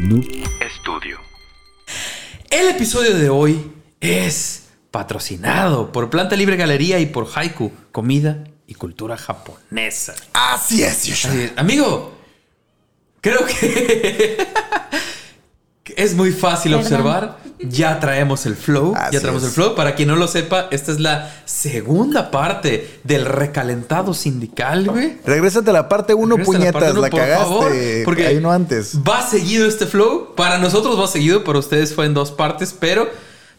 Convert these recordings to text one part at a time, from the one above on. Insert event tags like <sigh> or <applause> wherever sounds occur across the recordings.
Noob Studio. El episodio de hoy es patrocinado por Planta Libre Galería y por Haiku, comida y cultura japonesa. Así es. Así es. Amigo, creo que <laughs> es muy fácil Perdón. observar. Ya traemos el flow. Así ya traemos es. el flow. Para quien no lo sepa, esta es la segunda parte del recalentado sindical, güey. Regrésate a la parte 1, Regresa a la puñetas. parte uno, la por cagaste. favor, porque Hay uno antes. Va seguido este flow. Para nosotros va seguido, para ustedes fue en dos partes, pero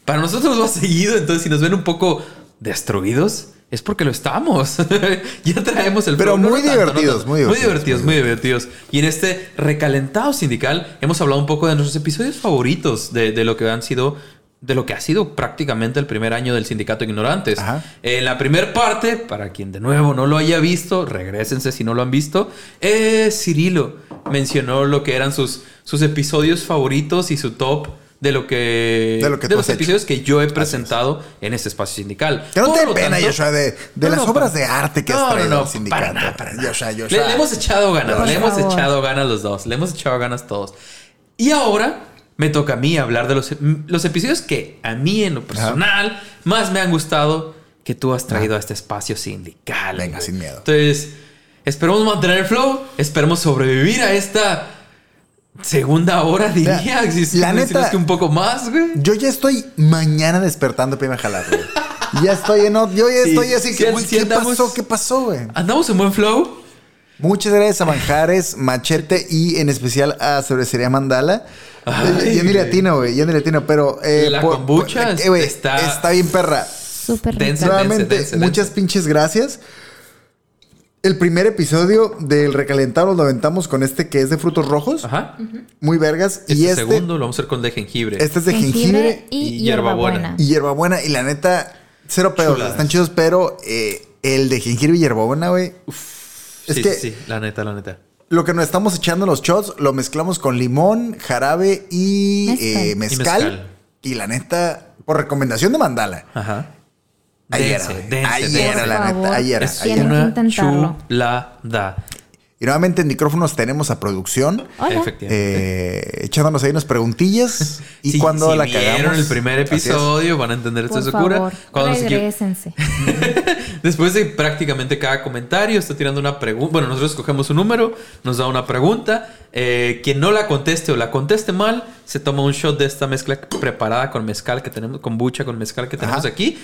para nosotros va seguido. Entonces, si nos ven un poco destruidos, es porque lo estamos. <laughs> ya traemos el Pero. No, muy no tanto, no divertidos, muy Muy divertidos, divertidos, muy divertidos. Y en este recalentado sindical hemos hablado un poco de nuestros episodios favoritos de, de lo que han sido. De lo que ha sido prácticamente el primer año del Sindicato de Ignorantes. Ajá. En la primera parte, para quien de nuevo no lo haya visto, regrésense si no lo han visto. eh, Cirilo mencionó lo que eran sus, sus episodios favoritos y su top de lo que De lo que tú los has hecho. episodios que yo he presentado en este espacio sindical. Que no te pena, tanto- Joshua, de, de No, las no, obras de arte que has no, no, traído no, al sindicato. para nada, para nada. Joshua, Le, Joshua. le hemos echado ganas, le hemos echado ganas los dos, le hemos echado ganas todos. Y ahora me toca a mí hablar de los, los episodios que a mí en lo personal más me han gustado que tú has traído a este espacio sindical. Venga, güey. sin miedo. Entonces, esperemos mantener el flow, esperemos sobrevivir a esta segunda hora, diría. Si- si- la es neta- que un poco más, güey. Yo ya estoy mañana despertando para irme a jalar, güey. Ya estoy en... ot- Yo ya Sí, estoy así sí, que, güey, sí ¿qué andamos- pasó? ¿Qué pasó, güey? Andamos en buen flow. Muchas gracias a Manjares, Machete y en especial a Cervecería Mandala. Ay, ya ni güey. latino, güey, ya ni latino, pero... eh, La por- kombucha por- eh, güey, está- está bien perra. Súper. Nuevamente, dense, dense. muchas pinches gracias. El primer episodio del recalentado lo aventamos con este que es de frutos rojos. Ajá. Muy vergas. Este, y este, segundo lo vamos a hacer con de jengibre. este es de jengibre, y, y hierbabuena. hierbabuena. y hierbabuena. Y la neta, cero pedos. Chuladas. Están chidos, pero eh, el de jengibre y hierbabuena, güey. Es sí, que sí, sí, la neta, la neta. lo que nos estamos echando los shots lo mezclamos con limón, jarabe y Mezcal. eh, Y mezcal. mezcal. Y la neta, por recomendación de Mandala. Ajá. Ahí era, Dense, güey. dense, la neta. Es era. que una chulada. Y nuevamente en micrófonos tenemos a producción. Eh, echándonos ahí unas preguntillas. <laughs> Y Si- cuando si la vieron cagamos. el primer episodio, van a entender esta Por locura. favor, Cuando regrésense. <laughs> Después de prácticamente cada comentario, está tirando una pregunta. Bueno, nosotros escogemos un número, nos da una pregunta. Eh, quien no la conteste o la conteste mal, se toma un shot de esta mezcla preparada con mezcal que tenemos, con bucha con mezcal que tenemos Ajá. aquí.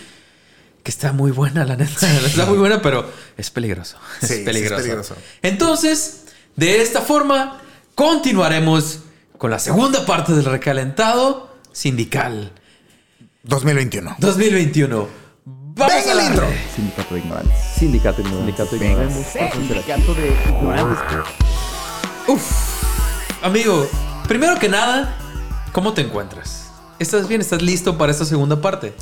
Que está muy buena, la neta. Está muy buena, pero es peligroso. Sí, sí, es es peligroso. Entonces, de esta forma, continuaremos con la segunda parte del recalentado sindical 2021. 2021. Vamos Venga a el intro. Sindicato de ignorantes. Sindicato de ignorantes. Sindicato de Venga. ignorantes. Sindicato de ignorantes. Amigo, primero que nada, ¿cómo te encuentras? ¿Estás bien? ¿Estás listo para esta segunda parte?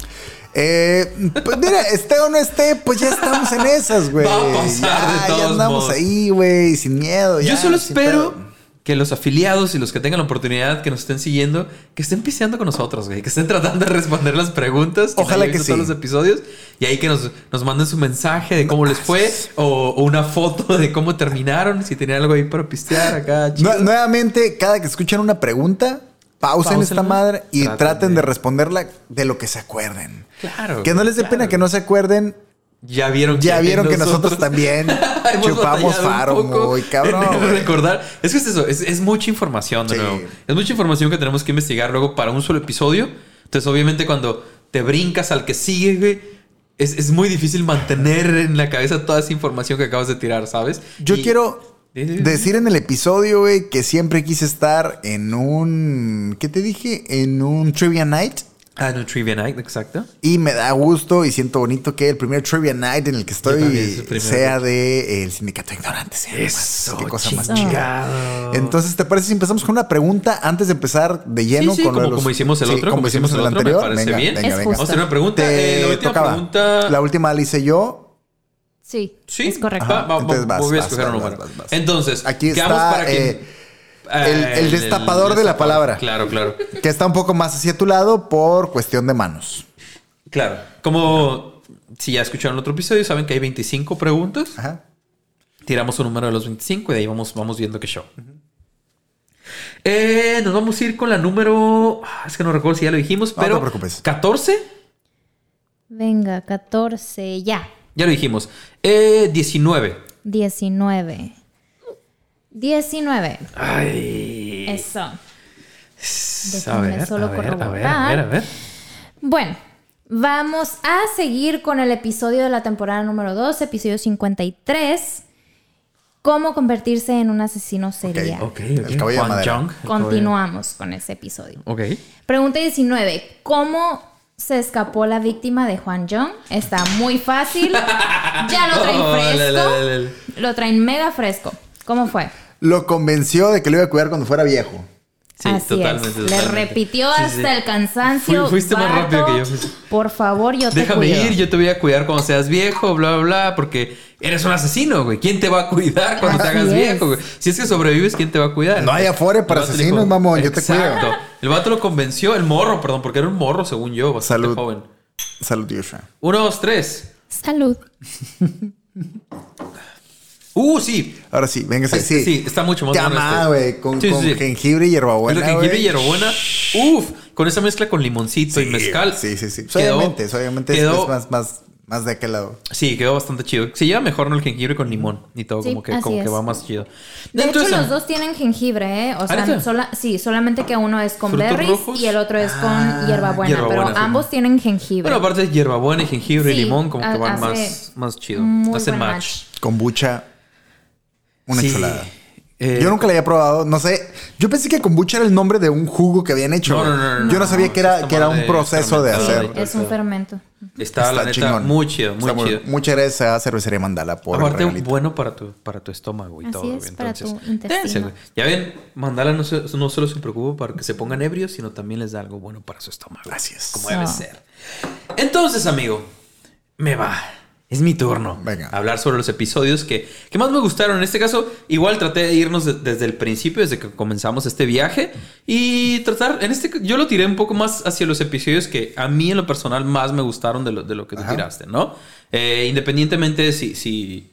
Eh, pues mira, esté o no esté, pues ya estamos en esas, güey. Ya, ya andamos modos. ahí, güey, sin miedo. Yo ya, solo espero que los afiliados y los que tengan la oportunidad que nos estén siguiendo, que estén piseando con nosotros, güey, que estén tratando de responder las preguntas. Ojalá que sí. todos los episodios y ahí que nos, nos manden su mensaje de cómo les fue o, o una foto de cómo terminaron, si tenían algo ahí para pistear acá. chido. Nuevamente, cada que escuchen una pregunta, pausen Pausenla. esta madre y Traten traten, de- de... responderla de lo que se acuerden. Claro. Que no les dé claro. pena que no se acuerden. Ya vieron Ya vieron que nosotros también <laughs> chupamos faro, muy cabrón, <laughs> recordar. Es que es eso, es, es mucha información de Sí. nuevo. Es mucha información que tenemos que investigar luego para un solo episodio. Entonces, obviamente, cuando te brincas al que sigue, güey, es, es muy difícil mantener en la cabeza toda esa información que acabas de tirar, ¿sabes? Yo Y- quiero. Decir en el episodio, güey, que siempre quise estar en un. ¿Qué te dije? En un Trivia Night. Ah, no, Trivia Night, exacto. Y me da gusto y siento bonito que el primer Trivia Night en el que estoy el sea de el Sindicato de Ignorantes. Qué Eso, Qué cosa más chingada. Entonces, ¿te parece si empezamos con una pregunta antes de empezar de lleno Sí, sí, con lo de como- los- como hicimos el Sí, otro, como hicimos el otro, me parece Venga, bien. venga, venga. Vamos a hacer una pregunta. Te Eh, la última tocaba. pregunta. La última la hice yo. Sí, Sí, es correcto. Va, va, Entonces vas, voy a vas, escoger vas, un número. vas, vas, vas. Entonces, Aquí está, para eh, el- el destapador de la palabra. Claro, claro. Que está un poco más hacia tu lado por cuestión de manos. Claro. Como si ya escucharon el otro episodio, saben que hay 25 preguntas. Ajá. Tiramos un número de los 25 y de ahí vamos, vamos viendo qué show. Eh, nos vamos a ir con la número. ah, Es que no recuerdo si ya lo dijimos, No pero. te preocupes. 14. Venga, 14, ya. Ya lo dijimos. Eh, 19. 19. 19. Ay. Eso. a ver, solo a ver, a ver, a corroborar. ver, a ver. Bueno, vamos a seguir con el episodio de la temporada número 2, episodio 53. Cómo convertirse en un asesino serial. Ok, ok. El caballo de Juan madera. Young, el Continuamos con ese episodio. Ok. Pregunta 19. ¿Cómo se escapó la víctima de Juan Jong? Está muy fácil. <laughs> Ya lo traen Oh, fresco. Lo traen mega fresco. ¿Cómo fue? Lo convenció de que lo iba a cuidar cuando fuera viejo. Sí, Así totalmente. es. Le repitió hasta sí. el cansancio. Fui- fuiste más "Vato, rápido que yo. Por favor, yo te Déjame cuido". ir, yo te voy a cuidar cuando seas viejo, bla, bla, bla, porque eres un asesino, güey. ¿Quién te va a cuidar cuando te hagas es. viejo, güey? Si es que sobrevives, ¿quién te va a cuidar? No hay afore para asesinos, mamón, yo te Exacto. cuido. El vato lo convenció, el morro, perdón, porque era un morro, según yo, bastante Salud. joven. Salud, Joshua. Uno, dos, tres. Salud. <laughs> Uh, sí. Ahora sí, véngase. Sí, Sí, sí, está mucho más más, este. güey. Con, Sí, sí, con sí. jengibre y hierbabuena. el jengibre y hierbabuena. Uf, con esa mezcla con limoncito y mezcal. Sí, sí, sí. Quedó- obviamente, obviamente quedó- es más, más, más de aquel lado. Sí, quedó bastante chido. Se lleva mejor ¿no? el jengibre con limón y todo, Sí, como que, como que va más chido. De Entonces, hecho, los dos tienen jengibre, ¿eh? O sea, sí, solamente que uno es con ¿Frutos berries rojos? y el otro es con Ah, hierbabuena. hierbabuena, pero sí. ambos tienen jengibre. Bueno, aparte hierbabuena y jengibre y limón, como que van más, más chido. Hacen match. match. Kombucha. Una Sí. chulada. Eh, Yo nunca la había probado, no sé. Yo pensé que kombucha era el nombre de un jugo que habían hecho. No, no, no, no, Yo no sabía no, que era, que era un proceso de hacer. Es un fermento. Está, la neta, muy chido, muy Está chido. Muchas gracias a Cervecería Mandala por el Aparte, regalito. bueno para tu, para tu estómago y Así todo. es, güey. para tu Entonces, intestino. Ya ven, Mandala no, se- no solo se preocupa para que se pongan ebrios, sino también les da algo bueno para su estómago. Gracias. Como So. debe ser. Entonces, amigo, me va. Es mi turno. Venga. Hablar sobre los episodios que, que más me gustaron. En este caso, igual traté de irnos de- desde el principio, desde que comenzamos este viaje. Y tratar, en este, yo lo tiré un poco más hacia los episodios que a mí en lo personal más me gustaron de lo, de lo que tú Ajá. tiraste, ¿no? Eh, independientemente de si, si,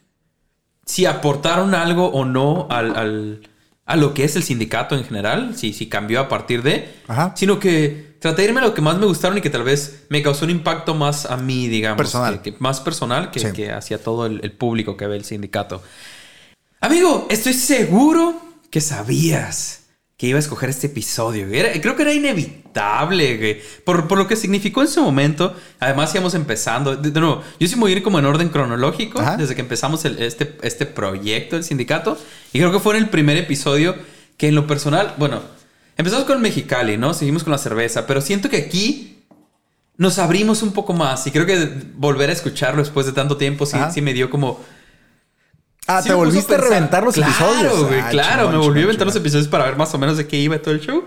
si aportaron algo o no al, al- a lo que es el sindicato en general, si, si cambió a partir de, Ajá. sino que traté de irme a lo que más me gustaron y que tal vez me causó un impacto más a mí, digamos, Personal. que- que más personal que, Sí. que hacia todo el, el público que ve el sindicato. Amigo, estoy seguro que sabías que iba a escoger este episodio. Era- creo que era inevitable, güey. Por, por lo que significó en su momento. Además, íbamos empezando. De, de nuevo, yo sí me voy a ir como en orden cronológico. Ajá. Desde que empezamos el- este, este proyecto del sindicato. Y creo que fue en el primer episodio que en lo personal, bueno, empezamos con Mexicali, ¿no? Seguimos con la cerveza. Pero siento que aquí nos abrimos un poco más. Y creo que volver a escucharlo después de tanto tiempo sí, me dio como... Ah, Sí te volviste a reventar los claro, episodios. güey, Ah, claro, me volví a aventar los episodios para ver más o menos de qué iba todo el show.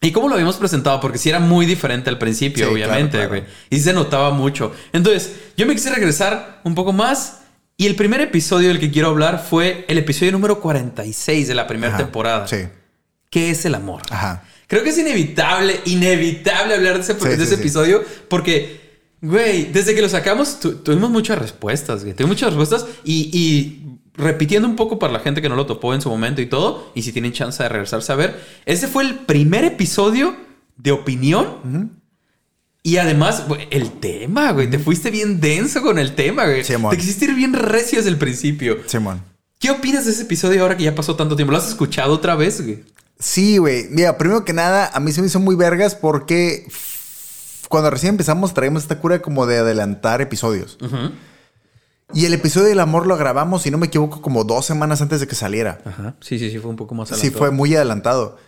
Y cómo lo habíamos presentado, porque sí era muy diferente al principio, Sí, obviamente, claro, güey. claro. Y se notaba mucho. Entonces, yo me quise regresar un poco más. Y el primer episodio del que quiero hablar fue el episodio número 46 de la primera Ajá, temporada. Sí. ¿Qué es el amor? Ajá. Creo que es inevitable, inevitable hablar de ese, Sí, de sí, ese sí. episodio porque, güey, desde que lo sacamos tu- tuvimos muchas respuestas, güey. Tuvimos muchas respuestas y, y repitiendo un poco para la gente que no lo topó en su momento y todo, y si tienen chance de regresarse a ver, ese fue el primer episodio de opinión. Y además, güey, el tema, güey, te fuiste bien denso con el tema, güey. Te quisiste ir bien recio desde el principio. Simón. ¿Qué opinas de ese episodio ahora que ya pasó tanto tiempo? ¿Lo has escuchado otra vez, güey? Sí, güey. Mira, primero que nada, a mí se me hizo muy vergas porque cuando recién empezamos traíamos esta cura como de adelantar episodios. Y el episodio del amor lo grabamos, si no me equivoco, como dos semanas antes de que saliera. Ajá. Sí, sí, sí, fue un poco más Sí, fue muy adelantado.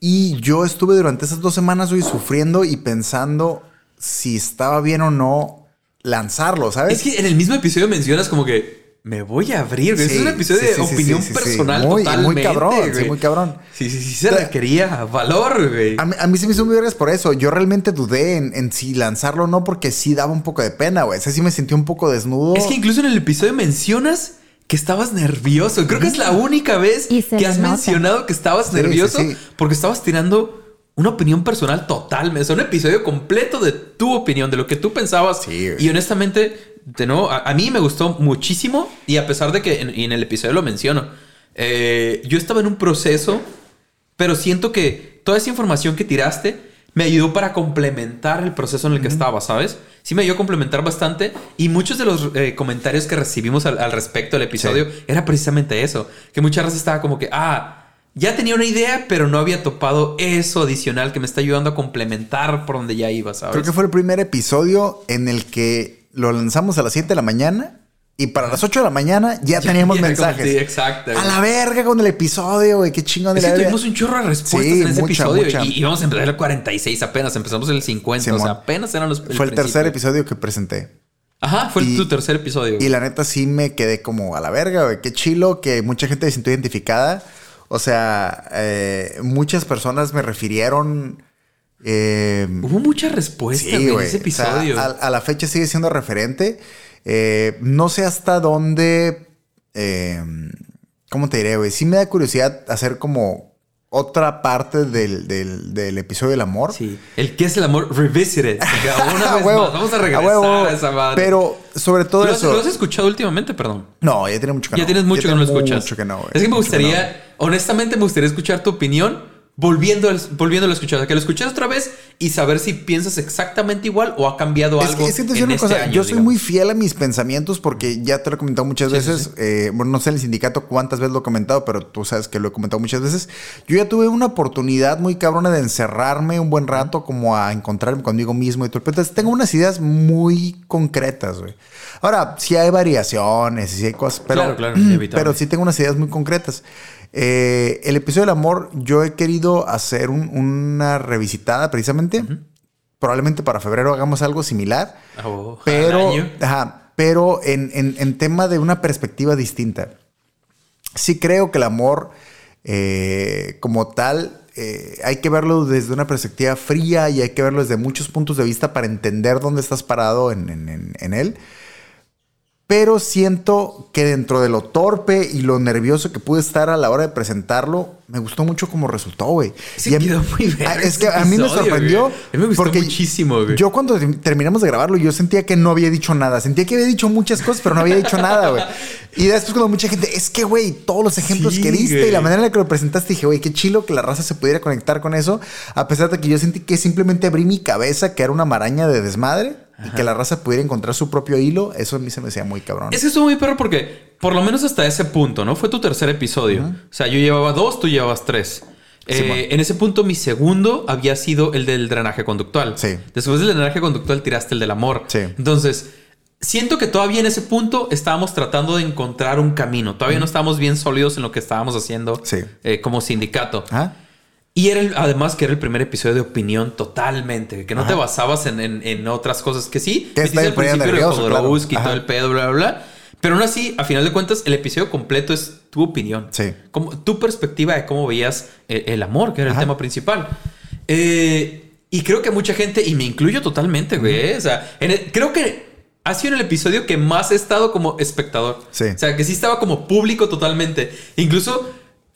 Y yo estuve durante esas dos semanas, sufriendo y pensando si estaba bien o no lanzarlo, ¿sabes? Es que en el mismo episodio mencionas como que me voy a abrir. güey. Sí, es un episodio sí, de sí, opinión sí, sí, sí. personal Muy- muy totalmente. cabrón, sí, güey. muy cabrón. Sí, sí, sí, se requería valor, güey. A mí, a mí se me hizo muy vergas por eso. Yo realmente dudé en, en si lanzarlo o no, porque sí daba un poco de pena, güey. O sea, sí me sentí un poco desnudo. Es que incluso en el episodio mencionas que estabas nervioso. Creo que es la única vez que has nota. mencionado que estabas Sí, nervioso sí, sí. porque estabas tirando una opinión personal total. O sea, un episodio completo de tu opinión, de lo que tú pensabas. Sí, y honestamente, de nuevo, a, a mí me gustó muchísimo. Y a pesar de que en, en el episodio lo menciono, eh, yo estaba en un proceso Pero siento que toda esa información que tiraste me ayudó para complementar el proceso en el que estaba, ¿sabes? Sí me ayudó a complementar bastante y muchos de los eh, comentarios que recibimos al, al respecto del episodio era precisamente eso, que muchas veces estaba como que, ah, ya tenía una idea, pero no había topado eso adicional que me está ayudando a complementar por donde ya iba, ¿sabes? Creo que fue el primer episodio en el que lo lanzamos a las 7 de la mañana y para las 8 de la mañana ya, <laughs> teníamos ya, mensajes. sí, exacto, A la verga con el episodio, güey. Qué chingón de que la verga. tuvimos un chorro de respuestas Sí, en ese mucha, episodio mucha. y íbamos a empezar el 46 apenas, empezamos el 50, o sea, apenas eran los Fue el tercer episodio que presenté. Ajá, fue Y- tu tercer episodio. Y la neta sí me quedé como a la verga, güey. Qué chilo que mucha gente se sintió identificada. O sea, eh, muchas personas me refirieron. Eh, Hubo mucha respuesta sí, en ese O sea, episodio. a, a la fecha sigue siendo referente. Eh, no sé hasta dónde. eh, ¿Cómo te diré, güey? Sí me da curiosidad hacer como otra parte del, del- del episodio del amor. Sí. El que es el amor revisited. <laughs> Una A vez huevo, más. Vamos a a regresar huevo. a, esa madre. Pero sobre todo ¿Lo has, eso. lo has escuchado últimamente? Perdón. No, ya tiene mucho que Ya no. tienes mucho que no lo tiene escuchas. Mucho que no, güey. Es que me no. gustaría, honestamente, me gustaría escuchar tu opinión volviendo, volviéndolo a escuchar. O sea, que lo escuches otra vez y saber si piensas exactamente igual o ha cambiado Es algo. que, es que te en una este cosa, año, yo soy muy fiel a mis pensamientos porque ya te lo he comentado muchas Sí, sí, veces. eh, bueno, no sé en el sindicato cuántas veces lo he comentado, pero tú sabes que lo he comentado muchas veces. Yo ya tuve una oportunidad muy cabrona de encerrarme un buen rato, como a encontrarme conmigo mismo y todo. Entonces, tengo unas ideas muy concretas, güey. Ahora, sí hay variaciones y sí hay cosas, pero, Claro, claro, inevitable. pero sí tengo unas ideas muy concretas. Eh, el episodio del amor, yo he querido hacer un- una revisitada precisamente. Probablemente para febrero hagamos algo similar. Oh, al Pero, año. ajá, pero en, en- en tema de una perspectiva distinta. Sí creo que el amor eh, como tal eh, hay que verlo desde una perspectiva fría y hay que verlo desde muchos puntos de vista para entender dónde estás parado en, en- en- en él. Pero siento que dentro de lo torpe y lo nervioso que pude estar a la hora de presentarlo, me gustó mucho como resultó, güey. Sí, Y a mí- quedó muy <laughs> verga Ah, Es que a mí me sorprendió. mí me gustó muchísimo, güey. Yo cuando term- terminamos de grabarlo, yo sentía que no había dicho nada. Sentía que había dicho muchas cosas, pero no había dicho nada, güey. Y después cuando mucha gente, es que, güey, todos los ejemplos Sí, que diste güey. y la manera en la que lo presentaste, dije, güey, qué chilo que la raza se pudiera conectar con eso. A pesar de que yo sentí que simplemente abrí mi cabeza, que era una maraña de desmadre. Y que la raza pudiera encontrar su propio hilo, eso a mí se me decía muy cabrón. Es que estuvo muy perro porque, por lo menos hasta ese punto, ¿no? Fue tu tercer episodio. O sea, yo llevaba dos, tú llevabas tres. Eh, en ese punto, mi segundo había sido el del drenaje conductual. Sí. Después del drenaje conductual, tiraste el del amor. Sí. Entonces, siento que todavía en ese punto estábamos tratando de encontrar un camino. Todavía no estábamos bien sólidos en lo que estábamos haciendo Sí. eh, como sindicato. Ajá. Y era el- además que era el primer episodio de opinión totalmente, que no te basabas en, en- en otras cosas que sí. Que está el principio nervioso, claro. Y todo el pedo, bla, bla, bla. Pero aún así, a final de cuentas, el episodio completo es tu opinión. Sí. Como, tu perspectiva de cómo veías el amor, que era Ajá. el tema principal. Eh, y creo que mucha gente, y me incluyo totalmente, güey. eh, O sea, en el- creo que ha sido en el episodio que más he estado como espectador. Sí. O sea, que sí estaba como público totalmente. Incluso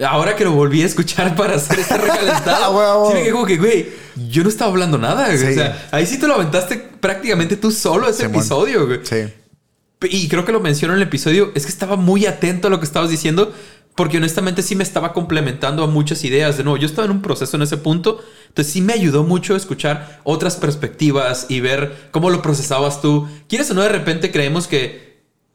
ahora que lo volví a escuchar para hacer este <laughs> recalentado, huevo. sí me quedé como que, güey, yo no estaba hablando nada. güey. Sí. O sea, ahí sí te lo aventaste prácticamente tú solo ese episodio, güey. Sí. Y creo que lo menciono en el episodio, es que estaba muy atento a lo que estabas diciendo, porque honestamente sí me estaba complementando a muchas ideas. De nuevo, yo estaba en un proceso en ese punto, entonces sí me ayudó mucho escuchar otras perspectivas y ver cómo lo procesabas tú. ¿Quieres o no? De repente creemos que,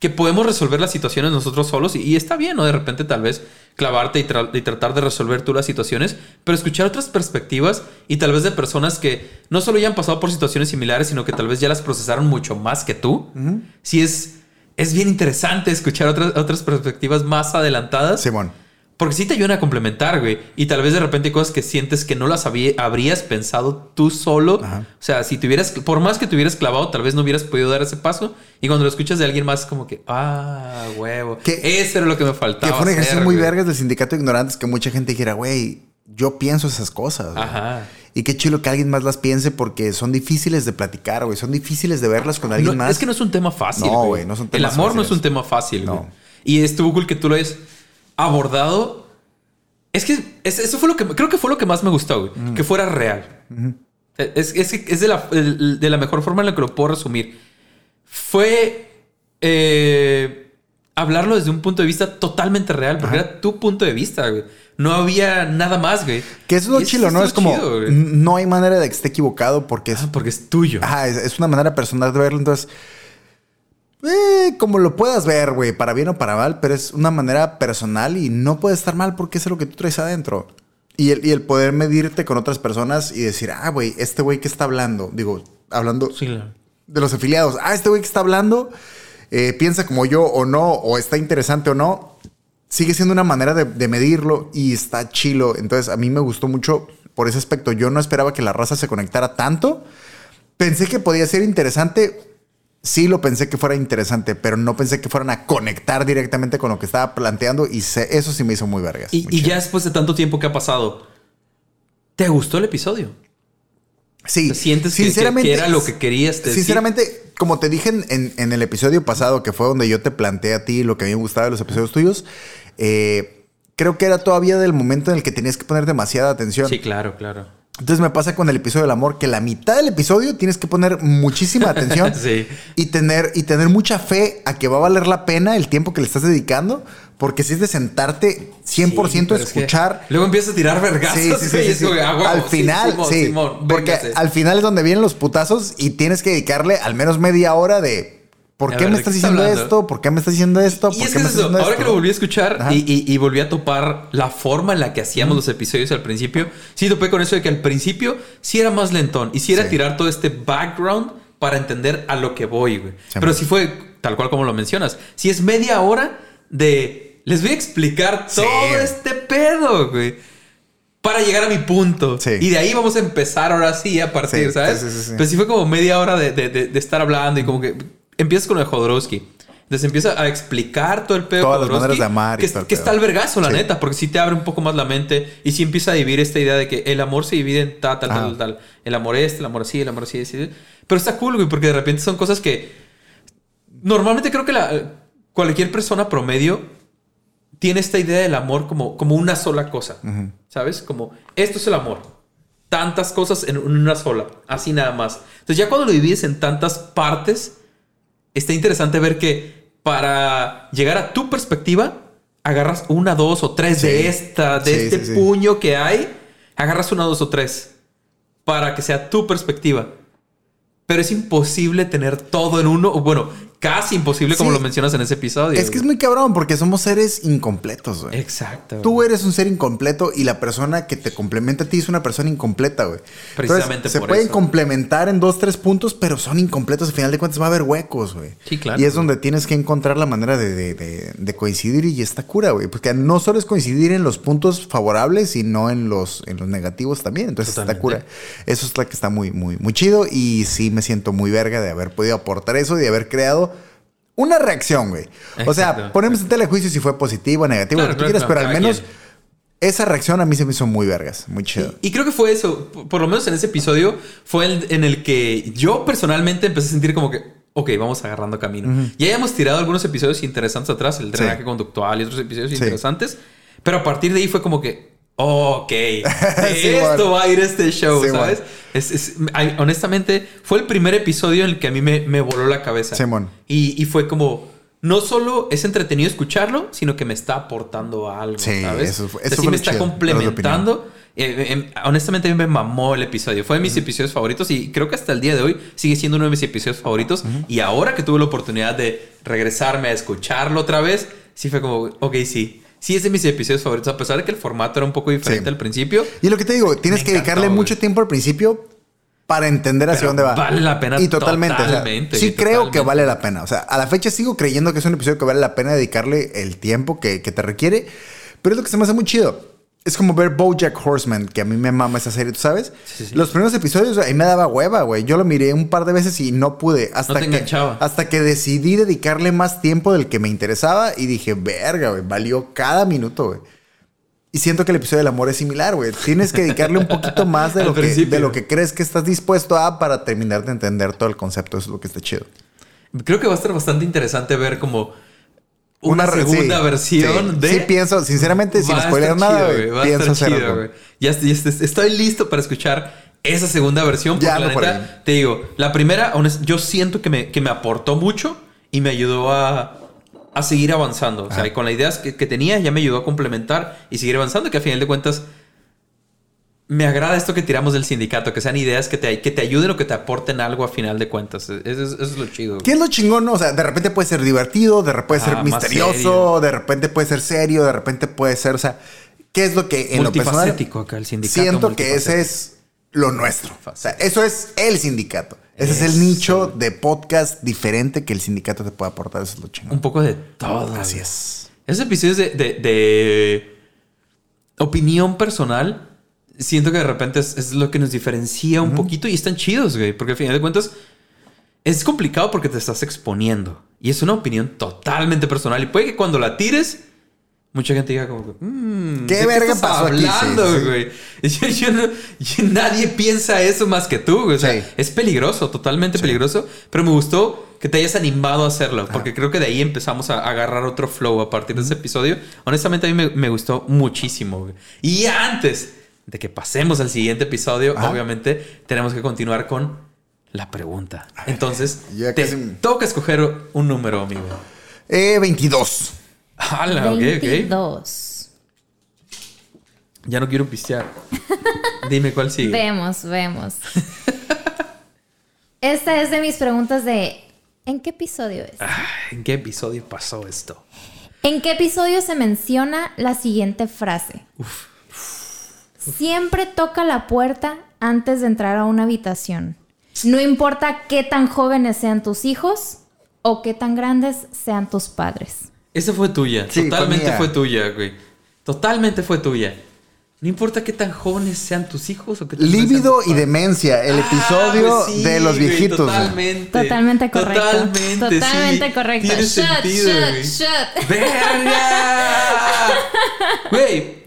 que podemos resolver las situaciones nosotros solos y, y está bien, ¿no? De repente tal vez clavarte y, tra- y tratar de resolver tú las situaciones, pero escuchar otras perspectivas y tal vez de personas que no solo ya han pasado por situaciones similares, sino que tal vez ya las procesaron mucho más que tú. Sí es, es bien interesante escuchar otras, otras perspectivas más adelantadas. Simón. Porque sí te ayudan a complementar, güey. Y tal vez de repente hay cosas que sientes que no las había- habrías pensado tú solo. Ajá. O sea, si tuvieras, por más que te hubieras clavado, tal vez no hubieras podido dar ese paso. Y cuando lo escuchas de alguien más, es como que, ah, huevo. Que- Eso era lo que me faltaba. Que fue un ejercicio hacer, muy güey. vergas del sindicato de ignorantes que mucha gente dijera, güey, yo pienso esas cosas. güey". Ajá. Y qué chido que alguien más las piense porque son difíciles de platicar, güey. Son difíciles de verlas con alguien No, más. Es que no es un tema fácil. No, güey, no son El temas amor no es un tema fácil, No. güey. Y estuvo cool que tú lo hayas abordado. Es que es- eso fue lo que creo que fue lo que más me gustó, güey. Mm. Que fuera real. Es, es, de, la, de la mejor forma en la que lo puedo resumir. Fue. eh, hablarlo desde un punto de vista totalmente real, porque era tu punto de vista, güey. No había nada más, güey. Que es lo Y chilo, ¿no? Es como, chido, no hay manera de que esté equivocado porque es Ah, porque es tuyo. Ajá, es una manera personal de verlo. Entonces, eh, como lo puedas ver, güey, para bien o para mal, pero es una manera personal y no puede estar mal porque es lo que tú traes adentro. Y el, y el poder medirte con otras personas y decir, ah, güey, este güey que está hablando, digo, hablando Sí, claro. de los afiliados, ah, este güey que está hablando, eh, piensa como yo o no, o está interesante o no, sigue siendo una manera de, de medirlo y está chilo. Entonces, a mí me gustó mucho por ese aspecto. Yo no esperaba que la raza se conectara tanto. Pensé que podía ser interesante. Sí lo pensé que fuera interesante, pero no pensé que fueran a conectar directamente con lo que estaba planteando y se- eso sí me hizo muy vergas. Y, muy y chido. ya después de tanto tiempo que ha pasado, ¿te gustó el episodio? Sí, ¿Te sientes que- que- que era lo que querías decir? Sinceramente, como te dije en, en- en el episodio pasado, que fue donde yo te planteé a ti lo que a mí me gustaba de los episodios tuyos, eh, creo que era todavía del momento en el que tenías que poner demasiada atención. Sí, claro, claro. Entonces me pasa con el episodio del amor, que la mitad del episodio tienes que poner muchísima atención <laughs> Sí. y, tener, y tener mucha fe a que va a valer la pena el tiempo que le estás dedicando, porque si es de sentarte 100% Sí, a pero es que escuchar. luego empiezas a tirar vergazos. Sí, sí, sí, ah, al final, Simón, sí. Simón, porque al final es donde vienen los putazos y tienes que dedicarle al menos media hora de ¿por qué ver, me ¿de estás diciendo hablando? esto? ¿Por qué me estás diciendo esto? Y ¿Por es qué me estás diciendo ahora que lo volví a escuchar y, y- y volví a topar la forma en la que hacíamos los episodios al principio, sí topé con eso de que al principio sí era más lentón y sí era Sí. tirar todo este background para entender a lo que voy, güey. Sí, Pero man. sí fue tal cual como lo mencionas. Si es media hora de les voy a explicar todo este pedo, güey. Para llegar a mi punto. Sí. Y de ahí vamos a empezar ahora sí a partir, Sí, ¿sabes? sí, sí, sí, sí. Pero sí fue como media hora de, de- de- de estar hablando y como que empiezas con el Jodorowsky. Entonces empieza a explicar todo el pedo. Todas las maneras de amar y Que, todo el que está al vergazo, la Sí. neta, porque sí te abre un poco más la mente y sí empieza a dividir esta idea de que el amor se divide en tal, tal, tal, tal. El amor este, el amor así, el amor así, así. Pero está cool, güey, porque de repente son cosas que normalmente creo que la, cualquier persona promedio tiene esta idea del amor como, como una sola cosa, ¿sabes? Como esto es el amor. Tantas cosas en una sola, así nada más. Entonces ya cuando lo divides en tantas partes, está interesante ver que para llegar a tu perspectiva, agarras una, dos o tres Sí. de esta, de Sí, este sí, puño que hay, agarras una, dos o tres para que sea tu perspectiva. Pero es imposible tener todo en uno, o bueno, casi imposible como Sí. lo mencionas en ese episodio. Es que es muy cabrón porque somos seres incompletos, güey. Exacto. Tú eres un ser incompleto y la persona que te complementa a ti es una persona incompleta, güey. Precisamente Entonces, se por pueden eso. complementar en dos, tres puntos, pero son incompletos. Al final de cuentas va a haber huecos, güey. Sí, claro. Y es donde tienes que encontrar la manera de, de- de- de coincidir y está cura, güey. Porque no solo es coincidir en los puntos favorables, sino en los, en los negativos también. Entonces está Totalmente. cura. Eso es la que está muy, muy, muy chido. Y sí me siento muy verga de haber podido aportar eso y de haber creado una reacción, güey. O sea, ponemos en telejuicio si fue positivo o negativo, Claro, lo que tú quieras, pero al menos quien. esa reacción a mí se me hizo muy vergas, muy chido. Y, y creo que fue eso, por, por lo menos en ese episodio, fue el en el que yo personalmente empecé a sentir como que, ok, vamos agarrando camino. Ya hayamos tirado algunos episodios interesantes atrás, el drenaje Sí. conductual y otros episodios Sí. interesantes, pero a partir de ahí fue como que, ok, de <laughs> Sí, esto bueno. va a ir este show, Sí, ¿sabes? Es- es- honestamente, fue el primer episodio en el que a mí me, me voló la cabeza. Simón. Y, y fue como, no solo es entretenido escucharlo, sino que me está aportando algo, Sí, ¿sabes? eso fue- O sea, eso sí fue me está opinión. complementando. Eh, em, honestamente, a mí me mamó el episodio. Fue de mis episodios favoritos y creo que hasta el día de hoy sigue siendo uno de mis episodios favoritos. Y ahora que tuve la oportunidad de regresarme a escucharlo otra vez, sí fue como, ok, sí. Sí es de mis episodios favoritos, a pesar de que el formato era un poco diferente Sí. al principio. Y lo que te digo, tienes que encantó, dedicarle güey. mucho tiempo al principio para entender hacia Pero dónde va. vale la pena Y totalmente. o sea, totalmente, sí creo que vale la pena. O sea, a la fecha sigo creyendo que es un episodio que vale la pena dedicarle el tiempo que, que te requiere. Pero es lo que se me hace muy chido. Es como ver Bojack Horseman, que a mí me mama esa serie, ¿tú sabes? Sí, sí. Los primeros episodios ahí me daba hueva, güey. Yo lo miré un par de veces y no pude. Hasta No te que, enganchaba. hasta que decidí dedicarle más tiempo del que me interesaba y dije, verga, güey, valió cada minuto, güey. Y siento que el episodio del amor es similar, güey. Tienes que dedicarle un poquito más de <laughs> lo, que, de lo que crees que estás dispuesto a para terminar de entender todo el concepto. Eso es lo que está chido. Creo que va a estar bastante interesante ver como una, re- segunda sí, versión sí. de... Sí, pienso, sinceramente, sin spoiler nada, chido, a pienso hacerlo. Ya, estoy- ya estoy- listo para escuchar esa segunda versión. Porque Ya la por neta, ahí. te digo, la primera, yo siento que me, que me aportó mucho y me ayudó a a seguir avanzando. O sea, y con las ideas que, que tenía ya me ayudó a complementar y seguir avanzando, que a final de cuentas me agrada esto que tiramos del sindicato, que sean ideas que te, que te ayuden o que te aporten algo a final de cuentas. Eso, es- eso es lo chido. ¿Qué es lo chingón? no? O sea, de repente puede ser divertido, de repente puede Ah, ser más misterioso, de repente puede ser serio, de repente puede ser, o sea, ¿qué es lo que en lo personal acá, el sindicato siento que ese es lo nuestro? O sea, eso es el sindicato. Ese es el nicho de podcast diferente que el sindicato te puede aportar. Eso es lo chingón. Un poco de todo. Así güey. es. Esos episodios de, de- de opinión personal, siento que de repente es, es lo que nos diferencia un poquito y están chidos, güey. Porque al final de cuentas es complicado porque te estás exponiendo. Y es una opinión totalmente personal. Y puede que cuando la tires, mucha gente diga como que, "Mm, ¿Qué ¿de verga pasó aquí?" Sí, hablando, sí. güey? <laughs> Yo- yo no- yo- nadie piensa eso más que tú, güey. O sea, Sí. es peligroso, totalmente peligroso. Pero me gustó que te hayas animado a hacerlo. Porque creo que de ahí empezamos a agarrar otro flow a partir de ese episodio. Honestamente, a mí me, me gustó muchísimo. güey. Y antes de que pasemos al siguiente episodio, Ajá. obviamente, tenemos que continuar con la pregunta. Entonces, ya te casi- toca escoger un número, amigo. Eh, 22. ¡Hala! ok, ok. 22. Ya no quiero pistear. Dime cuál sigue. <laughs> Vemos, vemos. Esta es de mis preguntas de ¿en qué episodio es? Ah, ¿En qué episodio pasó esto? ¿En qué episodio se menciona la siguiente frase? Siempre toca la puerta antes de entrar a una habitación. No importa qué tan jóvenes sean tus hijos o qué tan grandes sean tus padres. Esa fue tuya. Sí, fue Totalmente fue tuya, güey. Totalmente fue tuya. No importa qué tan jóvenes sean tus hijos o qué tan grandes Líbido y demencia, el padres. episodio Ah, pues sí, de los viejitos. güey. Totalmente. Totalmente correcto. Totalmente. Totalmente sí. correcto. Tiene Shut, sentido, shut, güey. shut. ¡Verga! <laughs> Güey,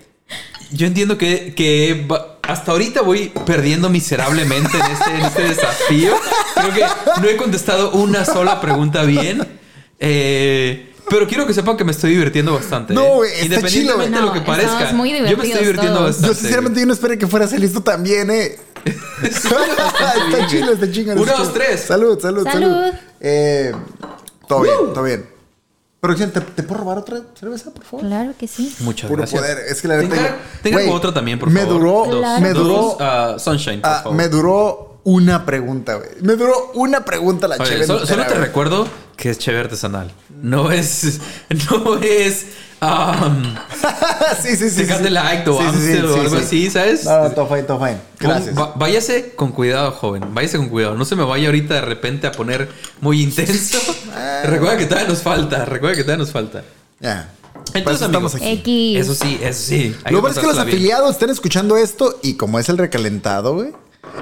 yo entiendo que, que hasta ahorita voy perdiendo miserablemente en este, en este desafío. Creo que no he contestado una sola pregunta bien. Eh, pero quiero que sepan que me estoy divirtiendo bastante. No, ¿eh? Independientemente chido, de lo que No, parezca. muy yo me estoy divirtiendo todos. bastante. Yo sinceramente yo no esperé que fueras listo también, eh. está <laughs> chido, está chingón. Uno, dos, tres. Salud, salud, salud. Salud. Eh, todo bien, todo bien. Producción, ¿te, ¿te puedo robar otra cerveza, por favor? Claro que sí. Muchas Puro gracias. poder. Es que la neta. Tenga, tenga Güey, otra también, por me favor. Duró, Claro. Me duró. Dos, ah, Sunshine, por ah, favor. me duró una pregunta, güey. Me duró una pregunta la Oye, chévere. solo, solo te recuerdo que es chévere artesanal. No es. <laughs> No es. um, <laughs> sí, sí, sí. Tecate sí. Light o Sí, sí, o sí, algo sí. así, ¿sabes? No, no, todo fine, todo fine. Gracias. va- váyase con cuidado, joven. Váyase con cuidado. No se me vaya ahorita de repente a poner muy intenso. <laughs> Ah. recuerda que todavía nos falta. Recuerda que todavía nos falta. Ya. Entonces, Para eso estamos amigos, aquí. X. Eso sí, eso sí. Lo que bueno es que los pasársela bien. afiliados estén escuchando esto y como es el recalentado, güey.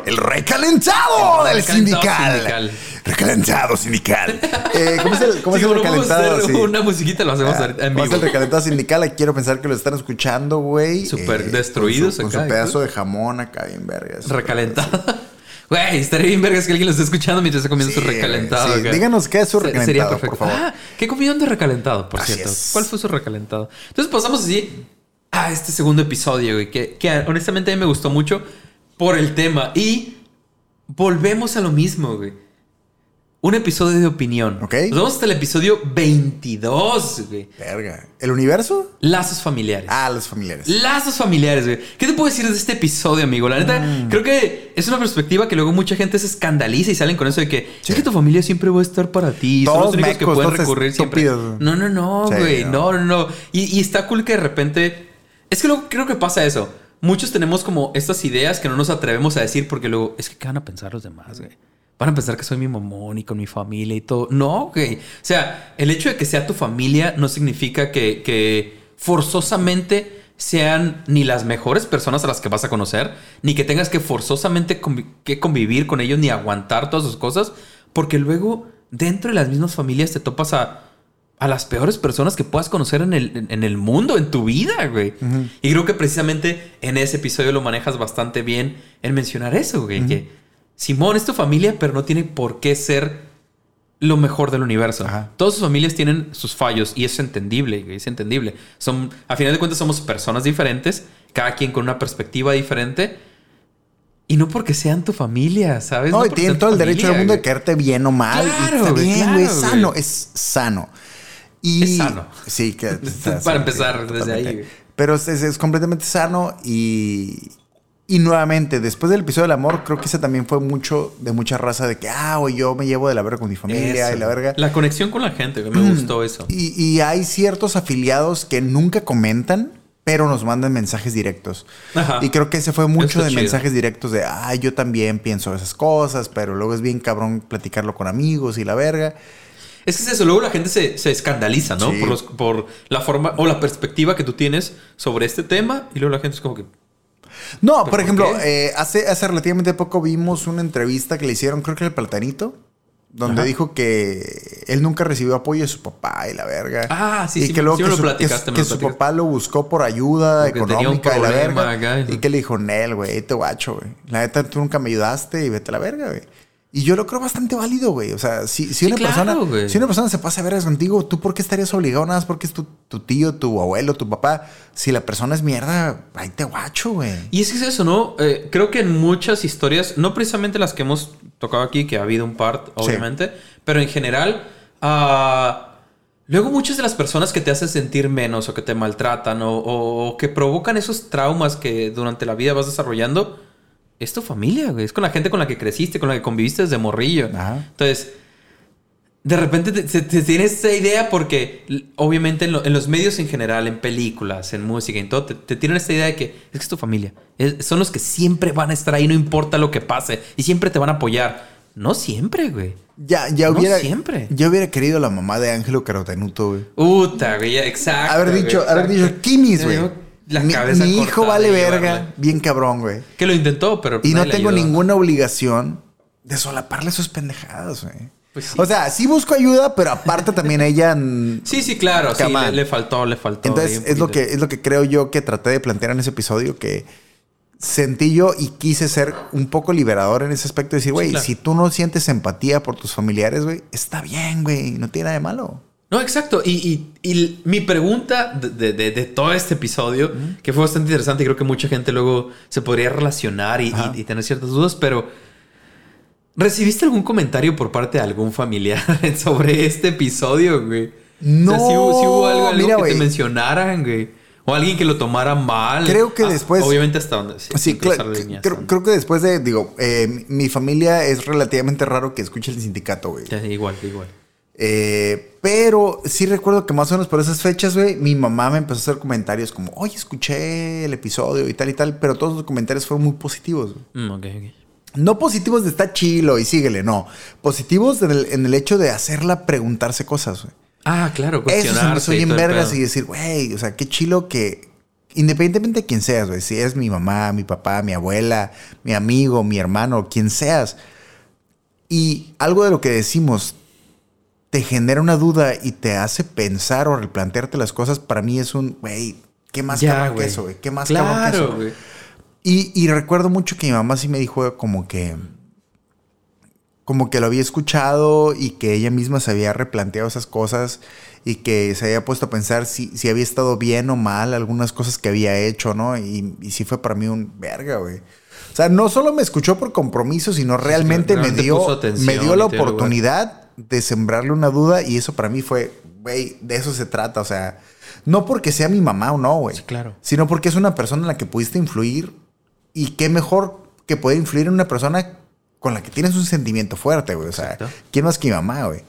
El recalentado El del sindical. sindical. Recalentado sindical. <laughs> Eh, ¿Cómo es el, cómo Sí, es el como no podemos recalentado? hacer Sí. Una musiquita lo hacemos Ah, en ¿Cómo es vivo. el recalentado sindical? Quiero pensar que lo están escuchando, güey. eh, Súper destruidos con su, acá, Con su pedazo de jamón acá bien vergas. Recalentado. <laughs> Güey, estaría bien vergas que alguien lo esté escuchando mientras está comiendo Sí, su recalentado. sí. Díganos qué es su recalentado, Sería por perfecto. favor. Ah, ¿qué comieron de recalentado, por Así cierto? es. ¿Cuál fue su recalentado? Entonces pasamos así a este segundo episodio, güey, que, que honestamente a mí me gustó mucho por el tema. Y volvemos a lo mismo, güey. Un episodio de opinión. Ok. Nos vamos hasta el episodio 22, güey. Verga. ¿El universo? Lazos familiares. Ah, los familiares. Lazos familiares, güey. ¿Qué te puedo decir de este episodio, amigo? La neta, Mm. creo que es una perspectiva que luego mucha gente se escandaliza y salen con eso de que Sí. es que tu familia siempre va a estar para ti. Son Todos los únicos que pueden recurrir siempre. No, no, no, Sí, güey. no. no, no, no. Y, y está cool que de repente. Es que luego creo que pasa eso. Muchos tenemos como estas ideas que no nos atrevemos a decir porque luego es que ¿qué van a pensar los demás, güey? Van a pensar que soy mi mamón y con mi familia y todo. No, güey. O sea, el hecho de que sea tu familia no significa que, forzosamente sean ni las mejores personas a las que vas a conocer, ni que tengas que forzosamente que convivir con ellos, ni aguantar todas sus cosas, porque luego dentro de las mismas familias te topas a, a las peores personas que puedas conocer en el, en- el mundo, en tu vida, güey. Y creo que precisamente en ese episodio lo manejas bastante bien en mencionar eso, güey, que Simón es tu familia, pero no tiene por qué ser lo mejor del universo. Ajá. Todas sus familias tienen sus fallos y es entendible, güey, es entendible. Son, a final de cuentas, somos personas diferentes, cada quien con una perspectiva diferente. Y no porque sean tu familia, ¿sabes? No, y porque tienen todo el derecho del mundo de quererte bien o mal. y Claro, está güey, bien, claro. Es sano, es sano. Y, Es sano. Sí, que <laughs> Para empezar sí, desde totalmente. ahí. Pero es, es- completamente sano y, y nuevamente, después del episodio del amor, creo que ese también fue mucho de mucha raza de que, ah, güey, yo me llevo de la verga con mi familia Eso. y la verga. La conexión con la gente, me gustó eso. Y, y hay ciertos afiliados que nunca comentan, pero nos mandan mensajes directos. Ajá. Y creo que ese fue mucho de mensajes directos de, ah, yo también pienso esas cosas, pero luego es bien cabrón platicarlo con amigos y la verga. Es que es eso, luego la gente se, se escandaliza, ¿no? Sí. Por, los- por la forma o la perspectiva que tú tienes sobre este tema y luego la gente es como que... No, ¿Pero por por ejemplo, eh, hace, hace relativamente poco vimos una entrevista que le hicieron, creo que el Platanito, donde Ajá. dijo que él nunca recibió apoyo de su papá y la verga. Ah, sí, y sí, que luego sí que, me lo su, platicaste, que- que su papá lo buscó por ayuda Porque económica y la verga. acá, y que le dijo, Nel, güey, te guacho, güey. La neta, tú nunca me ayudaste y vete a la verga, güey. Y yo lo creo bastante válido, güey. O sea, si, si Sí, una claro, persona, si una persona se pasa a veras contigo, ¿tú por qué estarías obligado nada más porque es tu, tu tío, tu abuelo, tu papá? Si la persona es mierda, ahí te guacho, güey. Y es que es eso, ¿no? Eh, creo que en muchas historias, no precisamente las que hemos tocado aquí, que ha habido un par, obviamente, pero en general, ah, luego muchas de las personas que te hacen sentir menos o que te maltratan o, o- o que provocan esos traumas que durante la vida vas desarrollando, es tu familia, güey. Es con la gente con la que creciste, con la que conviviste desde morrillo. Ajá. Entonces, de repente te, te- te tienes esa idea porque obviamente en, lo- en los medios en general, en películas, en música, en todo, te, te tienen esta idea de que es que es tu familia. Es- son los que siempre van a estar ahí, no importa lo que pase, y siempre te van a apoyar. No siempre, güey. Ya, ya No hubiera. siempre. Yo hubiera querido la mamá de Ángelo Carotenuto, güey. Puta, güey, exacto. Haber güey, dicho, haber dicho, Kimis, güey. La Mi, cabeza mi hijo vale verga, bien cabrón, güey. Que lo intentó, pero Y no tengo ninguna obligación de solaparle sus pendejadas, güey. Pues sí. O sea, sí busco ayuda, pero aparte también ella. <laughs> Sí, sí, claro. Sí, le, faltó, le faltó. Entonces, es lo, que, es lo que creo yo que traté de plantear en ese episodio, que sentí yo y quise ser un poco liberador en ese aspecto. Decir, güey, claro. si tú no sientes empatía por tus familiares, güey, está bien, güey, no tiene nada de malo. No, exacto. Y, y- y mi pregunta de, de- de- de todo este episodio, que fue bastante interesante, y creo que mucha gente luego se podría relacionar y, tener ciertas dudas, pero ¿recibiste algún comentario por parte de algún familiar <laughs> sobre este episodio, güey? No, O sea, si hubo, sí hubo algo, algo mira, que te mencionaran, güey. O alguien que lo tomara mal. Creo que Ah, después- Obviamente hasta donde. Sí, claro. líneas, Creo, ¿no? creo que después de, digo, eh, mi- mi familia es relativamente raro que escuche el sindicato, güey. Ya, igual, igual. Eh, pero sí recuerdo que más o menos por esas fechas, güey, mi mamá me empezó a hacer comentarios como, oye, escuché el episodio y tal y tal, pero todos los comentarios fueron muy positivos. Mm. No positivos de está chilo y síguele, no. Positivos en el, en el hecho de hacerla preguntarse cosas, güey. Ah, claro, Eso se me hizo bien vergas y decir, güey, o sea, qué chilo que independientemente de quién seas, güey, si es mi mamá, mi papá, mi abuela, mi amigo, mi hermano, quien seas, y algo de lo que decimos te genera una duda y te hace pensar o replantearte las cosas, para mí es un, güey, ¿qué más Ya, cabrón que eso, güey? ¿Qué más cabrón que Claro, eso? Y, y recuerdo mucho que mi mamá sí me dijo como que. Como que lo había escuchado y que ella misma se había replanteado esas cosas y que se había puesto a pensar si, si había estado bien o mal algunas cosas que había hecho, ¿no? Y, y sí fue para mí un verga, güey. O sea, no solo me escuchó por compromiso, sino realmente, me dio, me dio la oportunidad de sembrarle una duda y eso para mí fue, güey, de eso se trata. O sea, no porque sea mi mamá o no, güey. Sí, claro. Sino porque es una persona en la que pudiste influir y qué mejor que poder influir en una persona con la que tienes un sentimiento fuerte, güey. O sea, Exacto. ¿quién más que mi mamá, güey?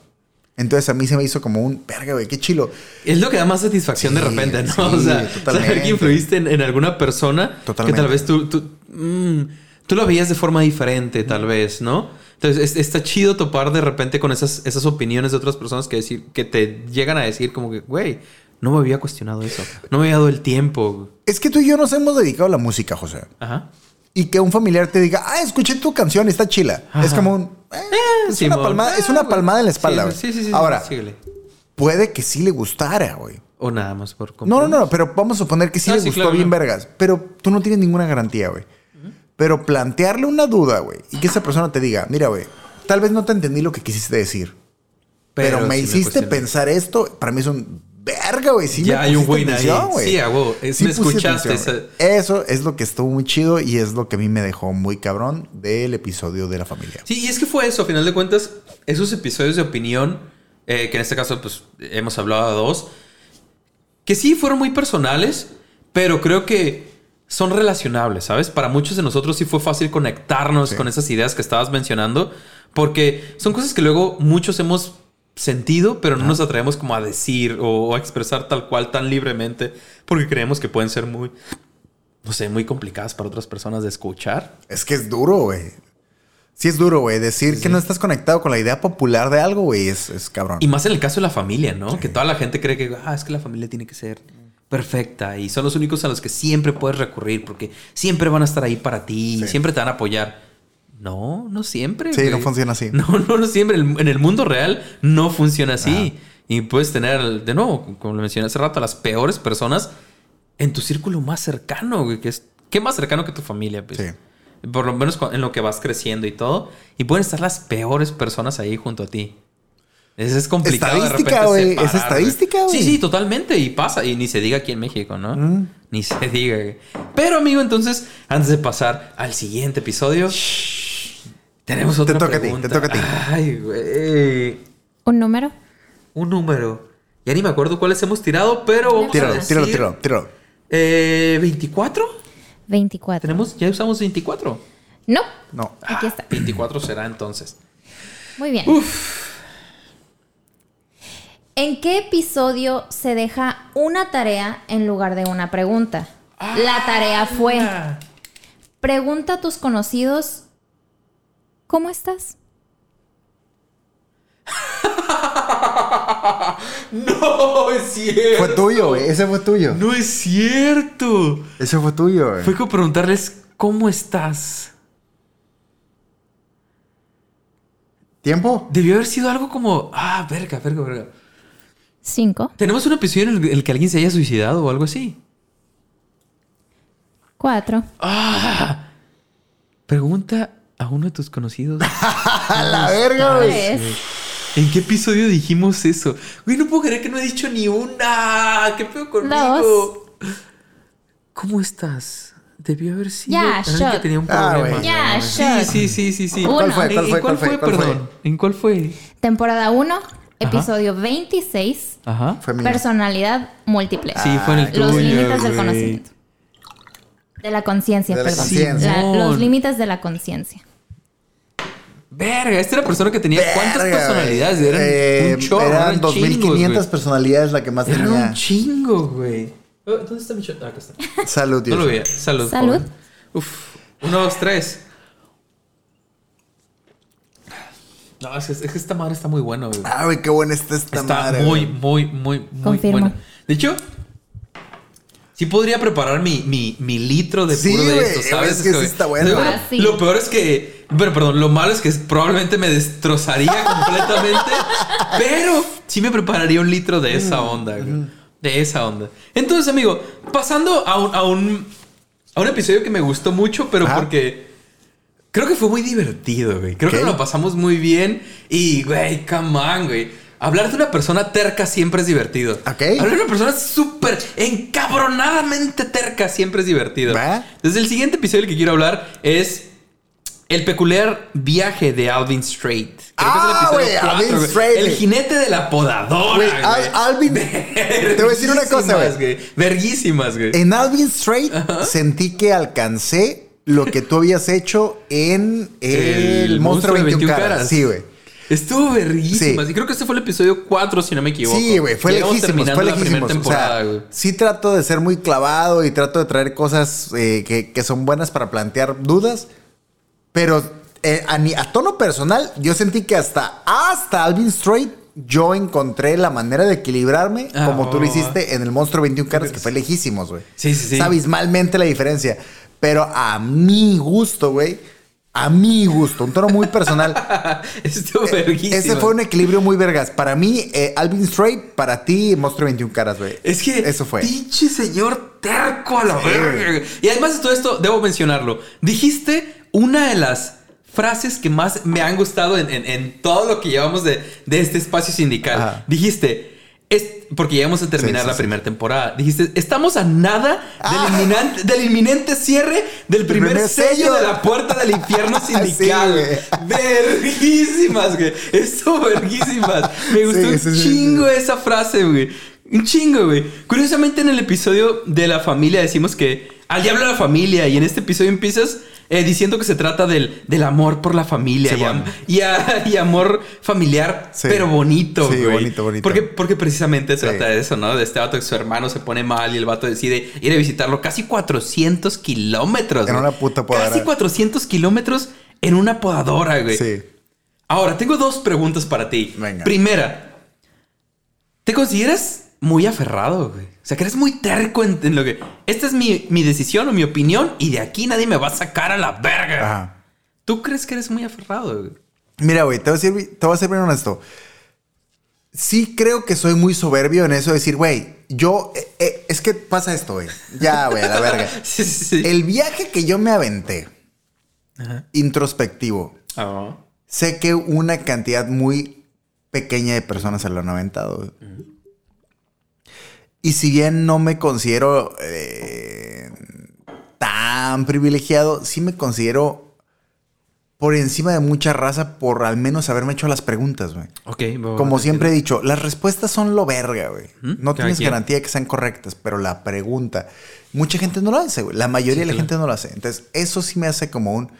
Entonces a mí se me hizo como un verga, güey, qué chilo. Es lo que da más satisfacción de Sí, repente, ¿no? sí, o sea, totalmente. saber que influiste en, en alguna persona Totalmente. que tal vez tú, tú, mm, tú lo veías de forma diferente, tal vez, ¿no? Entonces es- está chido topar de repente con esas, esas opiniones de otras personas que, decir, que te llegan a decir como que, güey, no me había cuestionado eso. No me había dado el tiempo. Es que tú y yo nos hemos dedicado a la música, José. Ajá. Y que un familiar te diga, ah, escuché tu canción, está chila. Ajá. Es como un. eh, es, una palmada, es una Ah, palmada en la espalda, sí, güey. Sí, sí, sí. Ahora, síguele. puede que sí le gustara, güey. O nada más por No, no, no, pero vamos a suponer que sí Ah, le gustó claro, bien vergas. Pero tú no tienes ninguna garantía, güey. Pero plantearle una duda, güey, y que esa persona te diga, mira, güey, tal vez no te entendí lo que quisiste decir, pero, me hiciste pensar esto, para mí es un verga, güey. Sí Ya me hay un güey ahí. Sí, a me escuchaste, atención, esa- güey. Eso es lo que estuvo muy chido y es lo que a mí me dejó muy cabrón del episodio de la familia. Sí, y es que fue eso, a final de cuentas, esos episodios de opinión eh, que en este caso, pues, hemos hablado de dos, que sí fueron muy personales, pero creo que son relacionables, ¿sabes? Para muchos de nosotros sí fue fácil conectarnos Sí. con esas ideas que estabas mencionando, porque son cosas que luego muchos hemos sentido, pero no nos atrevemos como a decir o a expresar tal cual tan libremente, porque creemos que pueden ser muy, no sé, muy complicadas para otras personas de escuchar. Es que es duro, güey. Sí es duro, güey. Decir que no estás conectado con la idea popular de algo, güey, es, es cabrón. Y más en el caso de la familia, ¿no? Que toda la gente cree que, ah, es que la familia tiene que ser perfecta y son los únicos a los que siempre puedes recurrir porque siempre van a estar ahí para ti y Sí. siempre te van a apoyar. No, no siempre. Sí, güey. no funciona así. <laughs> No, no, no siempre. En el mundo real no funciona así. Y puedes tener, de nuevo, como lo mencioné hace rato, a las peores personas en tu círculo más cercano, güey. Que es, ¿Qué más cercano que tu familia? Pues? Sí. Por lo menos en lo que vas creciendo y todo. Y pueden estar las peores personas ahí junto a ti. Es, es complicado. Estadística, güey. Es estadística, güey. Sí, sí, totalmente. Y pasa. Y ni se diga aquí en México, ¿no? Mm. Ni se <laughs> diga. güey. Pero, amigo, entonces, antes de pasar al siguiente episodio, tenemos otra toca a ti, pregunta. te toca a ti. Ay, güey. ¿Un número? Un número. Ya ni me acuerdo cuáles hemos tirado, pero vamos a Tíralo, decir... tíralo, tíralo, tíralo. Eh, ¿24? 24. Tenemos, ya usamos 24. No. No. Aquí está. 24 será entonces. Muy bien. ¿En qué episodio se deja una tarea en lugar de una pregunta? La tarea fue, Ah. pregunta a tus conocidos, ¿cómo estás? <laughs> No, es cierto. Fue tuyo, güey. Ese fue tuyo. No es cierto. Ese fue tuyo, güey. Fue como preguntarles, ¿cómo estás? ¿Tiempo? Debió haber sido algo como, ah, verga, verga, verga. Cinco, ¿Tenemos un episodio en el, que alguien se haya suicidado o algo así? cuatro, Ah, pregunta a uno de tus conocidos. <laughs> A la verga, güey. ¿En qué episodio dijimos eso? Güey, no puedo creer que no he dicho ni una. ¿Qué pedo conmigo? ¿Cómo estás? Debió haber sido Ya, alguien shot. que tenía un Ah, problema. Ya, Sí, shot. sí, sí, sí, sí. ¿Cuál fue? ¿En- ¿Cuál fue? ¿En ¿Cuál fue? ¿Cuál fue? perdón? ¿En cuál fue? temporada 1, episodio 26, Ajá. Fue mío. personalidad múltiple. Sí, fue en el Los tuyo, límites del conocimiento. De la conciencia, perdón. La- los límites de la conciencia. Verga, esta era la persona que tenía cuántas Verga, personalidades. güey. Eran Eh, un chorro. Eran Eran 2500 chingos, personalidades la que más. Eran tenía. un chingo, güey. Oh, ¿Dónde está mi shot? Ah, acá está. Salud, No Dios. lo veía. Salud. Salud. joven. Uf. Uno, dos, tres. No, es que, es que esta madre está muy buena, güey. Ah, güey, qué buena está esta Está madre. muy, güey. muy, muy, muy Confirmo. buena. De hecho, sí podría preparar mi, mi, mi litro de Sí, puro de esto, ¿sabes? es que sí está bueno. Lo- Ah, sí. Lo peor es que, bueno, perdón, lo malo es que probablemente me destrozaría <laughs> completamente, pero sí me prepararía un litro de esa onda, güey. De esa onda. Entonces, amigo, pasando a un, a un, a un episodio que me gustó mucho, pero Ajá. porque Creo que fue muy divertido, güey. Creo que lo pasamos muy bien. Y, güey, come on, güey. Hablar de una persona terca siempre es divertido. Ok. Hablar de una persona súper encabronadamente terca siempre es divertido. Va. Entonces, el siguiente episodio del que quiero hablar es el peculiar viaje de Alvin Strait. Creo Ah, que güey, es el episodio Alvin. Strait, El jinete de la podadora. Al- Alvin- te voy a decir una cosa, güey. Verguísimas, güey. En Alvin Strait sentí que alcancé lo que tú habías hecho en <laughs> el, Monstruo de 21 caras. Sí, güey. Estuvo verguísimas. Sí. Y creo que este fue el episodio 4, si no me equivoco. Sí, güey, fue Llegamos lejísimos, fue la lejísimos. primera O sea, temporada, sí trato de ser muy clavado y trato de traer cosas eh, que, que son buenas para plantear dudas, pero eh, a, a tono personal, yo sentí que hasta, hasta Alvin Strait yo encontré la manera de equilibrarme Ah, como tú lo oh. hiciste en el Monstruo 21 caras, que fue lejísimos, güey. Sí, sí, sí. Es abismalmente la diferencia. Pero a mi gusto, güey, a mi gusto, un tono muy personal. <laughs> Estuvo. Eh, Ese fue un equilibrio muy vergas. Para mí, eh, Alvin Strait, para ti, Monstruo 21 caras, güey. Es que Eso fue. pinche señor terco a la Sí, verga. Y además de todo esto, debo mencionarlo. Dijiste una de las frases que más me han gustado en, en- en todo lo que llevamos de, de este espacio sindical. Ajá. Dijiste, es porque ya vamos a terminar Sí, sí, la sí. primera temporada. Dijiste, estamos a nada del, inminente, del inminente cierre del primer, primer sello, de la puerta del infierno <laughs> sindical. verguísimas, güey. Esto verguísimas. Me gustó un chingo esa frase, güey. Un chingo, güey. Curiosamente en el episodio de la familia decimos que al diablo la familia y en este episodio empiezas eh, diciendo que se trata del, del amor por la familia Sí, y, am- bueno. y, a- y amor familiar, Sí. pero bonito, Sí, güey. bonito, bonito. Porque, porque precisamente trata de eso, ¿no? De este vato que su hermano se pone mal y el vato decide ir a visitarlo casi 400 kilómetros. En güey. una puta podadora. Casi 400 kilómetros en una podadora, güey. Sí. Ahora, tengo dos preguntas para ti. Venga. Primera, ¿te consideras muy aferrado, güey? O sea, que eres muy terco en, en lo que... Esta es mi, mi decisión o mi opinión y de aquí nadie me va a sacar a la verga. Ajá. ¿Tú crees que eres muy aferrado, güey? Mira, güey, te voy a decir, te voy a ser bien honesto. Sí creo que soy muy soberbio en eso de decir, güey, yo... eh, eh, es que pasa esto, güey. Ya, güey, a la verga. <laughs> Sí, sí, sí. El viaje que yo me aventé, Ajá. introspectivo, Ah. sé que una cantidad muy pequeña de personas se lo han aventado. güey. Y si bien no me considero eh, tan privilegiado, sí me considero por encima de mucha raza por al menos haberme hecho las preguntas, güey. Ok. bueno, Como siempre he dicho, las respuestas son lo verga, güey. No tienes quien. garantía de que sean correctas, pero la pregunta, mucha gente no lo hace, güey. La mayoría Sí, de la claro. gente no lo hace. Entonces, eso sí me hace como un...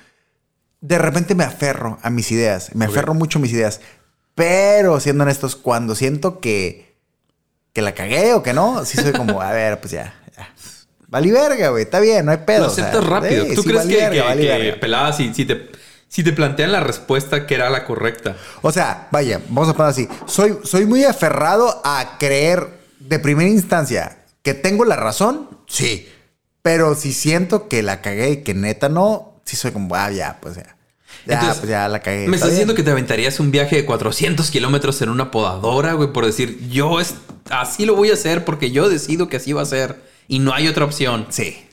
De repente me aferro a mis ideas, me aferro mucho a mis ideas, pero siendo honestos, cuando siento que, que la cagué o que no, sí soy como, a ver, pues ya, ya. Vale verga, güey, está bien, no hay pedo. Lo o sea, aceptas rápido. ¿Tú sí, crees que, verga, que- vale que verga. pelada, si, si te, si te plantean la respuesta que era la correcta? O sea, vaya, vamos a poner así. Soy, soy muy aferrado a creer de primera instancia que tengo la razón, sí. Pero si siento que la cagué y que neta no, sí soy como, ah, ya, pues ya. Ya, Entonces, pues ya la cagué. Me Está estás diciendo que te aventarías un viaje de 400 kilómetros en una podadora, güey, por decir, yo es, así lo voy a hacer porque yo decido que así va a ser y no hay otra opción. Sí. <laughs>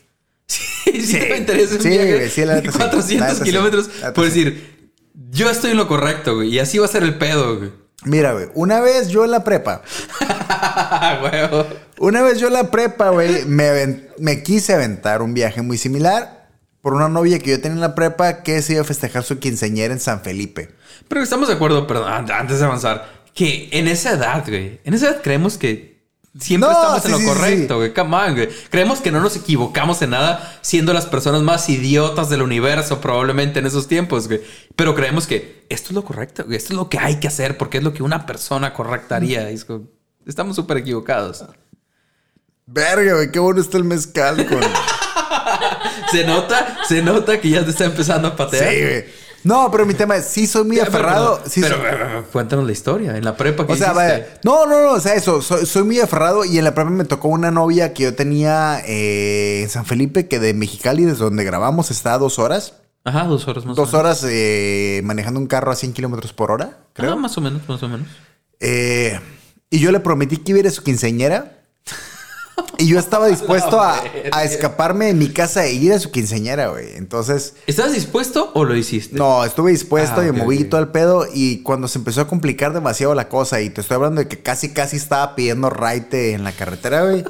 Sí, sí, Sí. te aventarías un Sí, viaje sí, la de neta sí. La 400 neta sí. kilómetros por sí. decir, yo estoy en lo correcto, güey, y así va a ser el pedo, güey. Mira, güey, una vez yo en la prepa, <laughs> una vez yo en la prepa, güey, me, me quise aventar un viaje muy similar por una novia que yo tenía en la prepa que se iba a festejar su quinceañera en San Felipe. Pero estamos de acuerdo, perdón, an- antes de avanzar, que en esa edad, güey, en esa edad creemos que siempre No, estamos sí, en lo sí, sí, correcto, güey. Come on, güey. Creemos que no nos equivocamos en nada siendo las personas más idiotas del universo probablemente en esos tiempos, güey. Pero creemos que esto es lo correcto, güey. Esto es lo que hay que hacer porque es lo que una persona correcta haría. Como, estamos súper equivocados. Verga, güey, qué bueno está el mezcal con... <laughs> Se nota, se nota que ya te está empezando a patear. Sí, güey. No, pero mi tema es, sí soy muy aferrado. Pero, sí pero, soy- pero, cuéntanos la historia. En la prepa que o sea, vaya, no, no, no, o sea, eso, soy, soy muy aferrado y en la prepa me tocó una novia que yo tenía eh, en San Felipe, que de Mexicali, desde donde grabamos, está a dos horas. Ajá, dos horas más. o Dos menos. horas eh, manejando un carro a 100 kilómetros por hora, creo. Ah, más o menos, más o menos. Eh, y yo le prometí que iba a ir a su quinceañera. Y yo estaba <laughs> dispuesto a, a escaparme de mi casa e ir a su quinceañera, güey. Entonces, ¿Estabas dispuesto o lo hiciste? no, estuve dispuesto Ah, y moví ok. todo el pedo. Y cuando se empezó a complicar demasiado la cosa, y te estoy hablando de que casi, casi estaba pidiendo raite en la carretera, güey.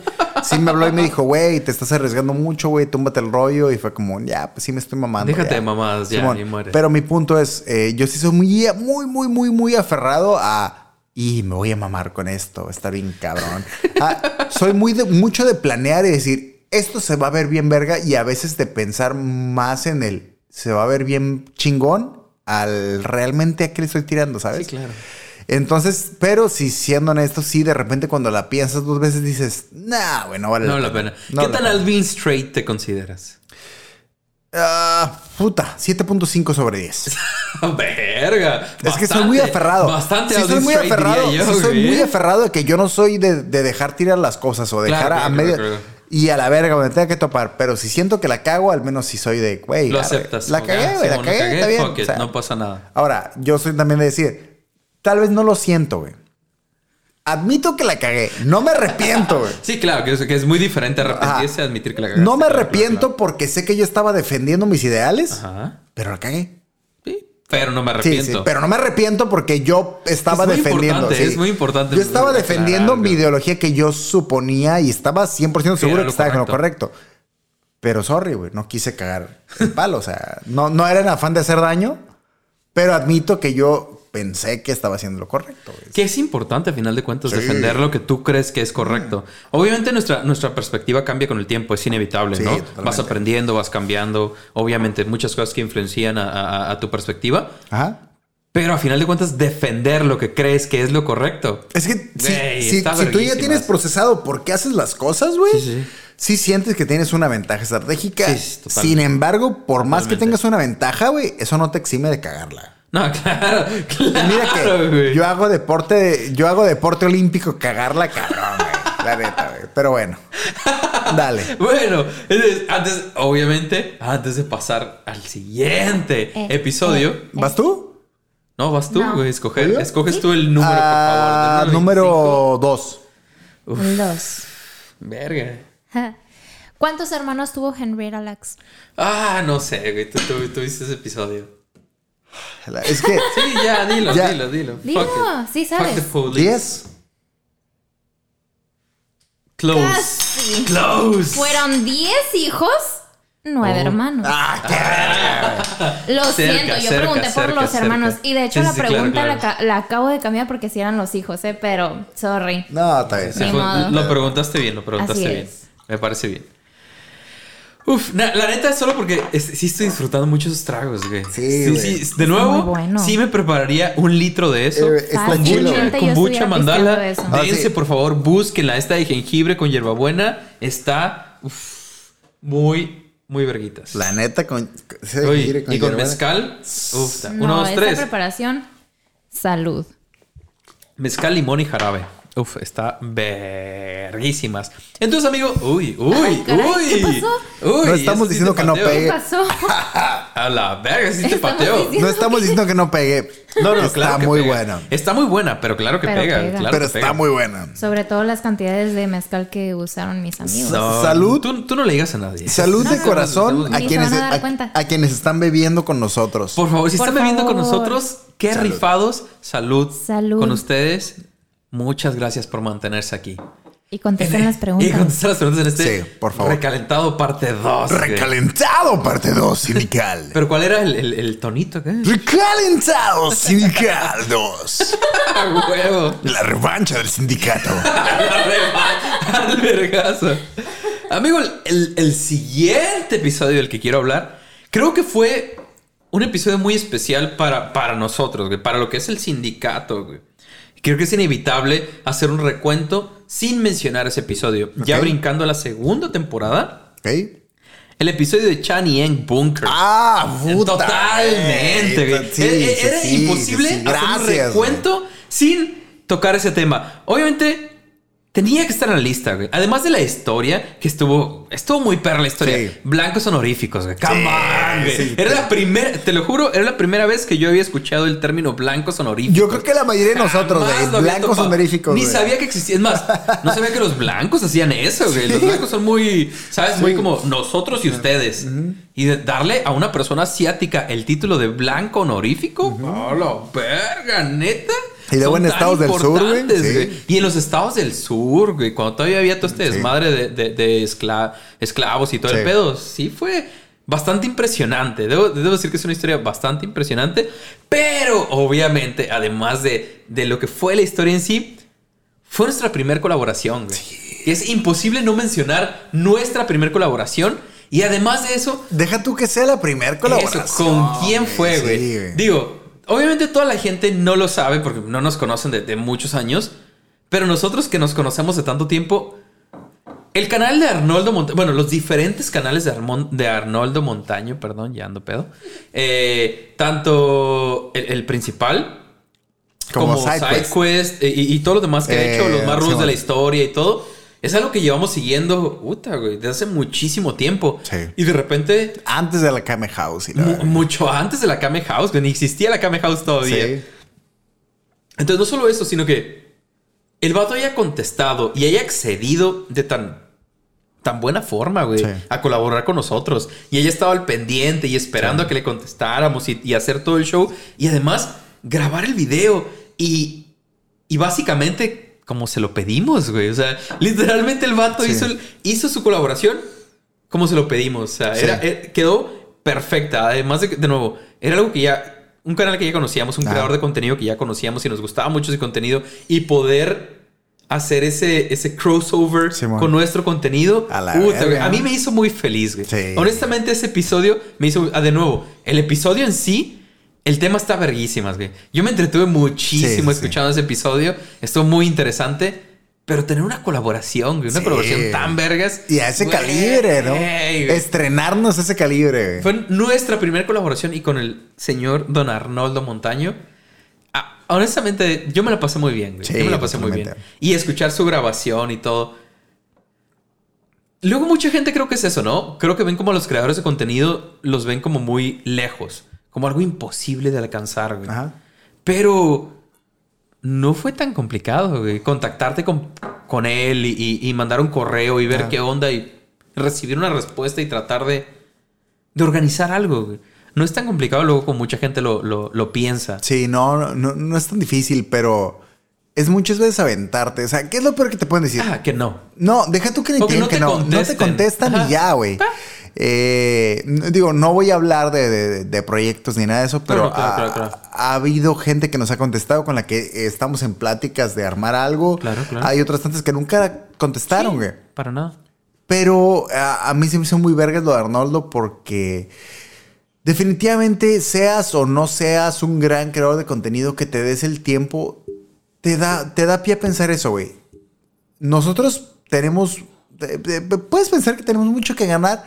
Sí me habló y me dijo, güey, te estás arriesgando mucho, güey, túmbate el rollo. Y fue como, ya, pues sí me estoy mamando. Déjate ya". de mamadas, ya, Simón. y muere. Pero mi punto es, eh, yo sí soy muy, muy, muy, muy, muy aferrado a... Y me voy a mamar con esto, está bien cabrón. Ah, soy muy de, mucho de planear y decir, esto se va a ver bien verga y a veces de pensar más en el, se va a ver bien chingón al realmente a qué le estoy tirando, ¿sabes? Sí, claro. Entonces, pero si siendo honesto, sí, de repente cuando la piensas dos veces dices, nah, güey, no vale No vale la pena. No ¿Qué la pena. Alvin Straight te consideras? Ah, puta, 7.5 sobre 10. <laughs> Verga. Es que soy muy aferrado. Bastante Sí, soy muy aferrado. yo, sí, soy muy aferrado de que yo no soy de, de dejar tirar las cosas o dejar Claro, a claro, medio. claro. Y a la verga, me tenga que topar. Pero si siento que la cago, al menos si soy de, güey. Lo aceptas. La cagué, ah, güey. La cagué, está bien. fuck it, O sea, no pasa nada. Ahora, yo soy también de decir, tal vez no lo siento, güey. Admito que la cagué. No me arrepiento, güey. Sí, claro, que es, que es muy diferente arrepentirse a admitir que la cagaste. No me Claro, claro, arrepiento porque sé que yo estaba defendiendo mis ideales. Ajá. pero la cagué. Sí, pero no me arrepiento. sí, pero no me arrepiento porque yo estaba Es muy defendiendo. sí. es muy importante Yo estaba defendiendo mi ideología que yo suponía y estaba 100% seguro que lo estaba en lo correcto. Pero sorry, güey, no quise cagar el palo. O sea, no, no era en afán de hacer daño, pero admito que yo pensé que estaba haciendo lo correcto. güey. Que es importante, a final de cuentas, Sí. defender lo que tú crees que es correcto. Obviamente nuestra, nuestra perspectiva cambia con el tiempo, es inevitable, Sí, ¿no? totalmente. Vas aprendiendo, vas cambiando. Obviamente, muchas cosas que influencian a, a- a tu perspectiva. Ajá. Pero a final de cuentas, defender lo que crees que es lo correcto. Es que si, Güey, si- si tú ya tienes procesado por qué haces las cosas, güey, Sí, sientes que tienes una ventaja estratégica. Sin embargo, por más que tengas una ventaja, güey, eso no te exime de cagarla. No, <laughs> claro, Mira que güey. yo hago deporte, yo hago deporte olímpico, cagarla cabrón, güey. La neta, güey. Pero bueno. Dale. Bueno, antes, obviamente, antes de pasar al siguiente Eh, episodio. eh. ¿Vas tú? No, vas tú, No. güey. Escoger, escoges tú el número, Ah, por favor. uno al número dos. Los. 25. Verga. <laughs> ¿Cuántos hermanos tuvo Henry Alex? Ah, no sé, güey. Tú, tú, tú viste ese episodio. Es que <laughs> Sí, ya, dilo, Ya. dilo, dilo. Dilo, Fuck sí Fuck sabes. the police. 10. Close. Casi. Close. Fueron 10 hijos, 9 Oh. hermanos. Ah, qué. <laughs> Lo Cerca, siento, yo cerca, pregunté por los cerca. hermanos. Y de hecho Sí, la sí, pregunta claro. La, ca- la acabo de cambiar porque si eran los hijos, ¿eh? Pero, sorry. No, está bien. Lo preguntaste bien, lo preguntaste Así bien. es. Me parece bien. Uf, na- la neta es solo porque es- sí estoy disfrutando mucho esos tragos, güey. Sí, güey. De Está nuevo, bueno. sí me prepararía un litro de eso. Eh, yo Kombucha estuviera mandala. eso. Ah, Dense, sí. por favor, búsquenla. Esta de jengibre con hierbabuena está uf, muy, muy verguitas. La neta, con. jengibre y con mezcal. Uf, No, uno, dos, esta tres. preparación, salud. Mezcal, limón y jarabe. Uf, está verguísimas. Entonces, amigo, uy, uy, Ay, caray, uy. ¿qué pasó? Uy, No estamos sí diciendo que no pateo. ¿Qué pegue. pasó? <laughs> A la verga, sí te pateo. diciendo- No estamos diciendo que no pegue. No, no, está claro que muy pega. buena. Está muy buena, pero claro que Pero pega. pega. claro Pero que está pega. muy buena. Sobre todo las cantidades de mezcal que usaron mis amigos. Salud. Tú, tú no le digas a nadie. Salud No, de no, corazón no, a quienes, van a dar a, cuenta. a quienes están bebiendo con nosotros. Por favor, si Por están bebiendo con nosotros, qué Salud. rifados. Salud. Salud. Con ustedes. Muchas gracias por mantenerse aquí. Y contesten las Y preguntas. contestar las preguntas en este Sí, por favor. recalentado parte 2. Recalentado, parte 2, <laughs> sindical. Pero ¿cuál era el, el- el tonito? ¿Qué? Recalentado, sindical 2. <laughs> ¡A huevo! La revancha del sindicato. <laughs> Al vergazo. Amigo, el, el- el siguiente episodio del que quiero hablar, creo que fue un episodio muy especial para, para nosotros, güey, para lo que es el sindicato, güey. Creo que es inevitable hacer un recuento sin mencionar ese episodio. Ya brincando a la segunda temporada, el episodio de Chan y Eng Bunker. Ah, puta. Totalmente, güey. Sí, E- e- sí, Era sí, imposible sí, hacer un recuento sin tocar ese tema. Obviamente, tenía que estar en la lista, güey. Además de la historia, que estuvo, estuvo muy perra la historia. Sí. Blancos honoríficos, güey. Come Sí, on, güey. sí. Era la primera, te lo juro, era la primera vez que yo había escuchado el término blancos honoríficos. Yo creo que la mayoría de nosotros, Jamás güey, blancos honoríficos. Ni güey. sabía que existía. Es más, no sabía que los blancos hacían eso, güey. Los blancos son muy, ¿sabes? Muy como nosotros y ustedes. Y de darle a una persona asiática el título de blanco honorífico. ¡Oh, la verga! ¿Neta? Y luego en estados del sur, güey, sí. Y en los estados del sur, güey. Cuando todavía había todo este Sí. desmadre de, de- de escla- esclavos y todo el Sí. pedo. Sí fue bastante impresionante. Debo, debo decir que es una historia bastante impresionante. Pero obviamente, además de, de lo que fue la historia en sí, fue nuestra primera colaboración, güey. Es imposible no mencionar nuestra primera colaboración. Y además de eso, Deja tú que sea la primera colaboración. eso, ¿con quién fue, Sí, güey? Digo, obviamente toda la gente no lo sabe porque no nos conocen de, de muchos años. Pero nosotros que nos conocemos de tanto tiempo, el canal de Arnoldo Montaño, bueno, los diferentes canales de, Armon- de Arnoldo Montaño, perdón, ya ando pedo. eh, tanto el, el principal Como como, SideQuest. Eh, y, y todo lo demás que ha Eh, hecho, los más rudos sí, de la historia y todo. Es algo que llevamos siguiendo, puta, güey, desde hace muchísimo tiempo. Sí. Y de repente Antes de la Kame House. Y la Mu- mucho antes de la Kame House, que ni existía la Kame House todavía. Sí. Entonces, no solo eso, sino que el vato haya contestado y haya accedido de tan tan buena forma, güey, Sí. a colaborar con nosotros. Y ella estaba al pendiente y esperando a que le contestáramos y, y hacer todo el show. Y además, grabar el video. Y, y básicamente, como se lo pedimos, güey. O sea, literalmente el vato Sí. hizo, el- hizo su colaboración como se lo pedimos. O sea, Sí. era, eh, quedó perfecta. Además de que, de nuevo, era algo que ya. Un canal que ya conocíamos, un Ajá. creador de contenido que ya conocíamos y nos gustaba mucho ese contenido. Y poder hacer ese, ese crossover con nuestro contenido. A la puta, verga. a mí me hizo muy feliz, güey. Sí. Honestamente, ese episodio me hizo. Ah, de nuevo, el episodio en sí, el tema está verguísimas, güey. Yo me entretuve muchísimo Sí, sí, escuchando ese episodio. Estuvo muy interesante. Pero tener una colaboración, güey, una Sí. colaboración tan vergas. Y a ese güey, calibre, ¿no? güey. Estrenarnos a ese calibre, güey. Fue nuestra primera colaboración y con el señor Don Arnoldo Montaño. Ah, honestamente, yo me la pasé muy bien, güey. Sí, yo me la pasé muy bien. Y escuchar su grabación y todo. Luego mucha gente creo que es eso, ¿no? Creo que ven como a los creadores de contenido, los ven como muy lejos, como algo imposible de alcanzar, güey. Ajá. Pero no fue tan complicado, güey. Contactarte con, con él y, y- mandar un correo y ver Ah. qué onda y recibir una respuesta y tratar de, de organizar algo, güey. No es tan complicado luego como mucha gente lo, lo- lo piensa. Sí, no, no, no es tan difícil, pero es muchas veces aventarte. O sea, ¿qué es lo peor que te pueden decir? Ah, que no. No, deja tú que, digan no te no. No te contestan Ajá. y ya, güey. Eh, digo, no voy a hablar de, de- de proyectos ni nada de eso, pero claro, ha, claro, claro. ha habido gente que nos ha contestado con la que eh, estamos en pláticas de armar algo. Claro, claro. Hay otras tantas que nunca contestaron, güey. Para nada. Pero a, a mí se me hizo muy vergas lo de Arnoldo porque definitivamente seas o no seas un gran creador de contenido que te des el tiempo, te da, te da pie a pensar eso, güey. Nosotros tenemos, te- te- puedes pensar que tenemos mucho que ganar,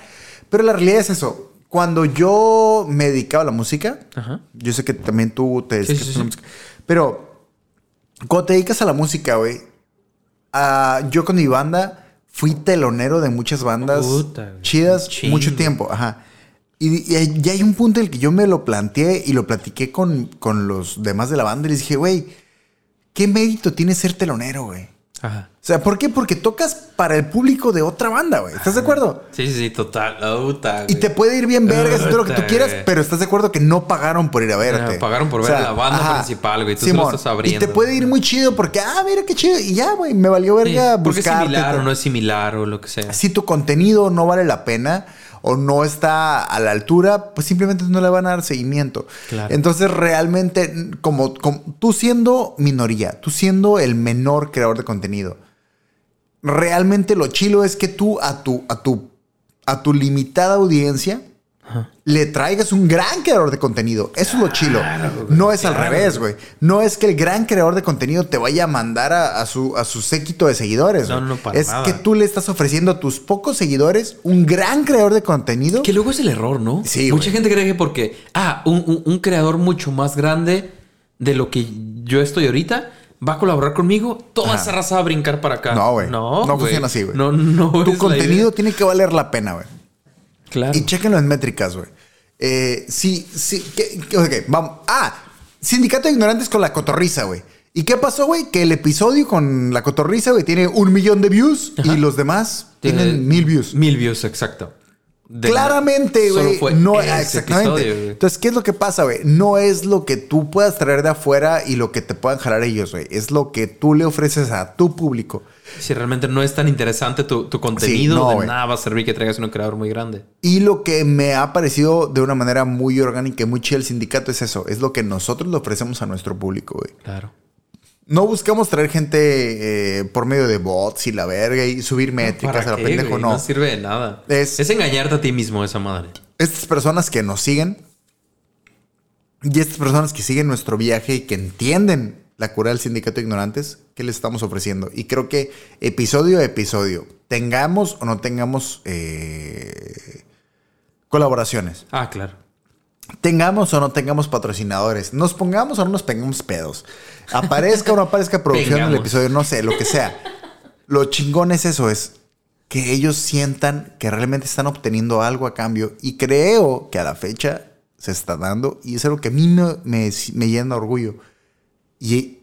pero la realidad es eso. Cuando yo me dedicaba a la música, Ajá. yo sé que también tú te Sí, dedicas sí, a la música, pero cuando te dedicas a la música, güey, ah, yo con mi banda fui telonero de muchas bandas Puta, chidas mucho tiempo, ajá. Y, y hay un punto en el que yo me lo planteé y lo platiqué con, con los demás de la banda y les dije, güey, ¿qué mérito tiene ser telonero, güey? Ajá. O sea, ¿por qué? Porque tocas para el público de otra banda, güey. ¿Estás de acuerdo? Sí, sí, sí, total. Y te puede ir bien vergas y todo lo que tú quieras, güey. pero estás de acuerdo que no pagaron por ir a verte. Ajá, pagaron por ver a la banda principal, güey. Tú estás abriendo. Y te puede ir muy chido porque, ah, mira qué chido. Y ya, güey, me valió Sí, verga porque es similar o no es similar o lo que sea. Si tu contenido no vale la pena o no está a la altura, pues simplemente no le van a dar seguimiento. Claro. Entonces, realmente, como, como tú siendo minoría, tú siendo el menor creador de contenido, realmente lo chilo es que tú a tu, a tu, a tu limitada audiencia le traigas un gran creador de contenido. Eso es lo chilo. no es al revés, güey. No es que el gran creador de contenido te vaya a mandar a, a su, a su séquito de seguidores. No, no, para es nada. que tú le estás ofreciendo a tus pocos seguidores un gran creador de contenido. Que luego es el error, ¿no? Sí, Mucha gente cree que porque, ah, un, un- un creador mucho más grande de lo que yo estoy ahorita va a colaborar conmigo, toda Ajá. esa raza va a brincar para acá. No, güey. No, funciona así, güey. No, no tu contenido tiene que valer la pena, güey. Claro. Y chequenlo en métricas, güey. Eh, sí, sí. que- vamos. Ah, Sindicato de Ignorantes con la cotorriza, güey. ¿Y qué pasó, güey? Que el episodio con la cotorriza, güey, tiene un millón de views Ajá. y los demás Tiene tienen mil views. Mil views, exacto. De- Claramente, güey. No, exactamente. episodio. Entonces, ¿qué es lo que pasa, güey? No es lo que tú puedas traer de afuera y lo que te puedan jalar ellos, güey. Es lo que tú le ofreces a tu público. Si realmente no es tan interesante tu, tu contenido, no, de güey. nada va a servir que traigas un creador muy grande. Y lo que me ha parecido de una manera muy orgánica y muy chida el sindicato es eso. Es lo que nosotros le ofrecemos a nuestro público, güey. Claro. No buscamos traer gente eh, por medio de bots y la verga y subir métricas ¿Para a la qué, pendejo, güey? no. No sirve de nada. Es- Es... engañarte a ti mismo esa madre. Estas personas que nos siguen y estas personas que siguen nuestro viaje y que entienden la cura del sindicato de ignorantes, ¿qué les estamos ofreciendo? Y creo que episodio a episodio, tengamos o no tengamos eh, colaboraciones, Ah, claro. tengamos o no tengamos patrocinadores, nos pongamos o no nos pongamos pedos, aparezca o no aparezca producción en el Pengamos. episodio, no sé, lo que sea. Lo chingón es eso, es que ellos sientan que realmente están obteniendo algo a cambio y creo que a la fecha se está dando y es algo que a mí me, me, me llena de orgullo. Y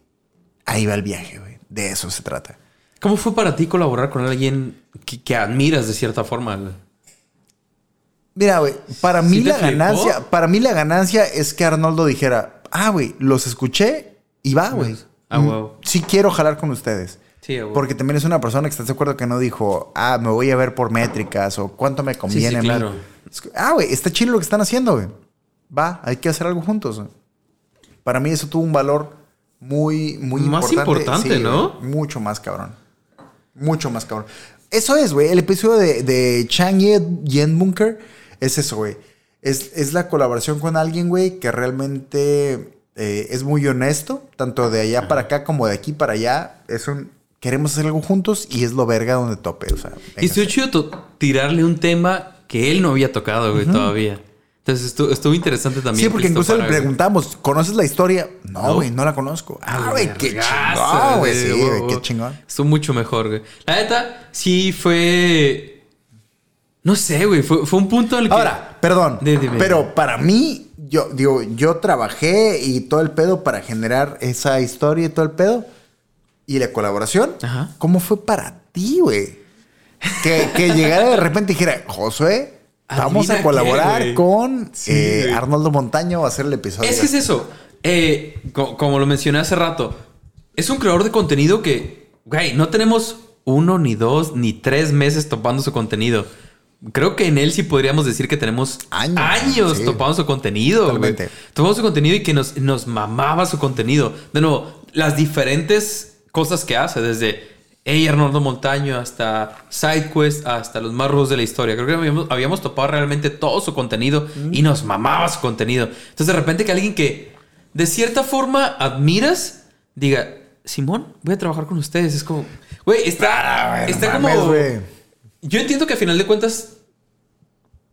ahí va el viaje, güey. De eso se trata. ¿Cómo fue para ti colaborar con alguien que, que admiras de cierta forma? Mira, güey, para mí ¿Sí te la flipó? ganancia, para mí la ganancia es que Arnoldo dijera, ah, güey, los escuché y va, güey. Ah, Mm, huevo. Sí quiero jalar con ustedes. Sí, a huevo. Porque también es una persona que estás de acuerdo que no dijo, ah, me voy a ver por métricas o cuánto me conviene sí, claro. Ah, güey, está chido lo que están haciendo, güey. Va, hay que hacer algo juntos. Para mí eso tuvo un valor muy, muy Más importante. importante, ¿no? mucho más cabrón. Mucho más cabrón. Eso es, güey. El episodio de, de Chang Yen- Yen Bunker es eso, güey. Es, es la colaboración con alguien, güey, que realmente eh, es muy honesto, tanto de allá para acá como de aquí para allá. Es un. Queremos hacer algo juntos y es lo verga donde tope. O sea, Y véngase. chido tirarle un tema que él no había tocado, güey, todavía. Entonces estuvo, estuvo interesante también. Sí, porque incluso le para, preguntamos, ¿conoces la historia? No, güey, no la conozco. Ah, güey, qué chingón, güey. Sí, qué chingón. Estuvo mucho mejor, güey. La neta, sí fue. No sé, güey. Fue, fue un punto el que. Ahora, perdón, pero para mí, yo digo, yo trabajé y todo el pedo para generar esa historia y todo el pedo. Y la colaboración, Ajá. ¿cómo fue para ti, güey? Que, que llegara de repente y dijera, Josué, vamos a colaborar con Sí, eh. Arnoldo Montaño a hacer el episodio. Es que es eso. Eh, co- como lo mencioné hace rato, es un creador de contenido que, güey, no tenemos uno, ni dos, ni tres meses topando su contenido. Creo que en él sí podríamos decir que tenemos Años, años, sí. topando su contenido. Totalmente. Topando su contenido y que nos, nos mamaba su contenido. De nuevo, las diferentes cosas que hace, desde Hey Arnoldo Montaño hasta SideQuest, hasta los más rudos de la historia. Creo que habíamos, habíamos topado realmente todo su contenido y nos mamaba su contenido. Entonces, de repente, que alguien que de cierta forma admiras diga, Simón, voy a trabajar con ustedes. Es como, güey, está, Ah, está como. Yo entiendo que a final de cuentas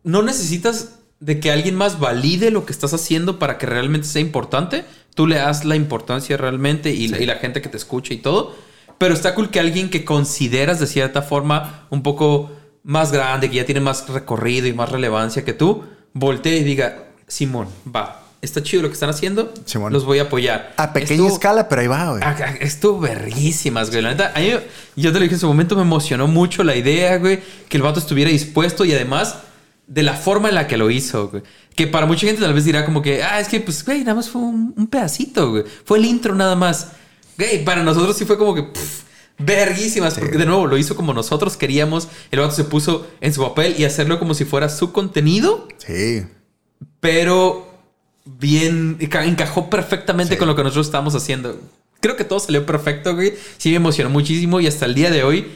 no necesitas de que alguien más valide lo que estás haciendo para que realmente sea importante. Tú le das la importancia realmente y, la, y la gente que te escucha y todo. Pero está cool que alguien que consideras de cierta forma un poco más grande, que ya tiene más recorrido y más relevancia que tú, voltee y diga, Simón, va, está chido lo que están haciendo, Simón. los voy a apoyar. A pequeña Estuvo- escala, pero ahí va, güey. Estuvo verguísimas, güey. La neta, a mí, yo te lo dije en su momento, me emocionó mucho la idea, güey, que el vato estuviera dispuesto y además de la forma en la que lo hizo, güey. Que para mucha gente tal vez dirá como que, ah, es que, pues, güey, nada más fue un, un pedacito, güey. Fue el intro nada más. Güey, para nosotros sí fue como que, pff, verguísimas. Porque de nuevo, lo hizo como nosotros queríamos. El vato se puso en su papel y hacerlo como si fuera su contenido Sí. pero bien enca- encajó perfectamente Sí. con lo que nosotros estábamos haciendo. Creo que todo salió perfecto, güey. Sí me emocionó muchísimo y hasta el día de hoy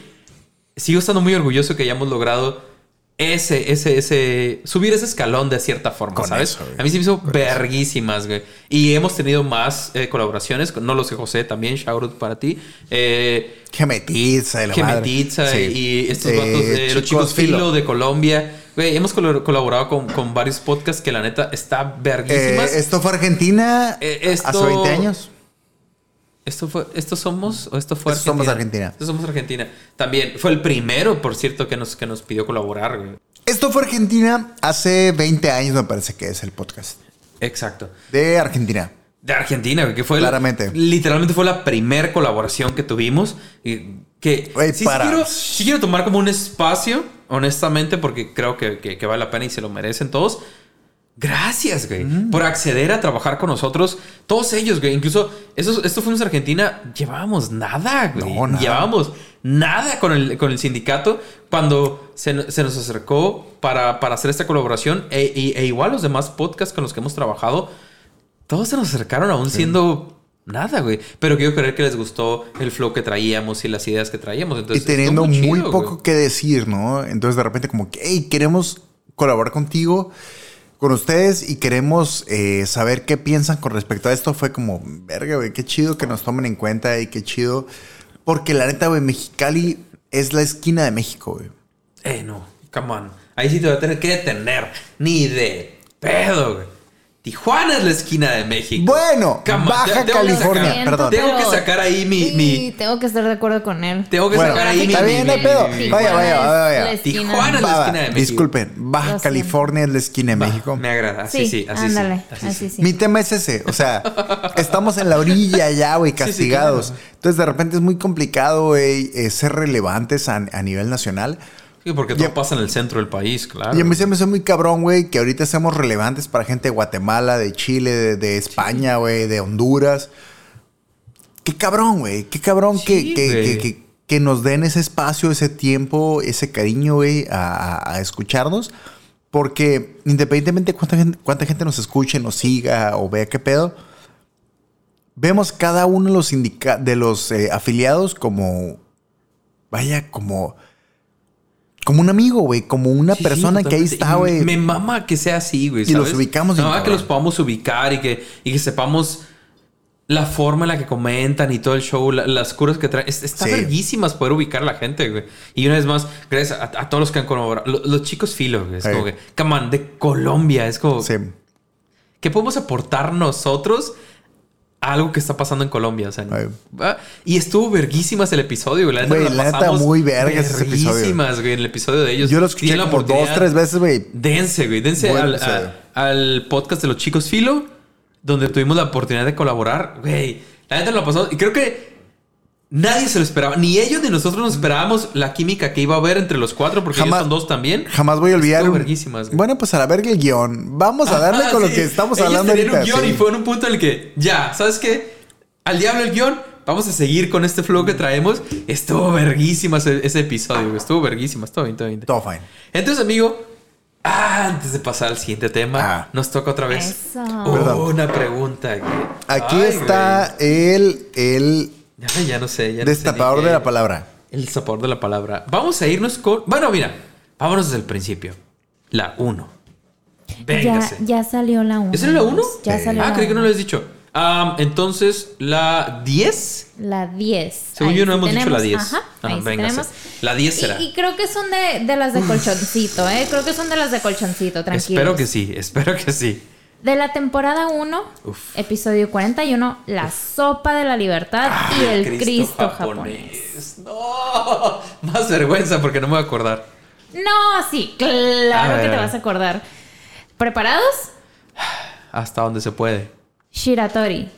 sigo estando muy orgulloso que hayamos logrado ese, ese, ese, subir ese escalón de cierta forma, Con ¿sabes? eso, a mí se me hizo Con verguísimas, güey. Y hemos tenido más eh, colaboraciones, no lo sé, José, también, shout out para ti. Eh, Gemetizza y la madre. Gemetizza Sí. y estos Eh, vatos de los chicos Filo. filo de Colombia. Güey, hemos colaborado con, con varios podcasts que la neta está verguísimas. Eh, esto fue Argentina Eh, esto- hace 20 años. ¿Esto fue, esto somos o esto fue Esto somos Argentina. Esto somos Argentina. También fue el primero, por cierto, que nos, que nos pidió colaborar, güey. Esto fue Argentina hace 20 años, me parece que es el podcast. Exacto. De Argentina. De Argentina, güey, que fue la- Claramente. literalmente fue la primer colaboración que tuvimos. y que Güey, sí, sí para- quiero, sí quiero tomar como un espacio, honestamente, porque creo que, que- que vale la pena y se lo merecen todos. Gracias, güey, Mm. por acceder a trabajar con nosotros. Todos ellos, güey. Incluso eso, esto fuimos a Argentina. Llevábamos nada, güey. No, nada. Llevábamos nada con el, con el sindicato cuando se, no- se nos acercó para, para hacer esta colaboración. E, y- e igual los demás podcasts con los que hemos trabajado, todos se nos acercaron aún siendo nada, güey. Pero quiero creer que les gustó el flow que traíamos y las ideas que traíamos. Y Entonces, teniendo estuvo muy chido, poco güey. que decir, ¿no? Entonces de repente como que, hey, queremos colaborar contigo, con ustedes y queremos eh, saber qué piensan con respecto a esto. Fue como, verga, güey, qué chido que nos tomen en cuenta y qué chido. Porque la neta, güey, Mexicali es la esquina de México, güey. Eh, no, come on. Ahí sí te voy a tener que detener. Ni de pedo, güey. Tijuana es la esquina de México. Bueno, Baja te- California, sacar- perdón. Tengo que sacar ahí mi- Sí, mi- Tengo que estar de acuerdo con él. Tengo que Bueno, sacar ahí mi. está mi- bien, mi- no hay pedo. Vaya, vaya, vaya, vaya. Tijuana es la esquina de México. Disculpen, Baja Lo California es la esquina de México. Me agrada. Así sí, Sí, así ándale, sí. así sí. Mi tema es ese, o sea, <laughs> estamos en la orilla ya, güey, sí, castigados. claro. Entonces, de repente es muy complicado, güey, eh, ser relevantes a, a nivel nacional. Sí, porque todo Ya- pasa en el centro del país, claro. Y a mí se me hace muy cabrón, güey, que ahorita seamos relevantes para gente de Guatemala, de Chile, de, de España, güey, de Honduras. Qué cabrón, güey. Qué cabrón que, Sí, que, que- que- que nos den ese espacio, ese tiempo, ese cariño, güey, a, a- a escucharnos. Porque independientemente de cuánta gente, cuánta gente nos escuche, nos siga o vea qué pedo, vemos cada uno de los, indica- de los eh, afiliados como, vaya, como, como un amigo, güey, como una Sí, sí, persona que ahí está, güey. Me mama que sea así, güey. Y los ubicamos Me mama que los podamos ubicar y que, y que sepamos la forma en la que comentan y todo el show, la- las curas que traen. Es- Está Sí. verguísimas poder ubicar a la gente, güey. Y una vez más, gracias a, a todos los que han colaborado. Lo- Los, chicos filo, güey. Es como que, come on, de Colombia. Es como. ¿qué podemos aportar nosotros? Algo que está pasando en Colombia, o sea, Ay. y estuvo verguísimas el episodio, güey. La neta, Güey, la neta, muy vergas ese episodio. verguísimas, güey, en el episodio de ellos. Yo lo escuché como dos, tres veces, güey. Dense, güey. Dense al, a- al podcast de los chicos Filo, donde tuvimos la oportunidad de colaborar. Güey, la neta lo pasó. Y creo que nadie se lo esperaba. Ni ellos ni nosotros nos esperábamos la química que iba a haber entre los cuatro, porque Jamás- ellos son dos también. Jamás voy a olvidar. Verguísimas, güey. Bueno, pues a la verga el guion. Vamos a darle Ajá, con lo que estamos Ellos hablando ahorita. un guion sí. y fue en un punto en el que, ya, ¿sabes qué? Al diablo el guion. Vamos a seguir con este flow que traemos. Estuvo verguísima ese, ese episodio, güey. Estuvo verguísima. Estuvo bien, todo bien. Todo fine. Entonces, amigo, ah, antes de pasar al siguiente tema, Ah. nos toca otra vez. Oh, una pregunta. Aquí Ay, está el, el. Ya, ya no sé. Ya no sé destapador qué. de la palabra. El destapador de la palabra. Vamos a irnos con. Bueno, mira, vámonos desde el principio. La 1. Ya, ya salió la 1. ¿Es la 1? Ya salió Ah, la creí que no lo has dicho. Ah, entonces, la 10. La 10. Según Ahí yo, no sí hemos dicho tenemos. la 10. Ajá, Ah, sí véngase. tenemos. La 10 será. Y, y creo que son de, de las de colchoncito, ¿eh? Creo que son de las de colchoncito, tranquilos. Espero que sí, espero que sí. De la temporada 1, Uf. episodio 41, La Sopa de la Libertad y el Cristo, japonés. No, <laughs> más vergüenza porque no me voy a acordar. No, sí, claro que te vas a acordar. ¿Preparados? Hasta donde se puede. Shiratori.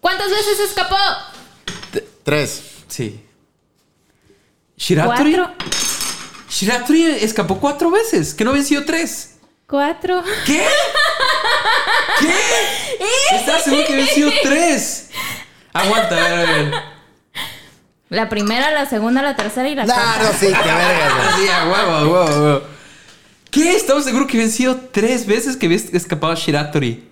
¿Cuántas veces escapó? Tres. Sí. Shiratori. Cuatro. Shiratori escapó cuatro veces, que no habían sido tres. Cuatro. ¿Qué? ¿Qué? ¿Estás seguro que habían sido tres? Aguanta, a ver, a ver. La primera, la segunda, la tercera y la No, cuarta. no, sí, qué verga. Así, a huevo, a huevo, a huevo. ¿Qué? Estamos seguros que habían sido tres veces que había escapado Shiratori.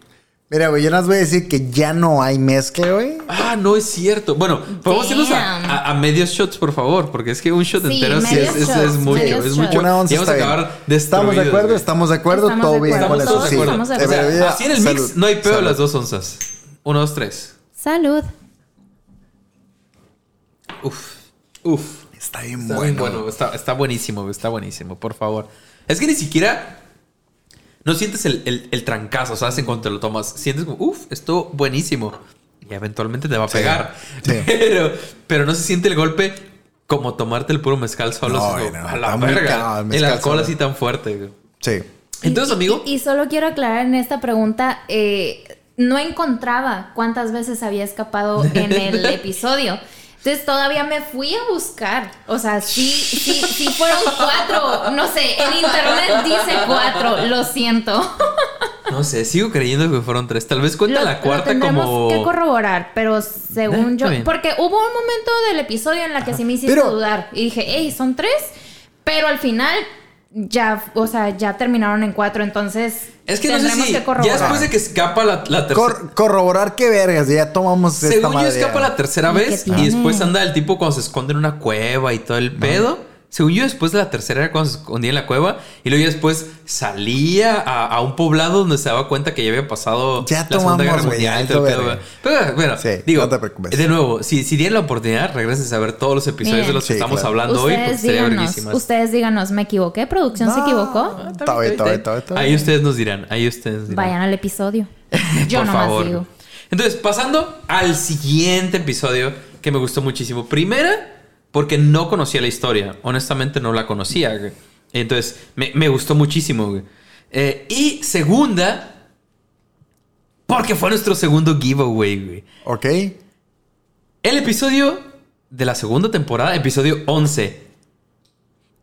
Mira, güey, yo nos voy a decir que ya no hay mezcla, güey. Ah, no es cierto. Bueno, podemos irnos a, a- a medios shots, por favor, porque es que un shot Sí, entero sí es, es- es mucho. medios Es mucho. Una onza y vamos a está bien. Estamos de acuerdo, güey. estamos de acuerdo, Estamos todo de bien acuerdo, con eso. Estamos Sí. estamos de acuerdo. O sea, así en el mix salud, no hay pedo salud. las dos onzas. Uno, dos, tres. Salud. Uf. Uf. Está bien Está bueno. bien bueno. Está, está buenísimo, está buenísimo, por favor. Es que ni siquiera no sientes el, el, el trancazo, ¿sabes? En cuanto te lo tomas, sientes como, uff, esto buenísimo. Y eventualmente te va a pegar. sí. <laughs> Pero, pero no se siente el golpe como tomarte el puro mezcal solo. No, a la verga. el el, alcohol solo. así tan fuerte. güey. Sí. Entonces, Y- amigo. Y, y solo quiero aclarar en esta pregunta, eh, no encontraba cuántas veces había escapado en el <laughs> episodio. Entonces todavía me fui a buscar. O sea, sí, sí, sí fueron cuatro. No sé, en internet dice cuatro. Lo siento. No sé, sigo creyendo que fueron tres. Tal vez cuenta Lo- la lo cuarta tendremos como. que corroborar, pero según yo. bien. Porque hubo un momento del episodio en la que sí me hiciste Pero- dudar. Y dije, hey, son tres. Pero al final ya, o sea, ya terminaron en cuatro. Entonces Es que no sé tendremos si. que Ya corroborar. después de que escapa la, la tercera. Cor- corroborar qué vergas, ya tomamos esta Según yo madre. escapa la tercera ¿Y qué vez y después anda el tipo cuando se esconde en una cueva y todo el pedo. Según yo, después de la tercera era cuando se escondía en la cueva. Y luego ya después salía a, a un poblado donde se daba cuenta que ya había pasado Ya la Segunda Guerra Mundial. Pero bueno, Sí, digo, no te preocupes. de nuevo, si, si tienen la oportunidad, regresen a ver todos los episodios Bien. de los que Sí, estamos claro. hablando hoy. Porque sería verguísimas. ustedes díganos, ¿me equivoqué? ¿Producción se equivocó? Bien, está bien. Ahí ustedes nos dirán. Ahí ustedes nos dirán. Vayan al episodio. <laughs> Yo Por nomás favor. digo. Entonces, pasando al siguiente episodio que me gustó muchísimo. Primera, porque no conocía la historia. Honestamente, no la conocía. güey. Entonces, me, me gustó muchísimo. güey. Eh, y segunda, porque fue nuestro segundo giveaway, güey. ¿Ok? El episodio de la segunda temporada, episodio 11.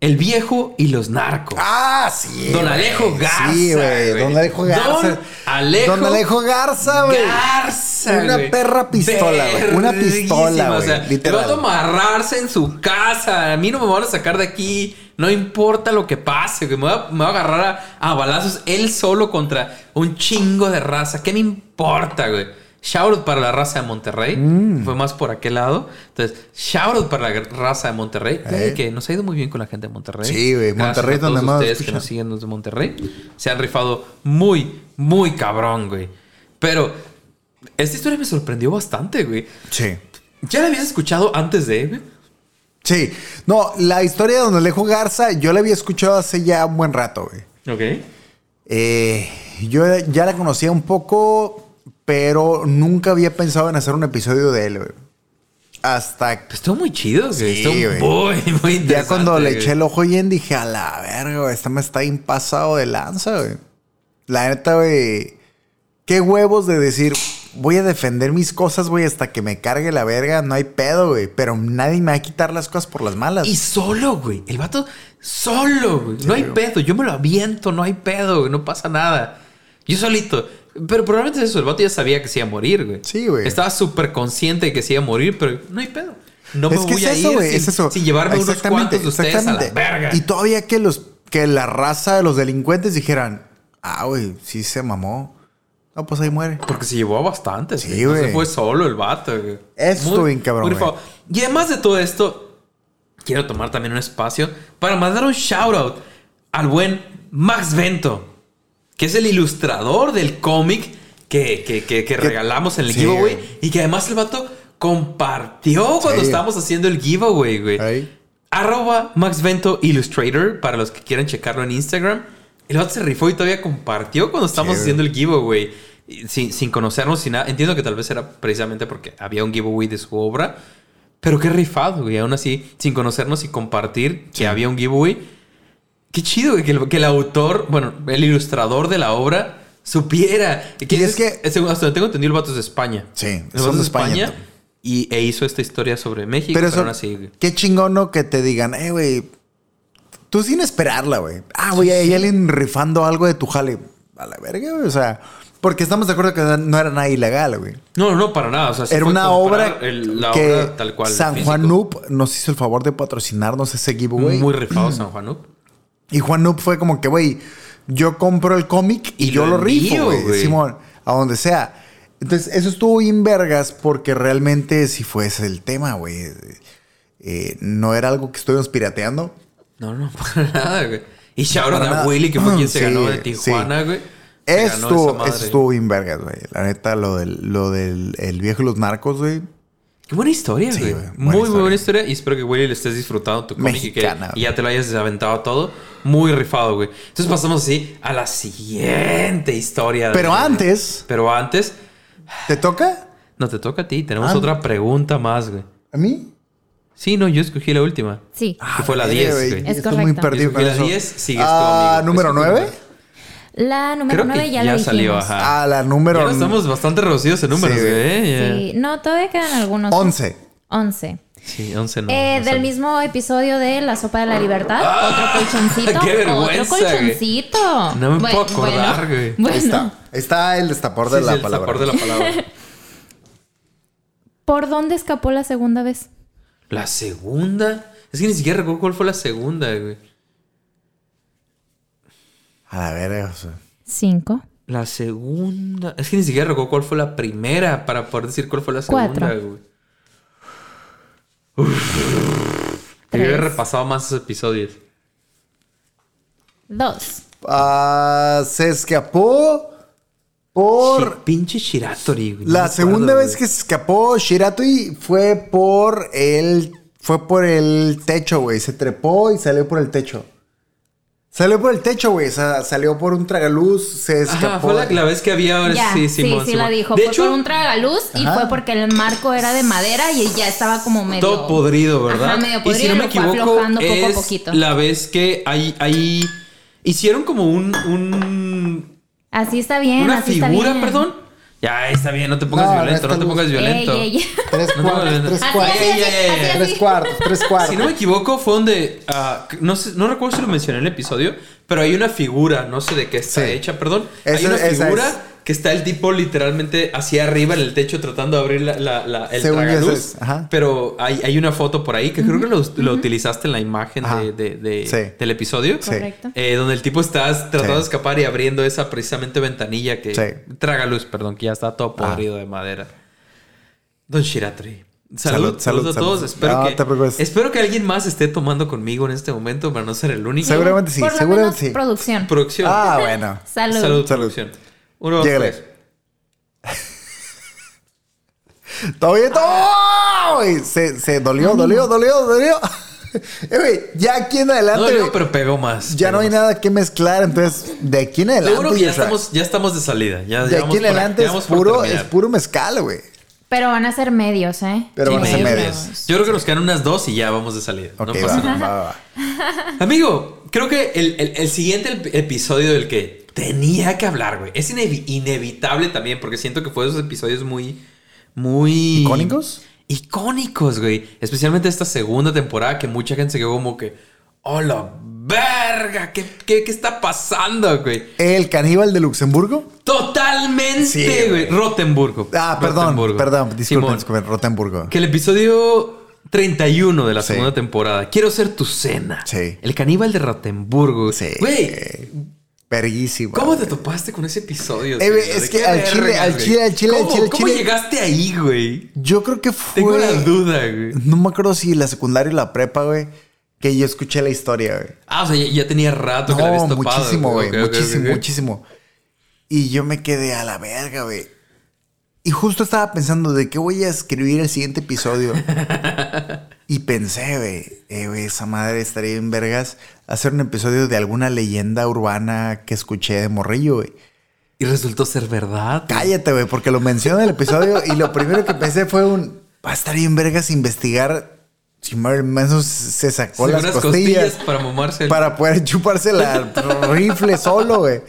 El viejo y los narcos. Ah, sí. Don. Alejo Garza, Sí, güey. Don Alejo Garza. Don Alejo Don Alejo Garza, güey. Garza, Una perra pistola, güey. Una pistola, güey. O sea, literal. te va a amarrarse en su casa. A mí no me van a sacar de aquí. No importa lo que pase, güey. Me va, me a agarrar a, a balazos él solo contra un chingo de raza. ¿Qué me importa, güey? Shout out para la raza de Monterrey. Mm. Fue más por aquel lado. Entonces, shout out para la raza de Monterrey. Eh. Que nos ha ido muy bien con la gente de Monterrey. Sí, güey. Monterrey a donde más ustedes que nos siguen los de Monterrey. Se han rifado muy, muy cabrón, güey. Pero esta historia me sorprendió bastante, güey. Sí. ¿Ya la habías escuchado antes de, güey? Sí. No, la historia de Don Alejo Garza, yo la había escuchado hace ya un buen rato, güey. Ok. Eh, yo ya la conocía un poco, pero nunca había pensado en hacer un episodio de él, güey. Hasta Pues estuvo muy chido, güey. Sí, estuvo güey. muy, muy interesante. ya cuando le eché el ojo bien dije, a la verga, güey, esta me está bien pasado de lanza, güey. La neta, güey, qué huevos de decir, voy a defender mis cosas, güey, hasta que me cargue la verga, no hay pedo, güey. Pero nadie me va a quitar las cosas por las malas. Y solo, güey. El vato solo, güey. No hay güey. pedo. Yo me lo aviento, no hay pedo, güey. No pasa nada. Yo solito. Pero probablemente es eso. El vato ya sabía que se iba a morir, güey. Sí, güey. Estaba súper consciente de que se iba a morir, pero no hay pedo. No me es que voy es a eso, ir güey, sin, es eso. sin llevarme unos cuantos de ustedes a la exactamente. verga. Y todavía que los que la raza de los delincuentes dijeran, ah, güey, sí se mamó. No, pues ahí muere. Porque se llevó a bastantes. Sí, güey. Se fue solo el vato, güey. Estuvo bien cabrón, muy. Y además de todo esto, quiero tomar también un espacio para mandar un shout out al buen Max Vento, que es el ilustrador del cómic que, que, que- que regalamos en el sí, giveaway. güey. Y que además el vato compartió cuando Sí. estábamos haciendo el giveaway, güey. Ahí. Arroba Max Vento Illustrator para los que quieran checarlo en Instagram. El vato se rifó y todavía compartió cuando estábamos Sí, haciendo el giveaway. Sin, sin conocernos, sin nada. Entiendo que tal vez era precisamente porque había un giveaway de su obra. Pero qué rifado, güey. Aún así, sin conocernos y compartir que había un giveaway. Qué chido. Que el, que el autor, bueno, el ilustrador de la obra supiera. Que Y es que- según- hasta tengo entendido, el vato es de España. Sí, el vato es de España. España. y, e hizo esta historia sobre México. Pero Pero, eso, aún así, qué chingón, ¿no? Que te digan, eh, güey, tú sin esperarla, güey. Ah, güey, hay alguien rifando algo de tu jale. A la verga, güey. O sea, porque estamos de acuerdo que no era nada ilegal, güey. No, no, para nada. O sea, Era una obra el- la que obra tal cual. San. Juan Noob nos hizo el favor de patrocinarnos ese giveaway. Muy rifado San Juan Noob. Y Juan Noob fue como que, güey, yo compro el cómic y, Y yo lo lo rifo, güey. Simón, a donde sea. Entonces, eso estuvo bien vergas porque realmente si fuese el tema, güey. eh, no era algo que estuvimos pirateando. No, no, <laughs> para nada, güey. Y shout out a. Willy, que fue quien se <clears throat> Sí, ganó de sí. Tijuana, güey. Madre. eso estuvo bien vergas, güey. La neta, lo del, lo del el viejo y los narcos, güey. Qué buena historia, Sí, güey. güey, buena muy, muy buena historia. Y espero que, Willy, le estés disfrutando tu cómic y que y ya te lo hayas desaventado todo. Muy rifado, güey. Entonces pasamos así a la siguiente historia. Pero antes, Pero antes, ¿te toca? no te toca a ti. Tenemos Ah. otra pregunta más, güey. ¿A mí? Sí, no, yo escogí la última. Sí. que fue la verga, 10, güey. güey. Es muy correcto. perdido Yo con escogí la eso. 10, sigues tú, Ah, amigo. ¿número Escogí 9? La número Creo 9 que ya, ya, la salió, dijimos. ajá. Ah, la número Ya estamos bastante reducidos en números, Sí, güey. güey. ¿eh? Sí. No, todavía quedan algunos. 11. 11. Sí, 11 no. Eh, no del salió. mismo episodio de La Sopa de la Libertad. ¡Ah! Otro colchoncito. ¡Qué vergüenza, Otro colchoncito. No me Bueno, puedo acordar, bueno, güey. Bueno, Ahí está. Está el destapor de Sí, la sí, el palabra. sabor de la palabra. <laughs> ¿por dónde escapó la segunda vez? La segunda. Es que ni siquiera recuerdo cuál fue la segunda, güey. A la verga, o sea. Cinco. La segunda. Es que ni siquiera recuerdo cuál fue la primera para poder decir cuál fue la segunda, Cuatro. güey. Uf. Yo había Tres. repasado más esos episodios. Dos. Ah, se escapó por... Shi- pinche Shiratori, güey. No La me acuerdo, segunda vez güey. que se escapó Shiratoi fue por el... Fue por el techo, güey. Se trepó y salió por el techo. Salió por el techo, güey. O sea, salió por un tragaluz, se escapó. Ajá, fue la, la vez que había ahora Ya, sí, sí, Simón, sí, Simón. la dijo. De fue hecho, por un tragaluz y Ajá. fue porque el marco era de madera y ya estaba como medio... todo podrido, ¿verdad? Ajá, medio y podrido si no y me equivoco, aflojando poco a es poquito. la vez que hay, hay hicieron como un, un Así está bien, una así está figura, bien. perdón. Ya, está bien, no te pongas No, violento, no te luz. pongas violento. Ey, ey, ey. <laughs> Tres No, cuartos, tres cuartos. así, así, así. Tres cuartos, tres cuartos. Si no me equivoco, fue donde. ah, no, sé, no recuerdo si lo mencioné en el episodio, pero hay una figura, no sé de qué está Sí. hecha, perdón. hay Esa- una esa figura es. Que está el tipo literalmente hacia arriba en el techo tratando de abrir la, la- la- el Según tragaluz. esa es, ajá. Pero hay, hay una foto por ahí que creo que lo, lo utilizaste en la imagen de, de- de- Sí. del episodio. Sí. Correcto. Eh, donde el tipo está tratando Sí. de escapar y abriendo esa precisamente ventanilla que Sí. traga luz, perdón, que ya está todo Ah. podrido de madera. Don Shiratri. Salud, Salud, a salud. todos. Espero, No que, te espero que alguien más esté tomando conmigo en este momento para no ser el único. Seguramente sí, Por lo seguramente menos sí. producción. Producción. Ah, bueno. <laughs> Salud. salud, Salud. producción. Uno, dos, tres. Todo bien, todo. güey. Se, se dolió, dolió, dolió, dolió. <laughs> Eh, güey, ya aquí en No, adelante, güey, pero pegó más. ya no hay más. nada que mezclar. Entonces, de aquí en adelante. Seguro que ya estamos, ya estamos de salida. Ya, de aquí en adelante es puro, terminar. es puro mezcal, güey. Pero van a ser medios, ¿eh? Pero Sí, van a ser medios. medios. Yo creo que nos quedan unas dos y ya vamos de salida. Ok, no va, pasa nada. va, va, va. Amigo, creo que el, el- el siguiente ep- episodio del que tenía que hablar, güey, es inevi- inevitable también porque siento que fue de esos episodios muy, muy... ¿Icónicos? Icónicos, güey. Especialmente esta segunda temporada que mucha gente se quedó como que, ¡oh, la verga! ¿Qué, qué, qué está pasando, güey? ¿El caníbal de Luxemburgo? Totalmente, Sí, güey. Rotenburgo. Ah, perdón, Rotenburgo. perdón, disculpen, disculpen, Rotenburgo. Que el episodio 31 de la Sí. segunda temporada. Quiero ser tu cena. Sí. El caníbal de Rotenburgo. Sí. Güey, Verguísimo. ¿Cómo te topaste con ese episodio? Eh, es ¿De que al chile, vergas, al chile, al chile, al ¿Cómo- chile, al ¿Cómo chile? llegaste ahí, güey? Yo creo que fue. Tengo la duda, güey. No me acuerdo si la secundaria o la prepa, güey. Que yo escuché la historia, güey. Ah, o sea, ya, ya tenía rato que la habías No, topado. muchísimo, güey. Muchísimo, muchísimo. Y yo me quedé a la verga, güey. Y justo estaba pensando de qué voy a escribir el siguiente episodio. <laughs> y pensé, güey, eh, güey, esa madre estaría en vergas hacer un episodio de alguna leyenda urbana que escuché de morrillo, güey. Y resultó ser verdad. Cállate, güey, porque lo mencioné en el episodio y lo primero que pensé fue un. Va a estar bien vergas investigar si Marilyn Manson se sacó Sí, las costillas, para mamarse. para poder chuparse la rifle solo, güey.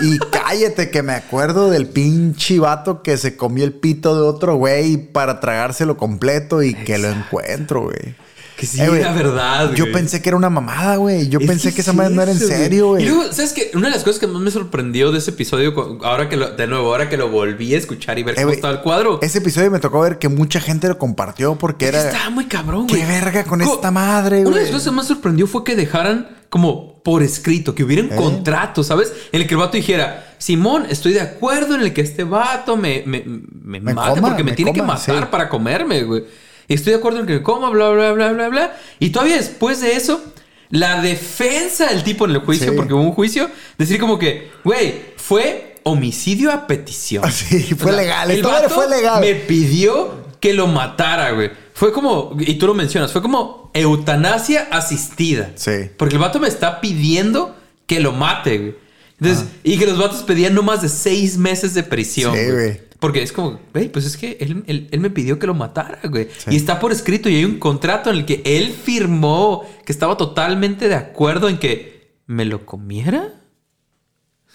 Y cállate que me acuerdo del pinche vato que se comió el pito de otro güey para tragárselo completo y que lo encuentro, güey. Que sí Eh, güey, era verdad, Yo güey. pensé que era una mamada, güey. Yo Es pensé que, esa es madre no era en serio, güey. Y luego, ¿sabes qué? Una de las cosas que más me sorprendió de ese episodio, ahora que lo, de nuevo, ahora que lo volví a escuchar y ver Eh, cómo güey, estaba el cuadro, Ese episodio me tocó ver que mucha gente lo compartió porque era. estaba muy cabrón, ¿Qué güey. verga con Co- esta madre, Una de güey? las cosas que más sorprendió fue que dejaran como por escrito, que hubiera un ¿Eh? contrato, ¿sabes? En el que el vato dijera, Simón, estoy de acuerdo en el que este vato me, me, me, Me mate coma, porque me, me tiene que matar sí. para comerme, güey. Estoy de acuerdo en que coma, bla, bla, bla, bla, bla. Y todavía después de eso, la defensa del tipo en el juicio, Sí. porque hubo un juicio, decir como que, güey, fue homicidio a petición. Sí, fue legal, El vato fue legal. me pidió que lo matara, güey. Fue como, y tú lo mencionas, fue como eutanasia asistida. Sí. Porque el vato me está pidiendo que lo mate, güey. Entonces, y que los vatos pedían no más de seis meses de prisión. Sí, güey. Porque es como, güey, pues es que él, él- él me pidió que lo matara, güey. Sí. Y está por escrito y hay un contrato en el que él firmó que estaba totalmente de acuerdo en que me lo comiera.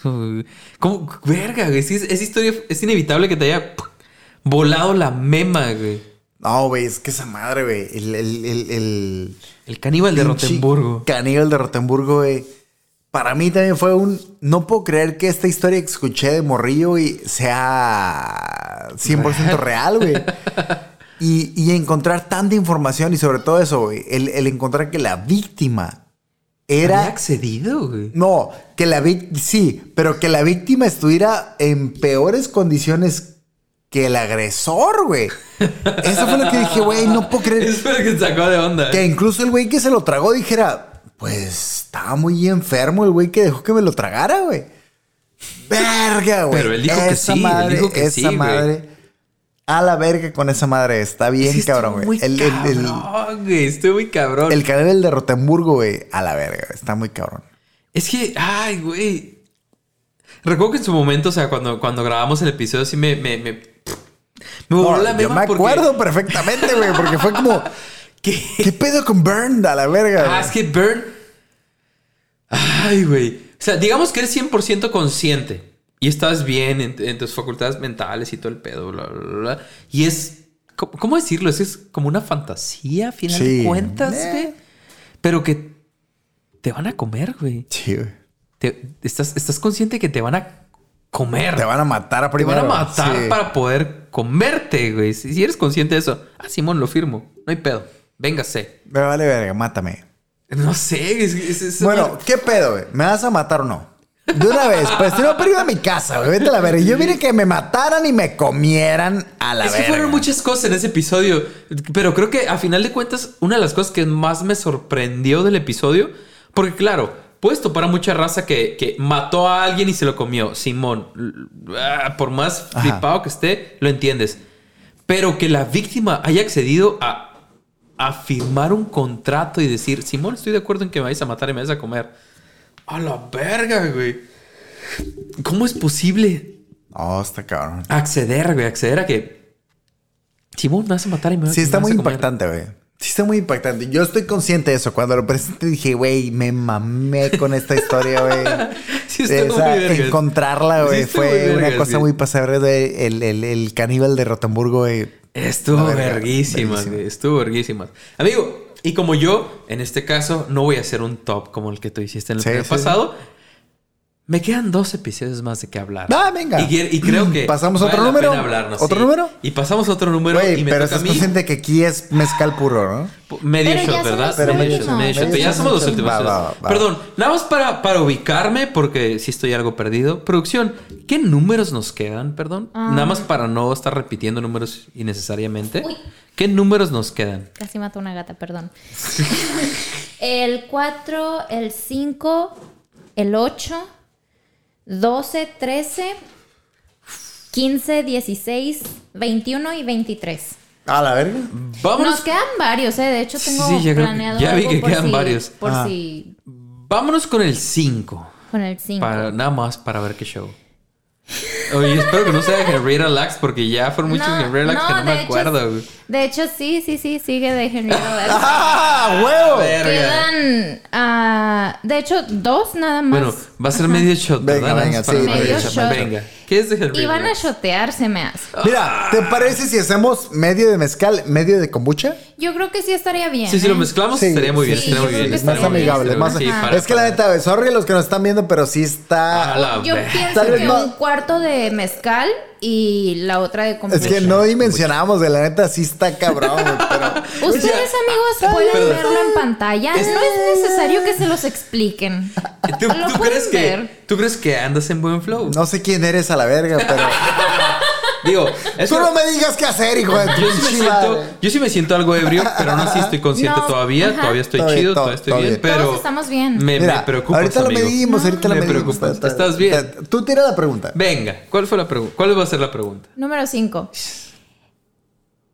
<laughs> Como, verga, güey. Es- esa historia es inevitable que te haya volado la mema, güey. No, güey, es que esa madre, güey. El, el, el, el El caníbal de Rotemburgo. Caníbal de Rotemburgo, güey. Para mí también fue un. No puedo creer que esta historia que escuché de Morrillo, güey, sea 100% real, güey. <laughs> Y, y encontrar tanta información y sobre todo eso, güey. El, el encontrar que la víctima Había era. accedido, güey. No, que la víctima. Sí, pero que la víctima estuviera en peores condiciones que el agresor, güey. Eso fue lo que dije, güey, no puedo creer. <laughs> Eso fue lo que sacó de onda. Que incluso el güey que se lo tragó dijera, pues estaba muy enfermo el güey que dejó que me lo tragara, güey. Verga, güey. Pero él dijo que Esa sí, él madre, dijo que esa sí, güey. madre. A la verga con esa madre. Está bien, Sí, cabrón, güey. El, el, el, cabrón, güey. Estuvo muy cabrón. el canal de Rotemburgo, güey. A la verga. Está muy cabrón. Es que, ay, güey. Recuerdo que en su momento, o sea, cuando, cuando grabamos el episodio, sí me. Me, me, me voló No, la yo me porque- acuerdo perfectamente, güey. Porque fue como, <laughs> ¿Qué? ¿qué pedo con Burn? A la verga, Ah, es que Burn. Ay, güey. O sea, digamos que eres 100% consciente y estás bien en, en tus facultades mentales y todo el pedo, bla, bla, bla. Y es. ¿Cómo, decirlo? Es, es como una fantasía, a final Sí. de cuentas, Eh. güey. Pero que te van a comer, güey. Sí, güey. Te- estás, estás consciente que te van a comer. Te van a matar a Te primero. van a matar Sí. para poder comerte, güey. Si, si eres consciente de eso, ah, Simón, lo firmo. No hay pedo. Véngase. Me vale verga, mátame. No sé. Es, es- es- Bueno, ¿qué pedo, güey? ¿Me vas a matar o no? De una vez, pues si no, pero iba a mi casa, güey. Vete a la verga. Yo vine que me mataran y me comieran a la es que verga. fueron muchas cosas en ese episodio. Pero creo que a final de cuentas, una de las cosas que más me sorprendió del episodio, porque claro, puedes topar a mucha raza que, que mató a alguien y se lo comió. Simón, ah, por más Ajá. flipado que esté, lo entiendes. Pero que la víctima haya accedido a, a firmar un contrato y decir, Simón, estoy de acuerdo en que me vais a matar y me vais a comer. A la verga, güey. ¿Cómo es posible No, está cabrón. acceder, güey? Acceder a que. Simón, me vas a matar y me Sí, me está vas muy a comer. impactante, güey. Sí, está muy impactante. Yo estoy consciente de eso. Cuando lo presenté dije, güey, me mamé con esta historia, güey. <laughs> Sí, estuvo Esa- muy vergas. encontrarla, Sí, güey, estuvo fue muy una cosa muy pasable el, el, el caníbal de Rotemburgo, güey. Estuvo verguísimas, verguísima. güey. Estuvo verguísimas. Amigo, y como yo, en este caso, no voy a hacer un top como el que tú hiciste en el Sí, video sí, pasado. Me quedan dos episodios más de qué hablar. Ah, venga. Y, creo que. <clears throat> ¿Pasamos vale otro número? hablarnos, ¿Otro sí. número? Y pasamos otro número. Güey, y me pero toca a estás mí. consciente que aquí es mezcal puro, ¿no? Medio Pero shot, ¿verdad? Pero medio shot, shot, medio shot. medio Ya somos los últimos. Va, va, va. Perdón, nada más para, para ubicarme, porque sí estoy algo perdido. Producción, ¿qué números nos quedan? Perdón. Ah. Nada más para no estar repitiendo números innecesariamente. Uy. ¿Qué números nos quedan? Casi mató una gata, perdón. <laughs> el 4, el 5, el 8, 12, 13, 15, 16, 21 y 23. A la verga. Vámonos, Nos quedan varios, ¿eh? De hecho, tengo Sí, ya planeado ya vi que por quedan si- varios. Por Ah. si... vámonos con el 5. Con el 5. Para, nada más para ver qué show. Oye, espero que no sea Henrietta Lacks porque ya fueron muchos Henrietta Lacks que no me hecho- acuerdo. De hecho, sí, sí, sí, sigue de Lacks. <laughs> ¡Ah, huevo! Verga. Quedan, ah, de hecho, dos nada más. Bueno, va a ser medio shot, Venga, ¿verdad? venga, sí, medio shot. Venga. ¿Qué es de Henrietta y van a shotear, se me hace. Mira, ¿te parece si hacemos medio de mezcal, medio de kombucha? Yo creo que sí estaría bien. Sí, si lo ¿eh? mezclamos Sí, estaría muy bien. sí, estaría yo muy creo bien. que Es más amigable, más muy bien. Sí, para- Es que la neta, sorry los que nos están viendo, pero sí está. Yo pienso Tal vez que no- un cuarto de mezcal y la otra de kombucha. Es que no dimensionamos, de la neta sí está cabrón, pero. <laughs> Ustedes, amigos, pueden Perdón. verlo en pantalla. Es- No es necesario que se los expliquen. ¿Tú, Lo tú pueden crees que. ¿Tú crees que andas en buen flow? No sé quién eres a la verga, pero. <laughs> Digo, es Tú que- no me digas qué hacer, hijo de yo, sí siento, yo sí me siento algo ebrio, pero aún así estoy consciente No, todavía. ajá. Todavía estoy Todo chido, todo- todavía estoy todo bien, bien. pero... Todos estamos bien. Me, me Mira, preocupas, ahorita lo amigo. medimos, ahorita lo Me medimos. preocupas. Está- ¿Estás bien? Tú tira la pregunta. Venga, ¿cuál fue la pregunta? ¿Cuál va a ser la pregunta? Número 5.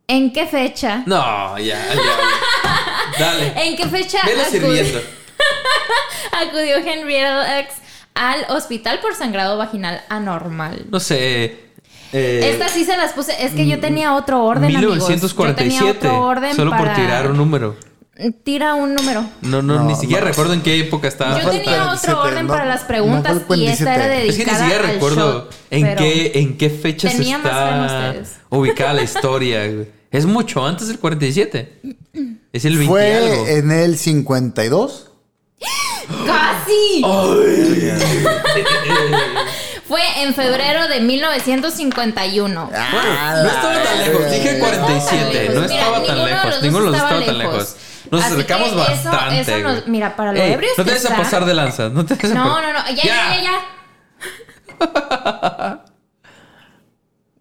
¿En qué fecha? No, ya, ya. Dale. ¿En qué fecha sirviendo. <laughs> acudió Henrietta Lacks al hospital por sangrado vaginal anormal? No sé. Eh, Estas sí se las puse. Es que yo tenía otro orden, amigos. Yo 1947. tenía otro orden solo para... por tirar un número. Tira un número. No, no, No, ni siquiera no. recuerdo en qué época estaba. Yo tenía 47, otro orden no- para las preguntas y esta era 47. dedicada Es que ni siquiera recuerdo shot, en qué, en qué fecha se tenía más fe en está ustedes. ubicada la historia. Es mucho antes del 47. Es el 20 y Fue algo. en el 52. <gasps> ¡Casi! <laughs> Fue en febrero de 1951. Ah, Bueno, no estaba tan lejos. Dije 47. No estaba tan lejos. Ninguno de los estaba estaba tan lejos. Nos Así acercamos que eso- bastante. eso nos- güey. mira, para lo Ey, ebrios No te que des a pasar de lanza. No te No, no, no. Ya, ya, ya, ya. <laughs>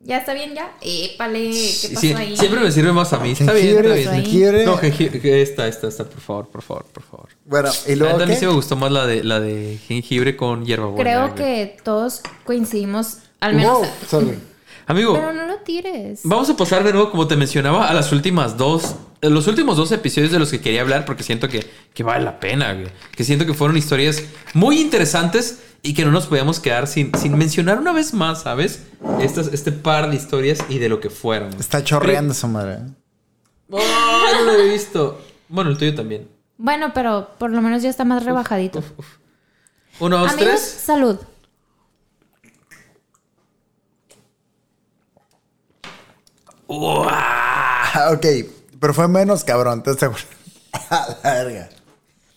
Ya está bien, ya. Épale, ¿qué pasó Sí, ahí? siempre me sirve más a mí. Está bien, Jengibre, está bien. jengibre. No, jengibre. Esta, esta, esta, por favor, por favor, por favor. Bueno, y A luego. mí ¿qué? sí me gustó más la de, la de jengibre con hierbabuena. Creo que todos coincidimos, al menos. Wow, sorry. <laughs> Amigo, Pero no lo tires. vamos a pasar de nuevo, como te mencionaba, a las últimas dos. eh, Los últimos dos episodios de los que quería hablar porque siento que, que vale la pena, güey. Que siento que fueron historias muy interesantes y que no nos podíamos quedar sin, sin mencionar una vez más, ¿sabes? Estas, este par de historias y de lo que fueron. Está chorreando esa madre. ¡Oh, no lo he visto! Bueno, el tuyo también. Bueno, pero por lo menos ya está más rebajadito. Uno, dos, Amigos, tres. salud. Ah, ok, pero fue menos cabrón, ¿te seguro? A la verga.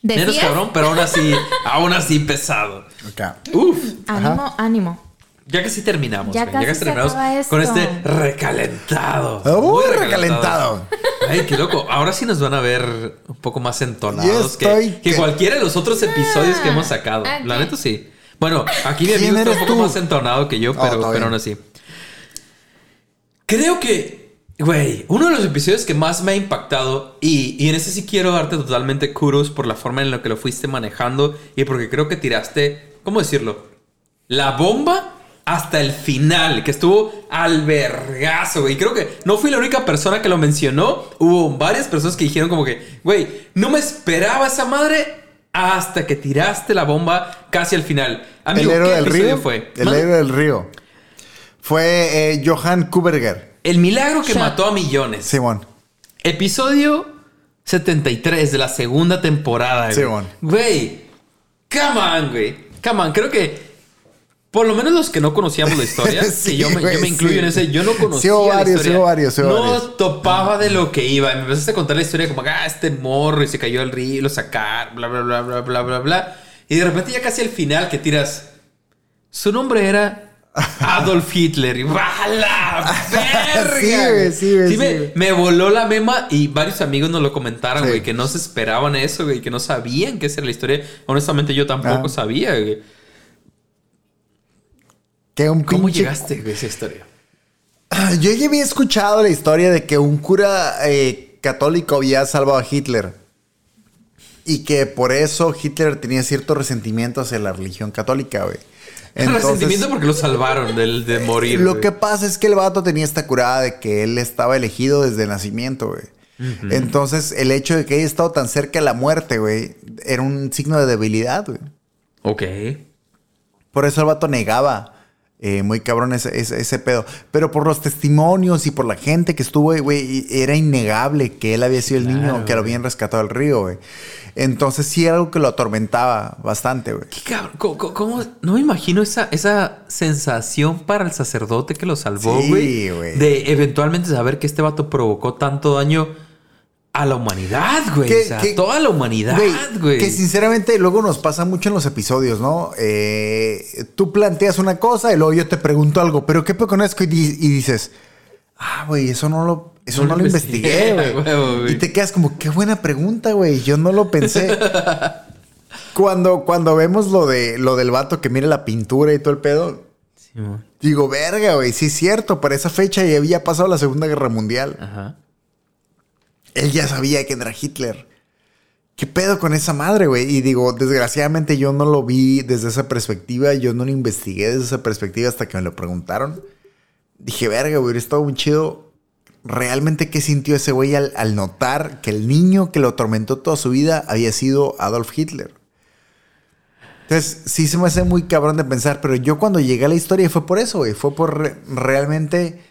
Menos cabrón, pero aún así, <laughs> aún así pesado. Ok. Uf. Ánimo, ánimo. Ya casi terminamos, Ya casi casi se terminamos con este recalentado. Ah, Muy recalentado. Ay, qué loco. Ahora sí nos van a ver un poco más entonados que, que que- cualquiera de los otros episodios que hemos sacado. Ah, La ¿qué? neta sí. Bueno, aquí mi ¿Quién amigo está un poco tú? más entonado que yo, Oh, pero, aún así. Creo que, güey, uno de los episodios que más me ha impactado, y, y en ese sí quiero darte totalmente kudos por la forma en la que lo fuiste manejando y porque creo que tiraste, ¿cómo decirlo? La bomba hasta el final, que estuvo al vergazo, güey. Y creo que no fui la única persona que lo mencionó. Hubo varias personas que dijeron como que, güey, no me esperaba esa madre hasta que tiraste la bomba casi al final. Amigo, el héroe ¿qué del río. fue? El héroe del río. Fue eh, Johan Kuberger. El milagro que Shot. mató a millones. Simón. Episodio 73 de la segunda temporada. Simón. Güey, come on, güey. Come on, creo que por lo menos los que no conocíamos la historia, <laughs> Sí, que yo me, yo güey, me incluyo sí. en ese, yo no conocía Sí hubo la varios, historia. sí hubo varios, sí hubo no varios. topaba de lo que iba. Me empezaste a contar la historia como, ah, este morro y se cayó al río lo sacaron, bla, bla, bla, bla, bla, bla, bla. Y de repente ya casi al final que tiras, su nombre era Adolf Hitler. Y ¡va la <laughs> verga! Sí, güey, sí, güey, sí, me, voló la mema y varios amigos nos lo comentaron, güey, que no se esperaban eso, güey, que no sabían esa era la historia. Honestamente, yo tampoco Ah. sabía, güey. Que un ¿Cómo pinche- llegaste a esa historia? Ah, Yo ya había escuchado la historia de que un cura eh, católico había salvado a Hitler. Y que por eso Hitler tenía cierto resentimiento hacia la religión católica, güey. Resentimiento porque lo salvaron del, de morir. Lo güey. que pasa es que el vato tenía esta curada de que él estaba elegido desde el nacimiento, güey. Entonces, el hecho de que haya estado tan cerca de la muerte, güey, era un signo de debilidad, güey. Ok. Por eso el vato negaba eh, muy cabrón ese, ese- ese pedo. Pero por los testimonios y por la gente que estuvo, güey, era innegable que él había sido el Claro, niño que lo habían rescatado del río, güey. Entonces sí era algo que lo atormentaba bastante, güey. ¿Qué cabrón? ¿Cómo? No me imagino esa, esa sensación para el sacerdote que lo salvó, Sí, güey. güey. De eventualmente saber que este vato provocó tanto daño a la humanidad, güey. Que- O sea, que- toda la humanidad, güey. Que sinceramente luego nos pasa mucho en los episodios, ¿no? Eh, tú planteas una cosa y luego yo te pregunto algo, pero ¿qué con esto? Y, y dices, ah, güey, eso no lo, eso No no, lo investigué, güey. Y te quedas como, qué buena pregunta, güey. Yo no lo pensé. <laughs> cuando, cuando vemos lo de lo del vato que mira la pintura y todo el pedo, Sí, digo, verga, güey, sí es cierto, para esa fecha ya había pasado la Segunda Guerra Mundial. Ajá. Él ya sabía que era Hitler. ¿Qué pedo con esa madre, güey? Y digo, desgraciadamente yo no lo vi desde esa perspectiva, yo no lo investigué desde esa perspectiva hasta que me lo preguntaron. Dije, verga, güey, hubiera estado muy chido. Realmente, ¿qué sintió ese güey al, notar que el niño que lo atormentó toda su vida había sido Adolf Hitler? Entonces, sí se me hace muy cabrón de pensar, pero yo cuando llegué a la historia fue por eso, güey. Fue por re- realmente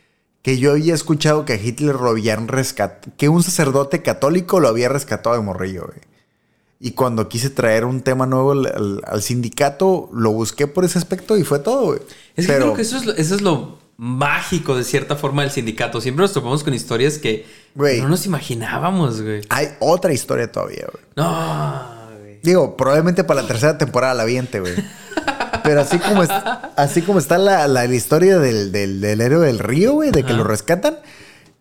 que yo había escuchado que a Hitler lo habían rescatado, que un sacerdote católico lo había rescatado de morrillo, güey. Y cuando quise traer un tema nuevo al, al- al sindicato, lo busqué por ese aspecto y fue todo, güey. Es que Pero- creo que eso es, lo, eso es lo mágico de cierta forma del sindicato. Siempre nos topamos con historias que Güey. no nos imaginábamos, güey. Hay otra historia todavía, güey. No, güey. Digo, probablemente para la tercera temporada la viente, güey. <laughs> Pero así como, es- así como está la, la- la historia del, del, del héroe del río, güey, de que Ajá. lo rescatan,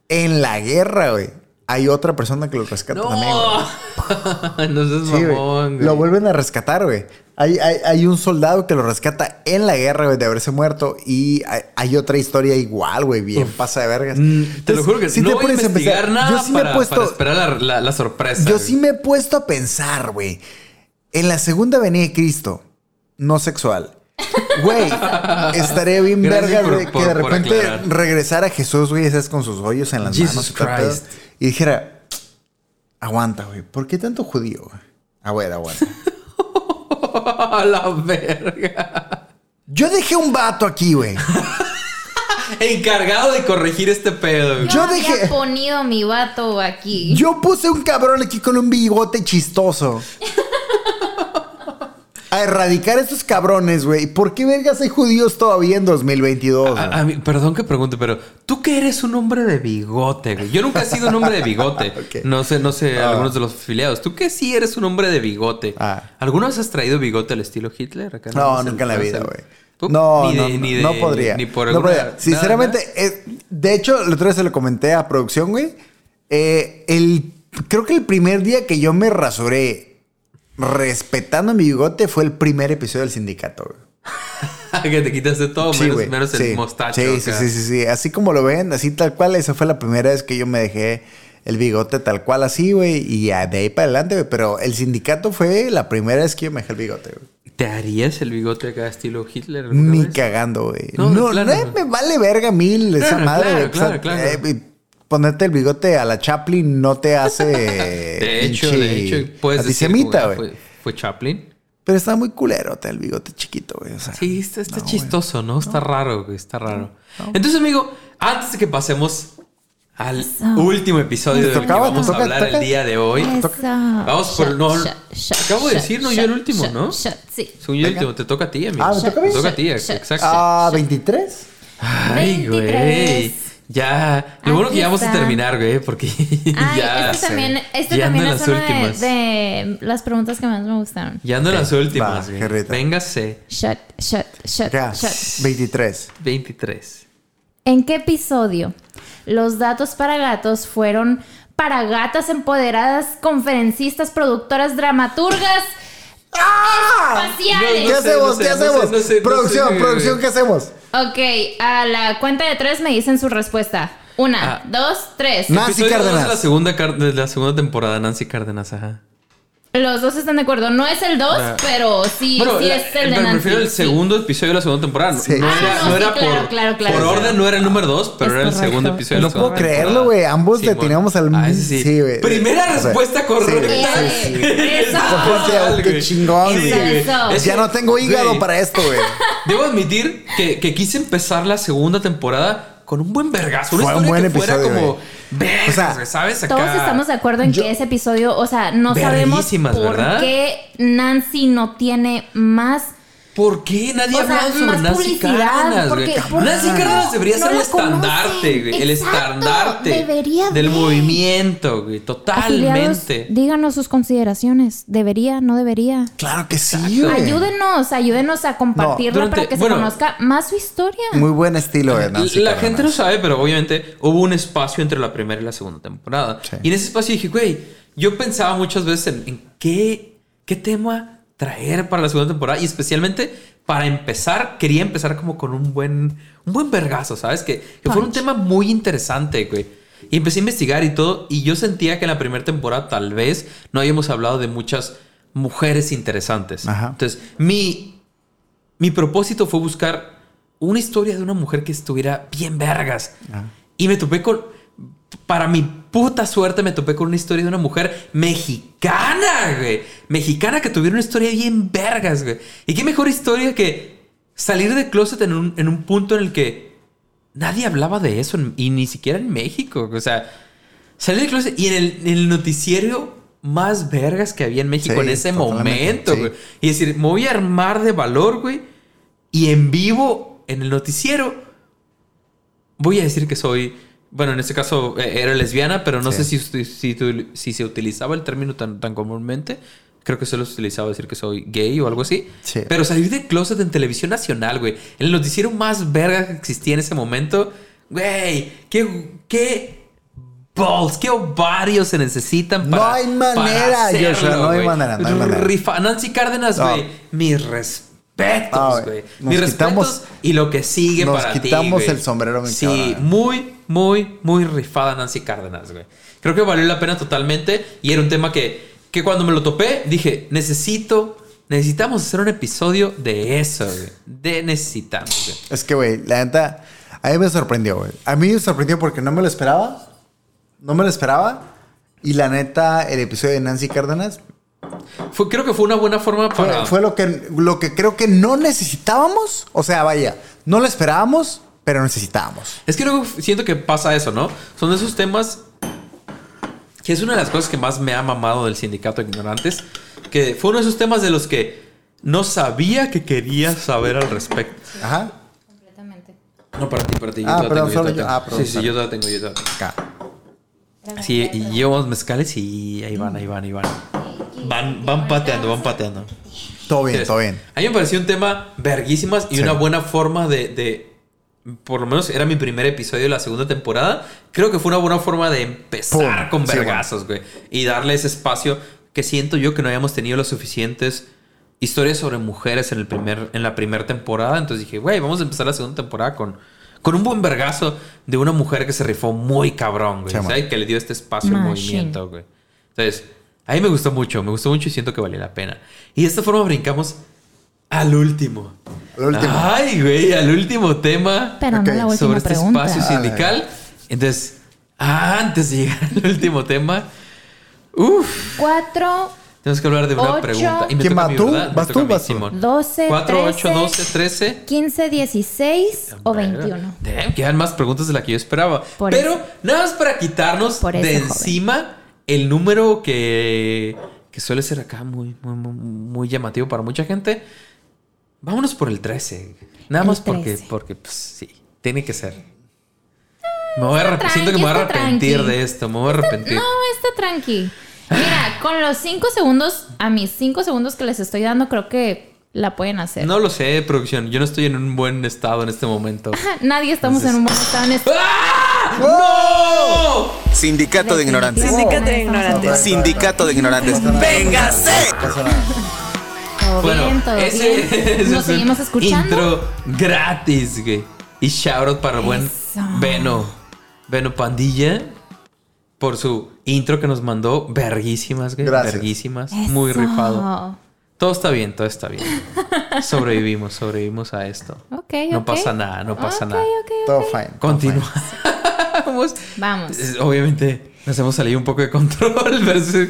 en la guerra, güey. hay otra persona que lo rescata también, güey. <laughs> No, seas Sí, güey. mamón, güey. Lo vuelven a rescatar, güey. Hay, hay, hay un soldado que lo rescata en la guerra, güey, de haberse muerto. Y hay, hay otra historia igual, güey, bien pasa de vergas. Mm, Te lo juro que si no te voy a pones investigar pensar, nada yo sí me he para, puesto- para esperar la, la- la sorpresa. Yo güey. sí me he puesto a pensar, güey. En la segunda venida de Cristo, no sexual. Güey, estaría bien Gracias verga, por- que por- de por repente aclarar. regresara Jesús, güey, esas con sus hoyos en las Jesus manos y todo el pedo, Christ. y dijera, aguanta, güey, ¿por qué tanto judío? güey? A ver, aguanta. A la verga. Yo dejé un vato aquí, güey. <laughs> Encargado de corregir este pedo. güey. Yo, Yo había dejé- ponido mi vato aquí. Yo puse un cabrón aquí con un bigote chistoso. <laughs> A erradicar a estos cabrones, güey. ¿Por qué vergas hay judíos todavía en 2022? güey? A- a mí- perdón que pregunte, pero tú que eres un hombre de bigote, güey. Yo nunca he sido un hombre de bigote. <laughs> No sé, no sé, Ah. algunos de los afiliados. Tú que sí eres un hombre de bigote. Ah. ¿Alguna vez has traído bigote al estilo Hitler? Acá No, nunca en la vida, güey. No, de- no, ni no, de- no podría. Ni por No podría. Sinceramente, es- de hecho, el otro día se lo comenté a producción, güey. Eh, el, creo que el primer día que yo me rasuré respetando mi bigote fue el primer episodio del sindicato, güey. <laughs> que te quitaste todo, Sí, menos, el mostacho. Sí, sí, sí, sí, sí. Así como lo ven, así tal cual. Esa fue la primera vez que yo me dejé el bigote tal cual así, güey. Y de ahí para adelante, güey. Pero el sindicato fue la primera vez que yo me dejé el bigote, güey. ¿Te harías el bigote acá estilo Hitler? Ni vez? cagando, güey. No, No, de plano. no, me vale verga mil esa Claro, madre, claro, güey. Claro. eh, ponerte el bigote a la Chaplin no te hace. <laughs> De hecho, pinche de hecho, puedes antisemita, güey. Fue, fue Chaplin. Pero está muy culero el bigote chiquito, güey. O sea, Sí, está, está no, chistoso, ¿no? Está raro, güey. Está raro. Entonces, amigo, antes de que pasemos al Eso. último episodio ¿Te del que vamos ¿Te a hablar el día de hoy. Eso. Vamos por- no, acabo de decir, no, yo el último, ¿no? Sí. Yo, el último, te toca a ti, amigo. Ah, ¿me toca a mí? Te toca a ti, exacto. Ah, 23. Ay, güey. 23. Ya. Lo bueno que ya vamos a terminar, güey, porque <laughs> Ay, ya. este también, este Ya ando también en es las una de, últimas. de las preguntas que más me gustaron. Ya ando en las últimas, va, güey. Gerrita. Véngase. Shot, shot, shot, Acá, shot. 23. 23. ¿En qué episodio los datos para gatos fueron para gatas empoderadas, conferencistas, productoras, dramaturgas espaciales? ¿Qué No sé, hacemos? no sé, ¿Qué no sé, hacemos? no sé, no producción, güey. producción, ¿qué hacemos? Ok, a la cuenta de tres me dicen su respuesta. Una, Ah. dos, tres. Nancy Cárdenas. De la segunda, de la segunda temporada, Nancy Cárdenas, ajá. Los dos están de acuerdo. No es el dos, Ah. pero sí, Bueno, sí la- es el de Nancy. prefiero el sí. segundo episodio de la segunda temporada. No- Sí. No, Ah, era, no, no sí, era claro, por, claro, claro, por claro. orden, no era el número dos, pero Es era el correcto. segundo episodio No de la puedo creerlo, güey. Ambos le teníamos al Ah, ese sí. sí, güey. Primera respuesta sí, correcta. güey. Sí, sí. Eso. Qué chingón, güey. Ya no tengo hígado para esto, güey. <laughs> Debo admitir que, que quise empezar la segunda temporada con un buen vergazo. Una Fue un historia buen que fuera episodio, como... güey. O sea, ¿sabes? Acá- Todos estamos de acuerdo en Yo- que ese episodio, o sea, no sabemos por ¿verdad? qué Nancy no tiene más. ¿Por qué nadie ha hablado sobre Nancy Cárdenas, güey? Nancy no- Cárdenas debería no ser el estandarte, güey. El estandarte debería del de. movimiento, güey. Afiliados, Totalmente. díganos sus consideraciones. ¿Debería? ¿No debería? Claro que sí, güey. Ayúdenos, ayúdenos a compartirla durante- para que bueno, se conozca más su historia. Muy buen estilo de Nancy. la Cárdenas. gente no sabe, pero obviamente hubo un espacio entre la primera y la segunda temporada. Sí. Y en ese espacio dije, güey, yo pensaba muchas veces en, en qué, qué tema traer para la segunda temporada. Y especialmente para empezar, quería empezar como con un buen, un buen vergazo, ¿sabes? Que, que fuera un tema muy interesante, güey. Y empecé a investigar y todo. Y yo sentía que en la primera temporada tal vez no habíamos hablado de muchas mujeres interesantes. Ajá. Entonces, mi, mi propósito fue buscar una historia de una mujer que estuviera bien vergas. Ajá. Y me topé con. Para mi puta suerte, me topé con una historia de una mujer mexicana, güey. Mexicana que tuviera una historia bien vergas, güey. Y qué mejor historia que salir de closet en un, en un punto en el que nadie hablaba de eso, en- y ni siquiera en México. O sea, salir de closet y en el, en el noticiero más vergas que había en México Sí, en ese momento, sí. güey. Y decir, me voy a armar de valor, güey. Y en vivo, en el noticiero, voy a decir que soy. Bueno, en este caso eh, era lesbiana, pero no Sí. sé si, si, si se utilizaba el término tan, tan comúnmente. Creo que solo se utilizaba decir que soy gay o algo así. Sí. Pero salir de closet en televisión nacional, güey. En el noticiero más verga que existía en ese momento. Güey, qué, qué balls, qué ovarios se necesitan No para. hay manera, para hacerlo, Joshua, no hay manera, no hay manera. Rifa- Nancy Cárdenas, No. güey. Mis respetos, güey. Nos Mis quitamos- respetos y lo que sigue nos para ti. quitamos el sombrero, mi Sí, cabrón. muy, muy, muy rifada Nancy Cárdenas, güey. Creo que valió la pena totalmente y era un tema que, que cuando me lo topé dije, necesito, necesitamos hacer un episodio de eso, güey. De necesitamos, güey. Es que, güey, la neta, a mí me sorprendió, güey. A mí me sorprendió porque no me lo esperaba. No me lo esperaba. Y la neta, el episodio de Nancy Cárdenas Fue, creo que fue una buena forma fue, para... fue lo, que, lo que creo que no necesitábamos. O sea, vaya, no lo esperábamos, pero necesitábamos. Es que luego siento que pasa eso, ¿no? Son esos temas que es una de las cosas que más me ha mamado del sindicato de ignorantes, que fue uno de esos temas de los que no sabía que quería saber al respecto. Ajá. Completamente. No, para ti, para ti. Yo Ah, te la perdón, tengo, yo solo te la yo. tengo. Ah, Sí, sí, yo te la tengo, yo te la tengo. Acá. Sí, y llevamos mezcales y ahí van, ahí van, ahí van. Van, van pateando, van pateando. Todo bien, Entonces, todo bien. A mí me pareció un tema verguísimas y Sí. una buena forma de, de- Por lo menos era mi primer episodio de la segunda temporada. Creo que fue una buena forma de empezar Pum. con vergazos, güey. Y darle ese espacio que siento yo que no habíamos tenido las suficientes historias sobre mujeres en, el primer, en la primera temporada. Entonces dije, güey, vamos a empezar la segunda temporada con, con un buen vergazo de una mujer que se rifó muy cabrón, güey. Sí, man. ¿sabes? Que le dio este espacio al movimiento, güey. Entonces, a mí me gustó mucho, me gustó mucho y siento que valió la pena. Y de esta forma brincamos al último. Al último. Ay, güey, al último tema Pero Ok, no la última sobre este pregunta. espacio Ah, sindical. Entonces, antes de llegar al último tema, uff, Cuatro, tenemos que hablar de una Ocho. pregunta. Y me ¿Quién toca va mí, tú? ¿verdad? Me ¿Vas toca tú? mí, ¿Vas tú? Simón. 12, 4, 8, 13, 12, 13. 15, 16 o 21. Damn, quedan más preguntas de las que yo esperaba. Por Pero eso. nada más para quitarnos Por de eso, joven. encima el número que, que suele ser acá muy, muy, muy, muy llamativo para mucha gente. Vámonos por el 13. Nada El más porque, 13. porque pues sí, tiene que ser. Me voy a siento que me voy a está arrepentir tranqui. de esto. Me voy a arrepentir. No, está tranqui. Mira, con los 5 segundos, a mis 5 segundos que les estoy dando, creo que la pueden hacer. No lo sé, producción. Yo no estoy en un buen estado en este momento. Nadie estamos en un buen estado en este ¡Ah! ¡No! Sindicato de ignorantes. Sindicato de ignorantes. Sindicato de ignorantes. ¡Véngase! Todo Bueno, bien, todo ese, bien. <laughs> ese Nos es seguimos escuchando. Intro gratis, güey. Y shout out para el buen Eso. Beno. Beno Pandilla. Por su intro que nos mandó. Verguísimas, güey. Gracias. Verguísimas. Muy rifado. Todo está bien, todo está bien. <laughs> sobrevivimos, sobrevivimos a esto. Ok, No pasa nada, no pasa Ok, nada. ok, ok. Todo fine. Continuamos. <laughs> Vamos. Es- Obviamente nos hemos salido un poco de control, <laughs> pero es-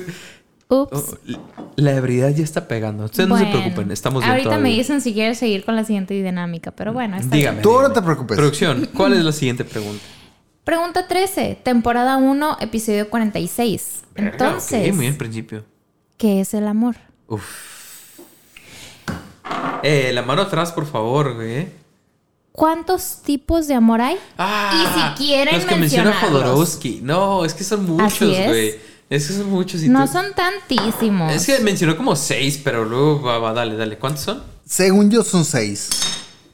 Ups. oh, la ebriedad ya está pegando. Ustedes no se preocupen, estamos bien Ahorita me dicen si quieres seguir con la siguiente dinámica, pero bueno, está Dígame. bien. Tú no te preocupes. Producción, ¿cuál es la siguiente pregunta? Pregunta 13, temporada 1, episodio 46. Entonces, Ok, muy bien, principio. ¿qué es el amor? Uf. Eh, la mano atrás, por favor, güey. ¿Cuántos tipos de amor hay? Ah, y si quieren Los que menciona. Jodorowsky. No, es que son muchos, Así es. güey. Es que son muchos. y No tú- son tantísimos. Es que mencionó como seis, pero luego va, va, dale, dale. ¿Cuántos son? Según yo son seis.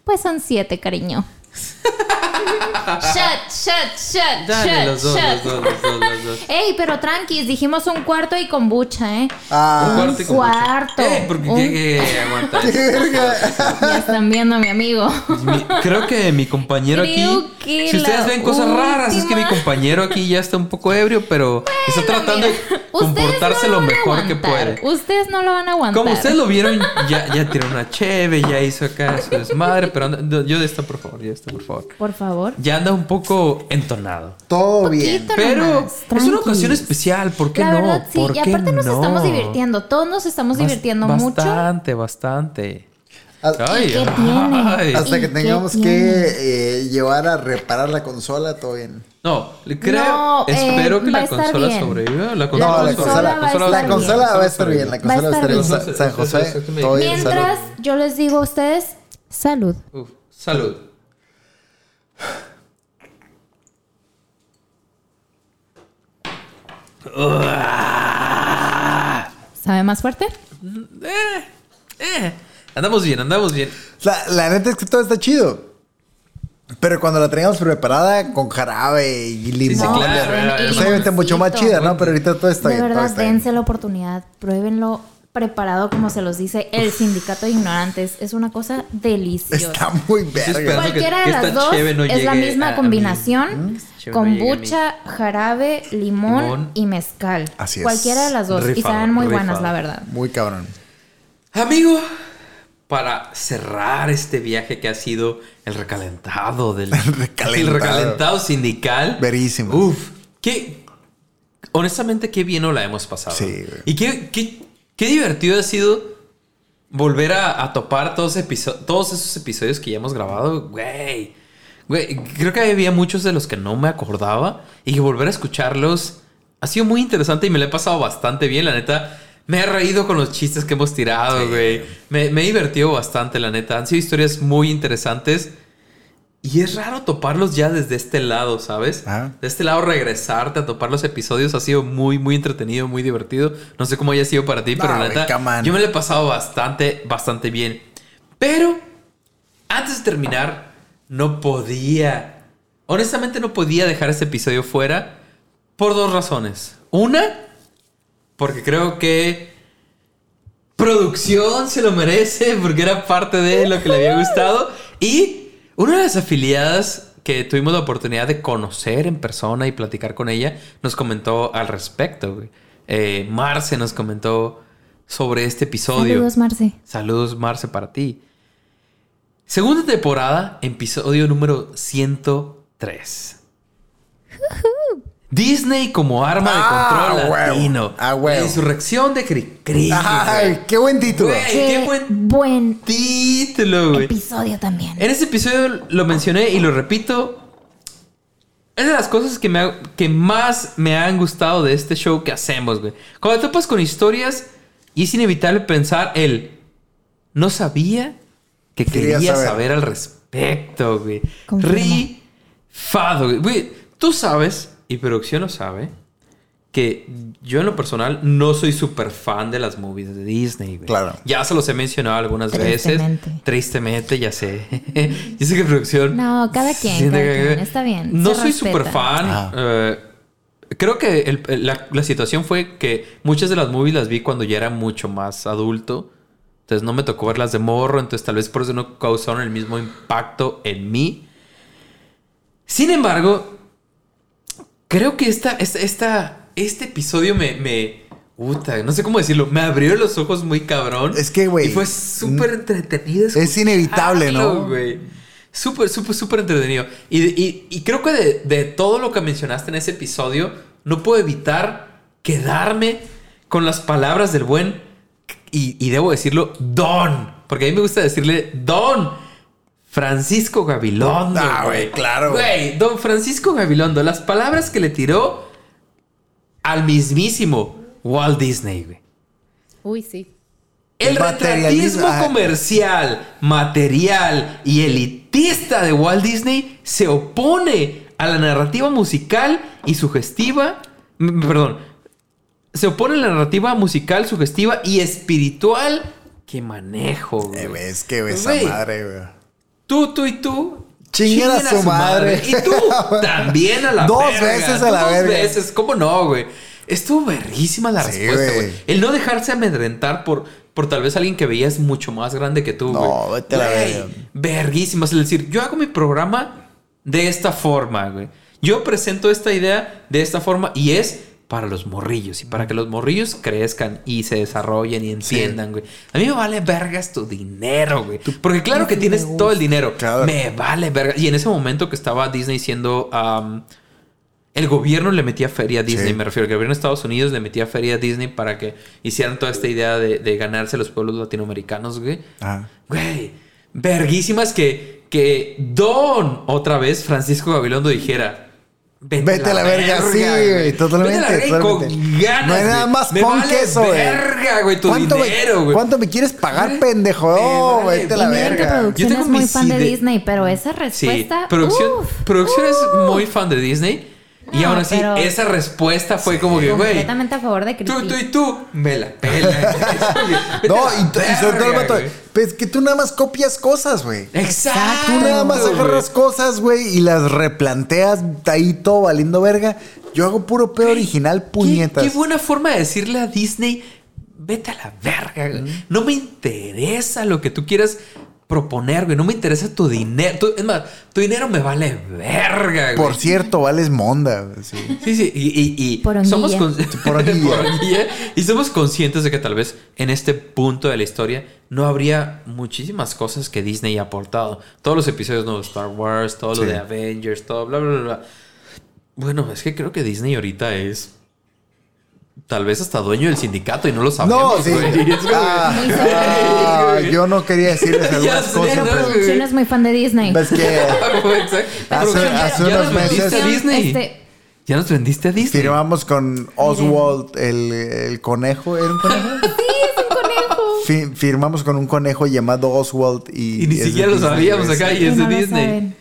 Pues son siete, cariño. <laughs> shut, shut, shut, Dale, shut, los dos, shut. los dos, los dos, los dos. Ey, pero tranquis, dijimos un cuarto y kombucha, ¿eh? Ah, Un cuarto y cuarto. Eh, porque Un-. <laughs> Ya están viendo a mi amigo. Mi- creo que mi compañero Creo aquí. que Si ustedes ven cosas raras, es que mi compañero aquí ya está un poco ebrio, pero está tratando Mira, de comportarse no lo mejor que puede. Ustedes no lo van a aguantar. Como ustedes lo vieron, ya, ya tiró una cheve, ya hizo acá su desmadre, pero yo de esto, por favor, yo de esto, por favor. Por favor. Ya anda un poco entonado. todo bien. Pero nomás, es una ocasión especial, ¿por qué La no? verdad, sí. ¿Por Y qué aparte nos no? estamos divirtiendo. Todos nos estamos divirtiendo mucho. Bastante, bastante. Hasta, Ay, qué ay. tiene? hasta ¿Y que tengamos que eh, llevar a reparar la consola, todo bien. No, creo, No, eh, espero que la consola bien. sobreviva. La No, consola, la consola, va a estar la bien. consola va a estar bien. La consola va a estar bien. San- José, todo bien. Mientras salud. yo les digo a ustedes, salud. Uf, salud. ¿Sabe más fuerte? Eh, andamos bien, andamos bien. La, la neta es que todo está chido. Pero cuando la teníamos preparada con jarabe y limón. sí, claro, obviamente mucho más chida, ¿no? Pero ahorita todo está De bien. verdad, está bien. dense la oportunidad, pruébenlo preparado como se los dice el sindicato de ignorantes. Es una cosa deliciosa. Está muy verga. que- Cualquiera de que las esta dos no es la misma a- combinación. no llegue a. Kombucha, jarabe, limón, Limón. y mezcal. Así es. Cualquiera de las dos. y saben muy rifado. buenas, la verdad. Muy cabrón. Amigo, para cerrar este viaje que ha sido el recalentado del <laughs> El recalentado. el recalentado sindical. Verísimo. Uf, qué honestamente qué bien nos la hemos pasado. Sí, güey. Y qué, qué, qué divertido ha sido volver a, a topar todos, esos episodios que ya hemos grabado, güey. Güey, creo que había muchos de los que no me acordaba y que volver a escucharlos ha sido muy interesante y me lo he pasado bastante bien, la neta. Me he reído con los chistes que hemos tirado, güey. Me, me he divertido bastante, la neta. Han sido historias muy interesantes. Y es raro toparlos ya desde este lado, ¿sabes? Ah. De este lado regresarte a topar los episodios ha sido muy, muy entretenido, muy divertido. No sé cómo haya sido para ti, No, pero la neta, yo me lo he pasado bastante, bastante bien. Pero, antes de terminar, no podía, honestamente no podía dejar este episodio fuera por dos razones. Una, porque creo que producción se lo merece porque era parte de lo que le había gustado. Y una de las afiliadas que tuvimos la oportunidad de conocer en persona y platicar con ella nos comentó al respecto. güey. Eh, Marce nos comentó sobre este episodio. Saludos, Marce. Saludos, Marce, para ti. Segunda temporada, episodio número 103. Disney como arma de Ah, control huevo. latino. Ah, huevo. La insurrección de Cricri. Ay, qué buen título. Güey, qué buen buen título, güey. episodio también. En este episodio lo mencioné y lo repito. Es de las cosas que, me ha- que más me han gustado de este show que hacemos, güey. Cuando te topas con historias y es inevitable pensar el... No sabía que Quería quería, saber. saber. al respecto, güey. Confirmo. Rifado, güey. Güey, Tú sabes, y producción lo sabe, que yo en lo personal no soy súper fan de las movies de Disney, güey. Claro. Ya se los he mencionado algunas Tristemente. veces. Tristemente, ya sé. <laughs> yo sé que producción. No, cada quien, cada está bien, No se soy súper fan. Eh, creo que el- la, la situación fue que muchas de las movies las vi cuando ya era mucho más adulto. Entonces no me tocó verlas de morro. Entonces tal vez por eso no causaron el mismo impacto en mí. Sin embargo, creo que esta, esta, esta- este episodio me, me. Puta, no sé cómo decirlo. Me abrió los ojos muy cabrón. Es que, güey, Y fue súper entretenido. es inevitable, ¿no? güey. Súper, súper, súper entretenido. Y, y- y creo que de, de todo lo que mencionaste en ese episodio, no puedo evitar quedarme con las palabras del buen, y, y debo decirlo, Don. Porque a mí me gusta decirle Don Francisco Gabilondo. Ah, güey, claro, güey. Don Francisco Gabilondo, las palabras que le tiró al mismísimo Walt Disney, güey. Uy, sí. El El materialismo, retratismo ah. comercial, material y elitista de Walt Disney se opone a la narrativa musical y sugestiva. Perdón. Se opone a la narrativa musical, sugestiva y espiritual que manejo. güey. Eh, güey, es que güey, esa madre, güey. Tú, tú y tú. Chinguen a su madre. Y tú <laughs> también a la Dos verga. veces a la Dos verga. veces. ¿Cómo no, güey? Estuvo verguísima la Sí, respuesta, güey. El no dejarse amedrentar por, por tal vez alguien que veías mucho más grande que tú, güey. No, vete la verga. Verguísima. Es decir, yo hago mi programa de esta forma, güey. Yo presento esta idea de esta forma y es para los morrillos y para que los morrillos crezcan y se desarrollen y entiendan, güey. A mí me vale vergas tu dinero, güey. Porque claro que tienes todo el dinero. Claro. Me vale verga. Y en ese momento que estaba Disney siendo... el gobierno le metía feria a Disney, Sí. me refiero. El gobierno de Estados Unidos le metía feria a Disney para que hicieran toda esta idea de, de ganarse los pueblos latinoamericanos, güey. Ajá. Güey, verguísimas que, que Don, otra vez, Francisco Gabilondo dijera... Vete a la verga, sí, güey, totalmente, Vete a la verga y totalmente. con ganas, No hay nada güey. más Me punk vale eso, güey. verga, güey, tu ¿Cuánto me- dinero, güey. ¿Cuánto me quieres pagar, pendejo? No, vale vete a la verga. producción Yo tengo es muy fan de Disney, pero esa Sí, respuesta. producción, uf, producción es uf. muy fan de Disney. Y No, aún así, pero- esa respuesta fue como que, güey, Completamente a favor de tú, Cristi. tú y tú, me la pela. <laughs> <laughs> No, y, y sobre todo el vato, pues que tú nada más copias cosas, güey. Exacto. Tú nada más agarras cosas, güey, y las replanteas ahí todo valiendo verga. Yo hago puro pedo original, Qué- puñetas. Qué, buena forma de decirle a Disney, vete a la verga, güey. No me interesa lo que tú quieras proponer, güey. No me interesa tu dinero. Tu- es más, tu dinero me vale verga, güey. Por cierto, vales monda. sí. Sí, sí, y, y- y somos con- Poronguilla. <laughs> Poronguilla. y somos conscientes de que tal vez en este punto de la historia no habría muchísimas cosas que Disney ha aportado. Todos los episodios nuevos de Star Wars, todo lo Sí. de Avengers, todo, bla, bla, bla, bla. Bueno, es que creo que Disney ahorita es tal vez hasta dueño del sindicato y no lo sabemos. No, sí. güey. <laughs> Es Ah, ah, serio. yo no quería decirles <laughs> algunas sé, cosas, no, pero güey. Producción es muy fan de Disney. ves que. <laughs> Hace- hace ya unos nos vendiste meses- a Disney. Este, Ya nos vendiste a Disney. firmamos con Oswald el, el conejo. ¿Era un conejo? sí, es un conejo. Fi- firmamos con un conejo llamado Oswald y... Y ni es siquiera lo Disney, sabíamos acá y es Y de no Disney.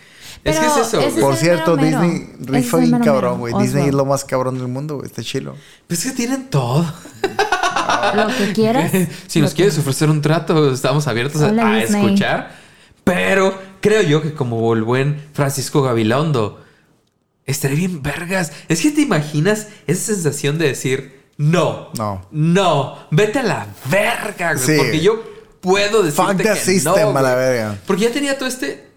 Es que es eso. Por cierto, mero mero. Disney Ese rifa bien mero cabrón, mero. güey. Disney es lo más cabrón del mundo, güey. Está chilo. Pues es que tienen todo. <laughs> Lo que quieras. <laughs> si nos quieres ofrecer un trato, estamos abiertos a, Hola, a Disney. escuchar. Pero creo yo que como el buen Francisco Gabilondo, estaría bien vergas. Es que te imaginas esa sensación de decir, no, No. no, vete a la verga, güey. Sí. Porque yo puedo decirte Fuck que system, no, a la güey. verga. Porque ya tenía todo este,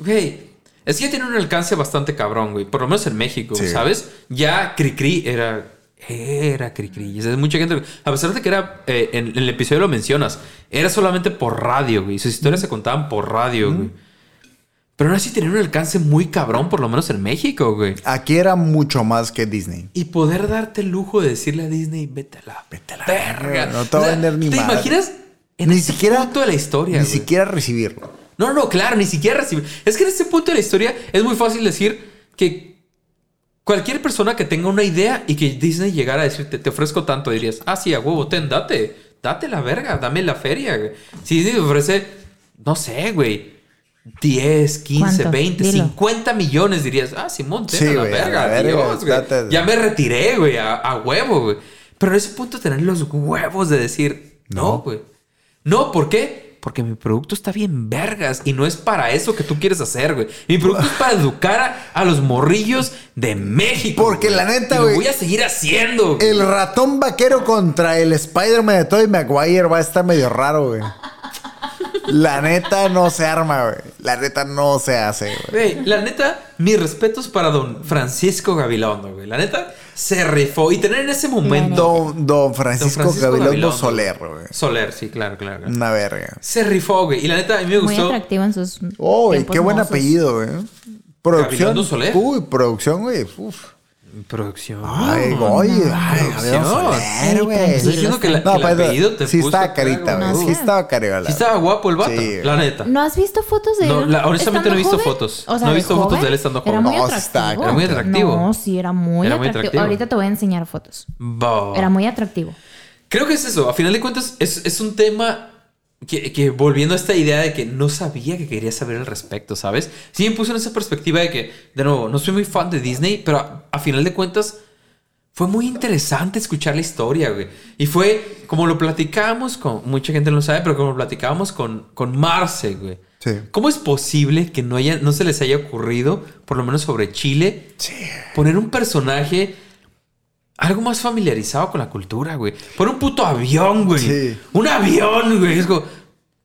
güey. Es que ya tiene un alcance bastante cabrón, güey. Por lo menos en México, Sí. ¿sabes? Ya Cricri era. Era Cricri. Es mucha gente. A pesar de que era. eh, en, en el episodio lo mencionas. Era solamente por radio, güey. Sus historias se contaban por radio, güey. Pero aún así tenía un alcance muy cabrón, por lo menos en México, güey. Aquí era mucho más que Disney. Y poder darte el lujo de decirle a Disney, vete a la, vete a la verga. no te va a vender ni ¿Te madre. imaginas? En Ni siquiera- punto de la historia, Ni güey? siquiera recibirlo. No, no, claro, ni siquiera recibir. Es que en este punto de la historia es muy fácil decir que cualquier persona que tenga una idea y que Disney llegara a decirte, te ofrezco tanto, dirías, ah, sí, a huevo, ten, date, date la verga, dame la feria. güey. Si Disney te ofrece, no sé, güey, 10, 15, ¿Cuánto? 20, Dilo. 50 millones, dirías, ah, Simón, ten Sí, a la güey, a verga, la verga, Dios, güey. date. Ya me retiré, güey, a, a huevo, güey. Pero en ese punto tener los huevos de decir, no, No. güey. No, ¿por qué? Porque mi producto está bien vergas y no es para eso que tú quieres hacer, güey. Mi producto es para educar a, a los morrillos de México. Porque güey. la neta, Y lo güey, voy a seguir haciendo. güey. El ratón vaquero contra el Spider-Man de Tobey Maguire va a estar medio raro, güey. La neta no se arma, güey. La neta no se hace, güey. Güey, la neta, mis respetos para don Francisco Gabilondo, güey. La neta, se rifó. Y tener en ese momento... Don, don Francisco, Don Francisco Gabilondo, Gabilondo. Soler, güey. Soler, sí, claro, claro. claro. Una verga. Se rifó, güey. Y la neta, a mí me Muy gustó... atractivo en sus. Oh, qué buen mozos. apellido, güey. Producción. Gabilondo Soler. Uy, producción, güey. Uf. Producción. Ay, oye, ay, güey. tranquilo. Estoy diciendo que, la, No, que el pero apellido te sí puso estaba carita, güey. No Sí estaba cariola. Sí estaba guapo el vato. Sí. La neta. ¿No has visto fotos de No, él? la- honestamente no he visto fotos. No he visto fotos de él estando Era joven. muy No, sí está- atractivo. era muy atractivo. No, sí, era muy, Era muy atractivo. atractivo. Ahorita te voy a enseñar fotos. Bah. Era muy atractivo. Creo que es eso. A final de cuentas, es, es un tema que, que volviendo a esta idea de que no sabía que quería saber al respecto, ¿sabes? Sí me puso en esa perspectiva de que, de nuevo, no soy muy fan de Disney, pero a, a final de cuentas fue muy interesante escuchar la historia, güey. Y fue como lo platicábamos con, mucha gente no lo sabe, pero como lo platicábamos con, con Marce, güey. Sí. ¿Cómo es posible que no, haya, no se les haya ocurrido, por lo menos sobre Chile, poner un personaje algo más familiarizado con la cultura, güey? Poner un puto avión, güey. Sí. Un avión, güey. Es como,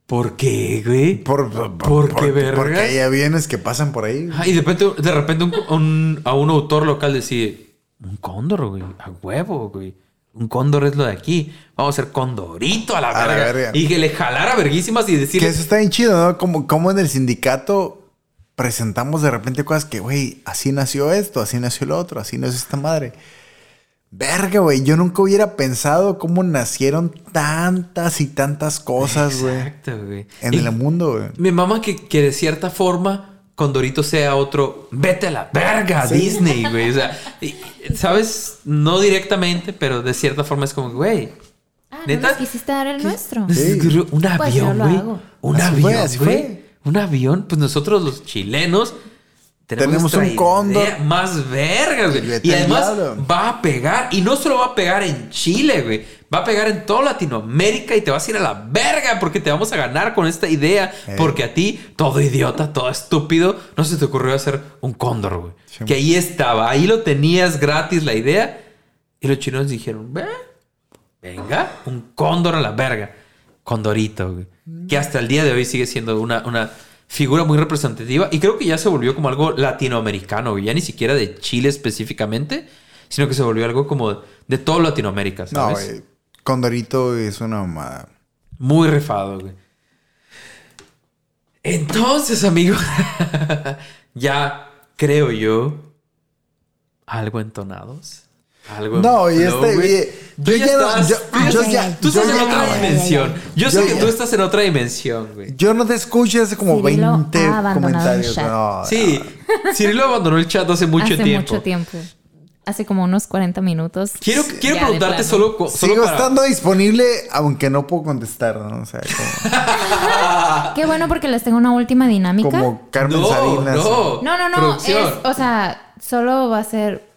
¿por qué, güey? Por, por, ¿Por qué, verga? Porque hay aviones que pasan por ahí. Ah, y de repente, de repente un- un- a un autor local decide, un cóndor, güey, a huevo, güey. Un cóndor es lo de aquí. Vamos a hacer condorito a la, A la verga. Y que le jalara verguísimas y Que decirle, eso está bien chido, ¿no? Como, como en el sindicato presentamos de repente cosas que, güey, así nació esto, así nació lo otro, así nació esta madre. Verga, güey, yo nunca hubiera pensado cómo nacieron tantas y tantas cosas, güey, Exacto, güey. en Y el mundo, güey. Mi mamá que, que de cierta forma Condorito sea otro, vete a la verga, Disney, güey. O sea, y- ¿sabes? No directamente, pero de cierta forma es como, güey. Ah, ¿Neta? ¿no quisiste dar el nuestro? Sí. Un Pues avión, güey. Un Así avión, güey. Un avión. Pues nosotros los chilenos tenemos, Tenemos un cóndor. Más vergas, güey. Y además va a pegar. Y no solo va a pegar en Chile, güey. Va a pegar en toda Latinoamérica y te vas a ir a la verga porque te vamos a ganar con esta idea. Eh. Porque a ti, todo idiota, todo estúpido, no se te ocurrió hacer un cóndor, güey. Sí. Que ahí estaba. Ahí lo tenías gratis la idea. Y los chinos dijeron, "Ve, venga, un cóndor a la verga. Condorito, güey. Que hasta el día de hoy sigue siendo una, una figura muy representativa. Y creo que ya se volvió como algo latinoamericano. Ya ni siquiera de Chile específicamente, sino que se volvió algo como de todo Latinoamérica, No, ¿sabes? güey. Condorito es una mamada. Muy rifado, güey. Entonces, amigo, <laughs> ya creo yo algo entonados. Algo No, y este, Tú yo ya no- estás, yo- tú yo estás- ya- tú estás yo en otra dimensión. Yo sé que tú estás en otra dimensión, güey. Yo no te escucho hace como Cirilo 20 ha abandonado el comentarios. No, Sí, Cirilo abandonó el chat hace mucho Hace tiempo. mucho tiempo. Hace como unos 40 minutos. Quiero, preguntarte solo, solo Sigo para- estando disponible, aunque no puedo contestar, ¿no? O sea, como, <laughs> Qué bueno porque les tengo una última dinámica. como Carmen No, Salinas. no. No, no, no. Es, o sea, solo va a ser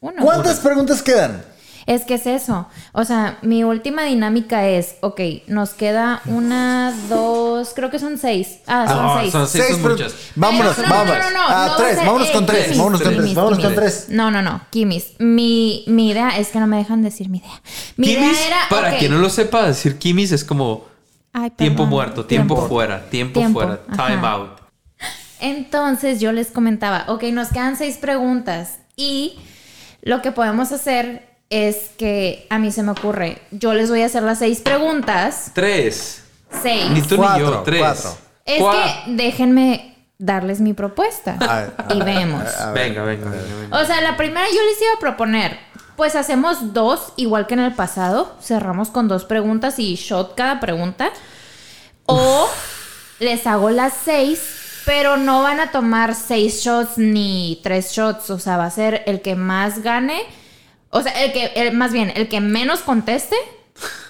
uno. ¿Cuántas preguntas quedan? Es que es eso. O sea, mi última dinámica es, ok, nos queda una, dos, creo que son seis. Ah, son No, seis. son seis, son muchas. Vámonos, no, vámonos. No, no, no, Ah, no va a tres, vámonos eh, con tres, Kimis, vámonos con Kimis, tres, vámonos con tres. No, no, no, Kimis. Mi, mi idea es que no me dejan decir mi idea. Mi Kimis, idea era. para quien no lo sepa, decir Kimis es como ay, tiempo muerto, tiempo, fuera, tiempo, Tiempo, fuera, ajá. time out. Entonces yo les comentaba, ok, nos quedan seis preguntas y lo que podemos hacer es que a mí se me ocurre, yo les voy a hacer las seis preguntas, Tres. seis. Ni tú ni Cuatro, yo, tres. cuatro. Es que déjenme darles mi propuesta A y vemos. a ver. Venga, venga, venga, venga. O sea, la primera yo les iba a proponer, pues hacemos dos, igual que en el pasado, cerramos con dos preguntas y shot cada pregunta. O les hago las seis, pero no van a tomar seis shots ni tres shots, o sea, va a ser el que más gane, o sea, el que, el- más bien, el que menos conteste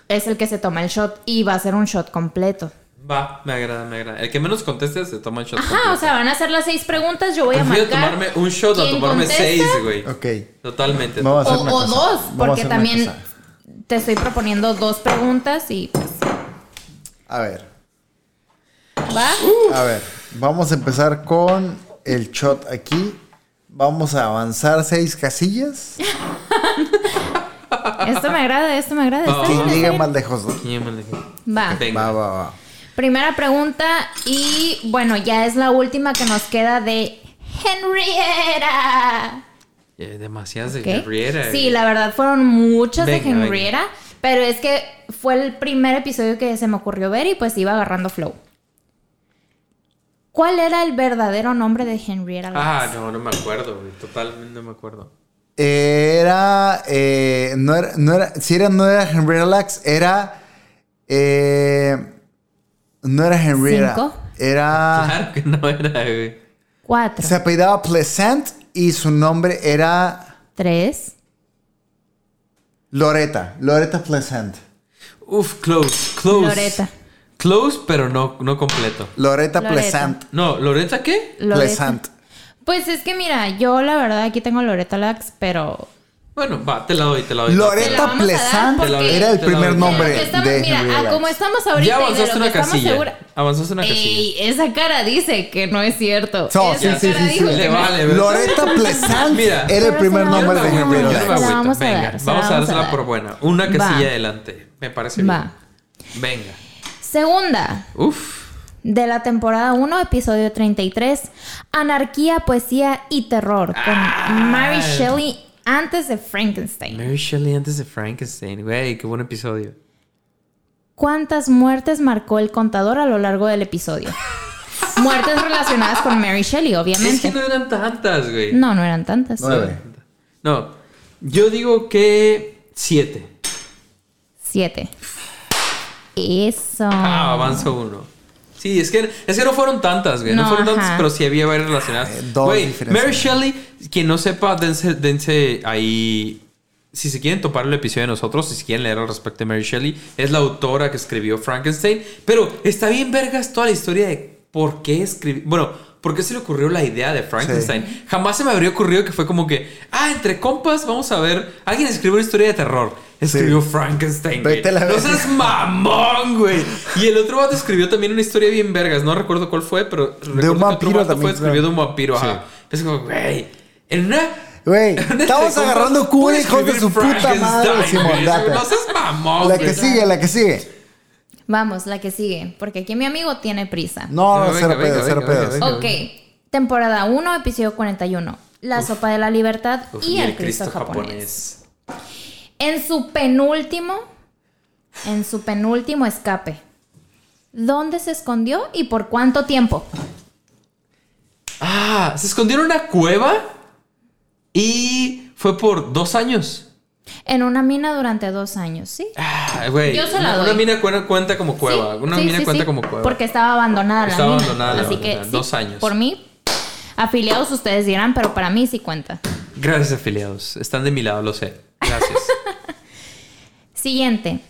es el que se toma el shot y va a ser un shot completo. Va, me agrada, me agrada. El que menos conteste se toma el shot. Ajá, completo. o sea, van a ser las seis preguntas, yo voy a marcar. tomarme un shot a ¿Quién tomarme contesta? seis, güey. Ok. Totalmente. Hacer O, dos, porque hacer también te estoy proponiendo dos preguntas y pues A ver, va. a ver. Vamos a empezar con el shot aquí. Vamos a avanzar seis casillas. <laughs> Esto me agrada, esto me agrada. Está llegue bien. más lejos, ¿no? ¿Quién? Va. Va, va, va. Primera pregunta y bueno, ya es la última que nos queda de Henrietta. Eh, demasiadas de. Henrietta. Sí, güey. la verdad fueron muchas Venga, de venga. Henrietta, pero es que fue el primer episodio que se me ocurrió ver y pues iba agarrando flow. ¿Cuál era el verdadero nombre de Henrietta Lacks? Ah, no, no me acuerdo, güey. Totalmente no me acuerdo. Era, eh, no era, no era, si era, no era Henrietta Lacks, era, eh, no era Henrietta. Cinco. Era, Claro que no era, güey. Cuatro. se apellidaba Pleasant y su nombre era Tres. Loretta, Loretta Pleasant. Uf, close, close. Loretta. Close, pero no, no completo. Loretta, Loretta. Pleasant. No, ¿Loretta qué? Loretta. Pleasant. Pues es que mira, yo la verdad aquí tengo Loretta Lax, pero Bueno, va, te la doy, te la doy. Te la Loretta vamos a dar Pleasant porque- era el primer nombre De estamos- mira, ah, como estamos ahorita Ya y de avanzaste lo una casilla. segura- Avanzaste una casilla. Ey, esa cara dice que no es cierto. Esa sí, sí, cara sí, Le vale, Pleasant Mira. era el primer nombre de agüito. vamos a Venga, dar, se vamos la a dársela por buena. Una casilla adelante. Me parece Va. bien. Venga. Segunda, Uf. de la temporada 1, episodio 33, Anarquía, Poesía y Terror, con Ah. Mary Shelley antes de Frankenstein. Mary Shelley antes de Frankenstein. Güey, qué buen episodio. ¿Cuántas muertes marcó el contador a lo largo del episodio? <laughs> Muertes relacionadas con Mary Shelley, Es obviamente. que no eran tantas, güey. No, no eran tantas. Nueve. No. Yo digo que siete. Siete. Eso. Ah, avanzo uno. Sí, es que, es que no fueron tantas, güey. No, No, fueron tantas, pero sí había varias relacionadas. Eh, dos Güey. Mary Shelley, quien no sepa, dense, dense ahí. Si se quieren topar el episodio de nosotros, si quieren leer al respecto de Mary Shelley, es la autora que escribió Frankenstein. Pero está bien, vergas, toda la historia de por qué escribió. Bueno, ¿por qué se le ocurrió la idea de Frankenstein? Jamás se me habría ocurrido que fue como que, ah, entre compas, vamos a ver, alguien escribió una historia de terror. Escribió Frankenstein, güey. A la No seas mamón, güey. Y el otro vato escribió también una historia bien vergas. No recuerdo cuál fue, pero que otro vampiro vato también, fue escribió de un vampiro. Sí. Ajá. Es como, güey, en una... Güey, <laughs> estamos agarrando pude hijos de su puta madre, Frankenstein, Simón. No seas mamón, La güey. que sigue, la que sigue. Vamos, la que sigue, porque aquí mi amigo tiene prisa. No, No, no, venga, cero venga, cero venga, venga. Ok, temporada 1, episodio 41. La sopa de la libertad Uf, y el Cristo, japonés. japonés. En su penúltimo, en su penúltimo escape. ¿Dónde se escondió y por cuánto tiempo? Ah, se escondió en una cueva y fue por dos años. En una mina durante dos años, ¿sí? Ah, güey. Yo se la una, doy. una mina cuenta, cuenta como cueva. Sí, una sí, mina sí, cuenta sí, como cueva. Porque estaba abandonada Estaba la mina. abandonada la Así que sí, dos años. Por mí, afiliados ustedes dirán, pero para mí sí cuenta. Gracias, afiliados. Están de mi lado, lo sé. Gracias. <laughs> Siguiente.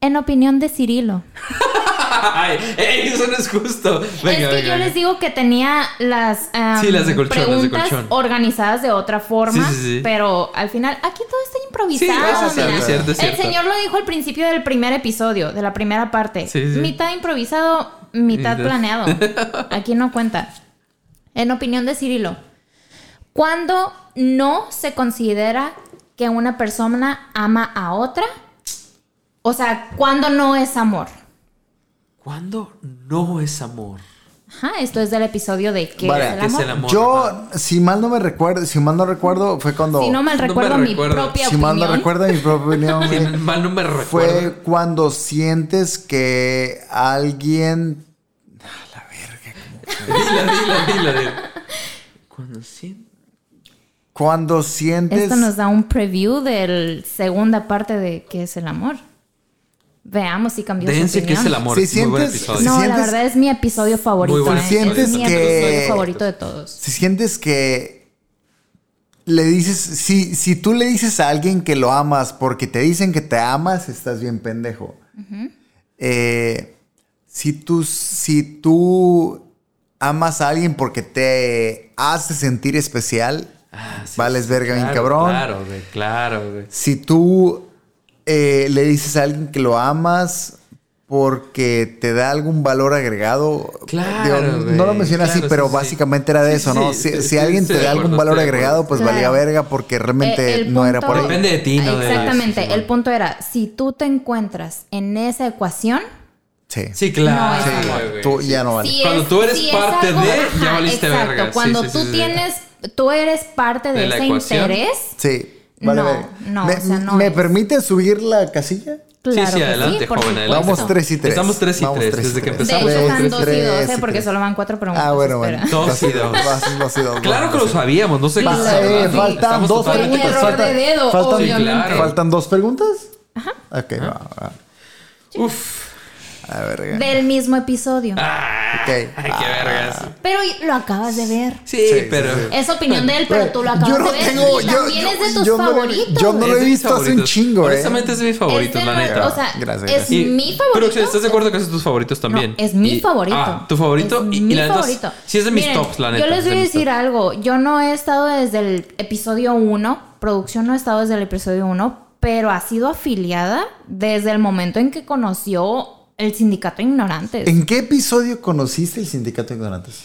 En opinión de Cirilo. <laughs> Ay, eso no es justo. Venga, es que venga, yo venga. les digo que tenía las, Sí, las de colchón, las de organizadas de otra forma, Sí, pero al final aquí todo está improvisado. Mira. es cierto, es El señor lo dijo al principio del primer episodio, de la primera parte. Mitad improvisado, mitad Mitad. planeado. <laughs> Aquí no cuenta. En opinión de Cirilo, ¿cuándo no se considera que una persona ama a otra? O sea, ¿cuándo no es amor? ¿Cuándo no es amor? Ajá, esto es del episodio de ¿Qué Vale, es el ¿qué es amor? el amor? Yo, si mal no me recuerdo, si mal no recuerdo, fue cuando. Si no mal No recuerdo mi recuerdo. propia si mal opinión. no recuerdo mi propia opinión, <laughs> Si mal no me recuerdo. fue cuando sientes que alguien. Dila, dila, dila, dila. Cuando sí. Cuando sientes. Esto nos da un preview de la segunda parte de ¿Qué es el amor? Veamos si cambió su Dense que opinión. es el amor. Si Muy buen sientes- episodio. No, la sientes- verdad es mi episodio favorito. buen ¿eh? episodio. es mi Sientes que- episodio favorito de todos. Si sientes que le dices, si, si tú le dices a alguien que lo amas porque te dicen que te amas, estás bien pendejo. Eh, si, tú, si tú amas a alguien porque te hace sentir especial, Ah, sí, vales verga bien claro, cabrón. Claro, güey, claro, güey. Si tú eh, le dices a alguien que lo amas porque te da algún valor agregado, Claro, digo, no lo mencioné así, claro, pero sí, sí. básicamente era de eso, sí, ¿no? sí, Si, sí, si alguien te da algún acuerdo, valor agregado, pues Claro. valía verga porque realmente Eh, no era por ahí. Depende de ti, no de- Exactamente. el punto era, si tú te encuentras en esa ecuación, Sí. Sí, claro. No, Sí, güey. tú ya no vale. si Cuando es- tú eres si parte algo- de, Ajá, ya valiste exacto. verga. Cuando sí, sí, tú sí. tienes, tú eres parte de, De ese ecuación. interés, Sí. Vale, No, no, ¿Me, o sea, no ¿me es. permite subir la casilla? claro sí, sí, adelante, sí, joven, adelante. Vamos 3 y 3. Estamos tres y tres, desde que De empezamos. hecho, Vamos están tres, 2 y tres 12 y porque solo van cuatro preguntas. Ah, bueno, bueno. Dos y dos. Vas, dos y dos, Claro vas, que lo sabíamos, no sé qué eh, faltan Estamos dos totalmente- preguntas. error de faltan- dedo, faltan. ¿Faltan preguntas? Ajá. Ok, va, va. Uf. A ver, Del mismo episodio. Ah, Ok. Ay, qué Ah. vergas. Pero lo acabas de ver. Sí, Sí, pero. sí, sí. Es opinión de él, pero tú lo acabas yo no de ver. tengo- y yo- también yo- es de tus yo no lo- favoritos. yo no lo Es he visto hace un chingo, eh. Honestamente es de mis favoritos, la neta. O sea, Gracias, es. Y- mi favorito. Pero ¿estás de acuerdo que es de tus favoritos también? No, es mi Y- favorito. Ah, tu favorito Es y, y mi la favorito. Sí, es de mis Miren, tops, la neta. Yo les voy a decir algo. Yo no he estado desde el episodio 1. Producción no ha estado desde el episodio 1. Pero ha sido afiliada desde el momento en que conoció el sindicato de ignorantes. ¿En qué episodio conociste el Sindicato de Ignorantes?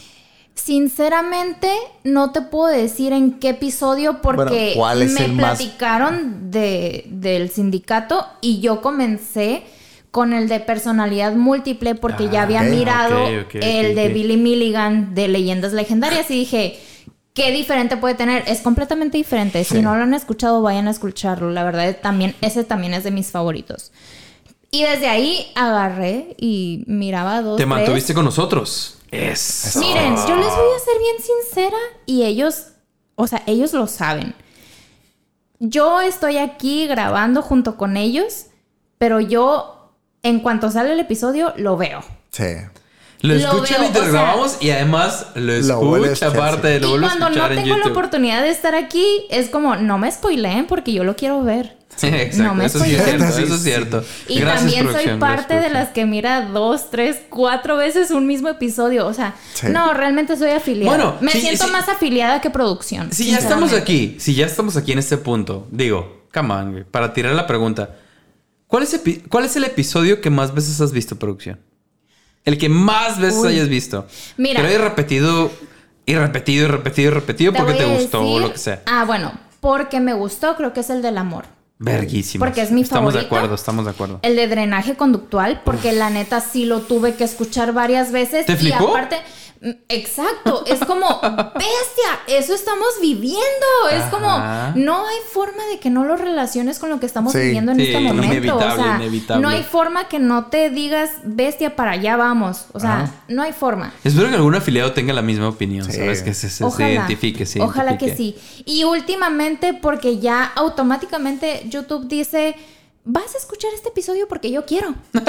Sinceramente, no te puedo decir en qué episodio porque Bueno, ¿cuál es me el más- platicaron de, del sindicato y yo comencé con el de personalidad múltiple porque ya Ah, había mirado el de. Billy Milligan de Leyendas Legendarias y dije, ¿qué diferente puede tener? Es completamente diferente. Sí. Si no lo han escuchado, vayan a escucharlo. La verdad, también, ese también es de mis favoritos. Y desde ahí agarré y miraba dos. Te tres. mantuviste con nosotros. Es. Miren, yo les voy a ser bien sincera y ellos, o sea, ellos lo saben. Yo estoy aquí grabando junto con ellos, pero yo, en cuanto sale el episodio, lo veo. Sí. Lo Lo escucha veo, mientras o sea- grabamos y además lo escucha aparte de lo y cuando no tengo la oportunidad de estar aquí, es como, no me spoileen porque yo lo quiero ver. Exacto, No me eso sí es cierto, Sí, eso es sí. cierto. Y Gracias, también soy parte de las que mira dos, tres, cuatro veces un mismo episodio. O sea, Sí. no, realmente soy afiliada. Bueno, Me sí, siento sí. más afiliada que producción. Si ya estamos aquí, si ya estamos aquí en este punto, digo, come on, para tirar la pregunta, ¿cuál es, ¿cuál es el episodio que más veces has visto, producción? El que más veces Uy. hayas visto. Mira. Lo hayas repetido y repetido y repetido y repetido porque te gustó o lo que sea. Ah, bueno, porque me gustó, creo que es el del amor. Verguísimo. Porque es mi Estamos de favorito. acuerdo, estamos de acuerdo. El de drenaje conductual, porque la neta sí lo tuve que escuchar varias veces. ¿Te y flipó? aparte, exacto, es como, bestia, eso estamos viviendo. Es Ajá. como, no hay forma de que no lo relaciones con lo que estamos Sí. viviendo en Sí, este momento. inevitable, o sea, inevitable. no hay forma que no te digas, bestia, para allá vamos. O sea, Ajá. no hay forma. Espero que algún afiliado tenga la misma opinión, Sí. ¿sabes? Que se, se- se Ojalá. identifique, se Ojalá que sí. Y últimamente, porque ya automáticamente YouTube dice. Vas a escuchar este episodio porque yo quiero. <laughs> es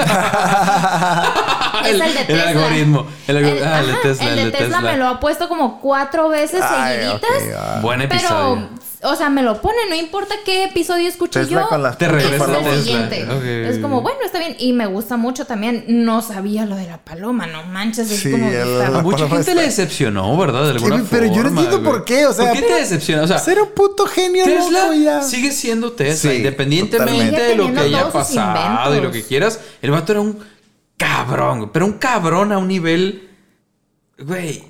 el de El Tesla. algoritmo, el algoritmo. Ah, el de Tesla, el de Tesla me lo ha puesto como cuatro veces Ay, seguiditas. ok, ah. Buen episodio. Pero, o sea, me lo pone, no importa qué episodio escuche Tesla yo. con las Te es regresa el Tesla. siguiente. Es como, bueno, está bien. Y me gusta mucho también. No sabía lo de la paloma, no manches. Es Sí, como. el- A mucha gente está- le decepcionó, ¿verdad? De alguna Sí, pero yo no entiendo güey. por qué, o sea, ¿Por qué te decepciona? O sea, Ser un puto genio Tesla loco ya. sigue siendo Tesla, Sí, independientemente de lo que haya pasado y lo que quieras. El vato era un cabrón, pero un cabrón a un nivel, güey,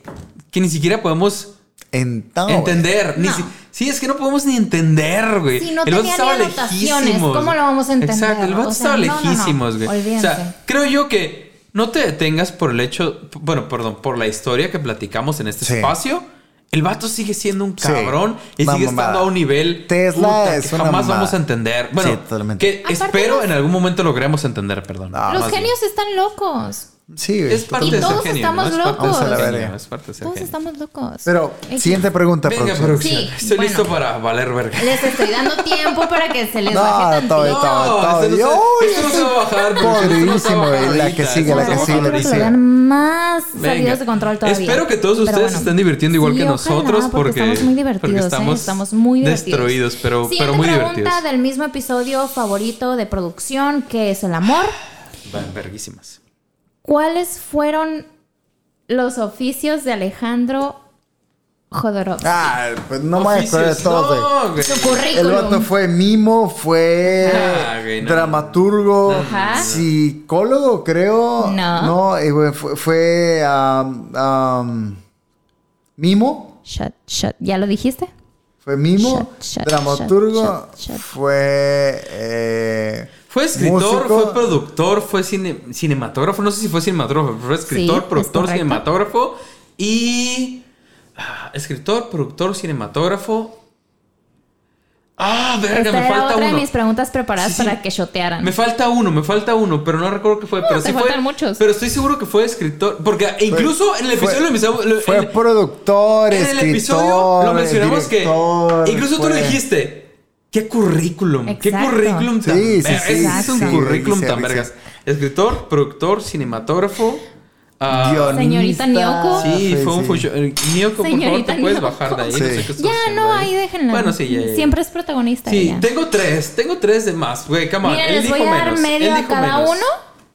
que ni siquiera podemos entender. Ni No. si- sí, es que no podemos ni entender, güey. Si no el vato tenía estaba lejísimos. ¿cómo lo vamos a entender? Exacto, el vato O sea, estaba no, no, no. lejísimos, güey. O sea, creo yo que no te detengas por el hecho, bueno, perdón, por la historia que platicamos en este Sí. espacio. El vato sigue siendo un Sí. cabrón y sigue mamada. estando a un nivel Tesla es que una jamás mamada. vamos a entender. Bueno, Sí, totalmente. que Aparte espero los- en algún momento logremos entender, perdón. Los bien. genios están locos. Sí, es parte Y de ser todos genio, estamos ¿no? Es locos. la genio. Es parte de ser Todos genio. estamos locos. Pero, siguiente pregunta, Venga, producción. producción. Sí, Estoy bueno. listo para valer verga. Les estoy dando tiempo para que se les No, baje todo, tantito. todo, todo. no se- Uy, esto no se va a bajar, producción, esto no se va a Podridísimo, bajar güey. La que sigue, la que sigue, la que Espero que sigue. más salidos de control todavía. Espero que todos ustedes se estén divirtiendo igual que nosotros porque, estamos muy divertidos, ¿eh? estamos, estamos muy divertidos. destruidos, pero, muy pregunta divertidos. del mismo episodio favorito de producción, que es el amor. Van verguísimas. ¿Cuáles fueron los oficios de Alejandro Jodorowsky? Ah, pues no me acuerdo de no. Su El vato fue mimo, fue Ah, güey, no. dramaturgo, Ajá. psicólogo, creo. No. No, eh, fue, fue um, um, mimo. Shut, shut. ¿Ya lo dijiste? Fue mimo, Shut, shut, dramaturgo, shut, shut. fue eh, Fue escritor, músico. fue productor, fue cine- cinematógrafo. No sé si fue cinematógrafo, fue escritor, es productor, cinematógrafo y. ah, escritor, productor, cinematógrafo. Ah, verga, Esta me era falta otra uno. de mis preguntas preparadas Sí, sí. para que shotearan. Me falta uno, me falta uno, pero no recuerdo qué fue. pero te sí fue. faltan muchos. Pero estoy seguro que fue escritor. Porque incluso en el fue- episodio lo lo- Fue en- productor, en el escritor, episodio lo mencionamos director, que. Incluso tú lo dijiste. ¿Qué currículum? ¿Qué Exacto. currículum tan Sí, sí, sí, Ese es un sí, currículum sí, tan sí. vergas. Escritor, productor, cinematógrafo. Guionista. Señorita Nyoko. Sí, fue un fusion. eh, Nyoko, por favor, te puedes Nyoko. bajar de ahí. Sí. No sé qué estás Ya, no, ahí. ahí déjenla. Bueno, sí, ya, ya, ya. Siempre es protagonista Sí, ella. tengo tres. Tengo tres de más. Güey, come on. Él les dijo voy a dar menos. medio Él a cada menos. uno,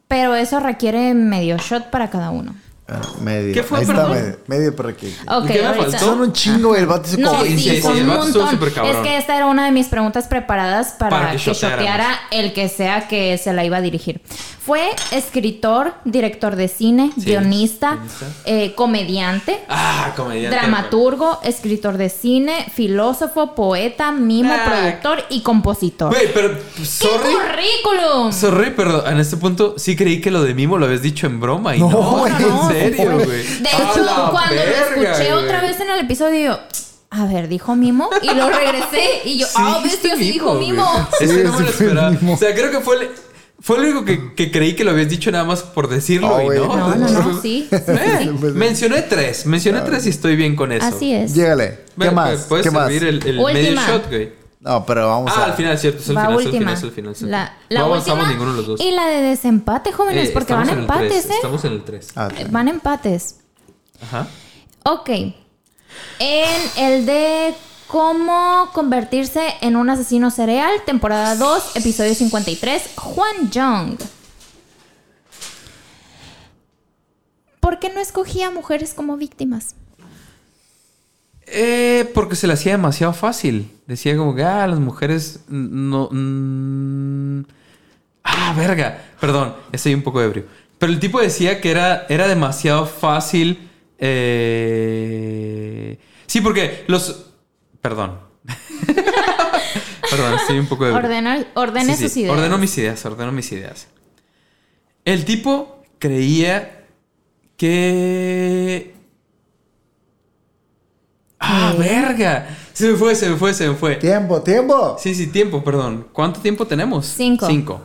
pero eso requiere medio shot para cada uno. Ah, medio. ¿Qué fue, Ahí está, perdón? medio, medio por aquí. Ok, ¿Y qué me ahorita. faltó? Son un chingo. El vato No, como Sí, sí, sí, el un vato estuvo montón. súper cabrón. Es que esta era una de mis preguntas preparadas para, Para que que, el que sea que se la iba a dirigir. Fue escritor, director de cine, Sí, guionista, eh, comediante, Ah, comediante. dramaturgo, escritor de cine, filósofo, poeta, mimo, Ah. productor y compositor. Güey, pero. ¡Qué Sorry. currículum! Sorry, pero en este punto sí creí que lo de Mimo lo habías dicho en broma y No, no, en no, serio, güey. De hecho, cuando lo escuché otra vez en el episodio, a ver, dijo Mimo, y lo regresé, y yo, Sí ah, dijiste bestia, sí dijo. Mimo. Sí, no me lo sí fue esperaba. Mimo. O sea, creo que fue el, fue lo único que, que creí que lo habías dicho nada más por decirlo No, y no. No, no, no, <laughs> sí. sí, sí, Eh, sí. mencioné tres, mencioné tres y estoy bien con eso. Así es. Llégale. Ve, ¿Qué más? Puedes ¿Qué más? el, el medio shot, güey. No, pero vamos Ah, a. al final, cierto, es el final, es el última. final, es el final. es el La, final. la no avanzamos última ninguno de los dos. y la de desempate, jóvenes, Eh, porque van en empates, tres, ¿eh? Estamos en el 3. Ah, Eh, Van empates. Ajá. Ok. En el de ¿Cómo convertirse en un asesino serial? Temporada 2, episodio 53. Juan Jong. ¿Por qué no escogía mujeres como víctimas? Eh, porque se le hacía demasiado fácil. Decía como que, ah, las mujeres no... mm, ah, verga. Perdón, estoy un poco ebrio. Pero el tipo decía que era, era demasiado fácil. eh, Sí, porque los... Perdón. <laughs> Perdón, estoy un poco ebrio. Ordena, ordene Sí, sí, sus ideas. Ordeno mis ideas, ordeno mis ideas. El tipo creía que. ¡Ah, verga! Se me fue, se me fue, se me fue. Tiempo, tiempo. Sí, sí, tiempo, perdón. ¿Cuánto tiempo tenemos? Cinco. Cinco.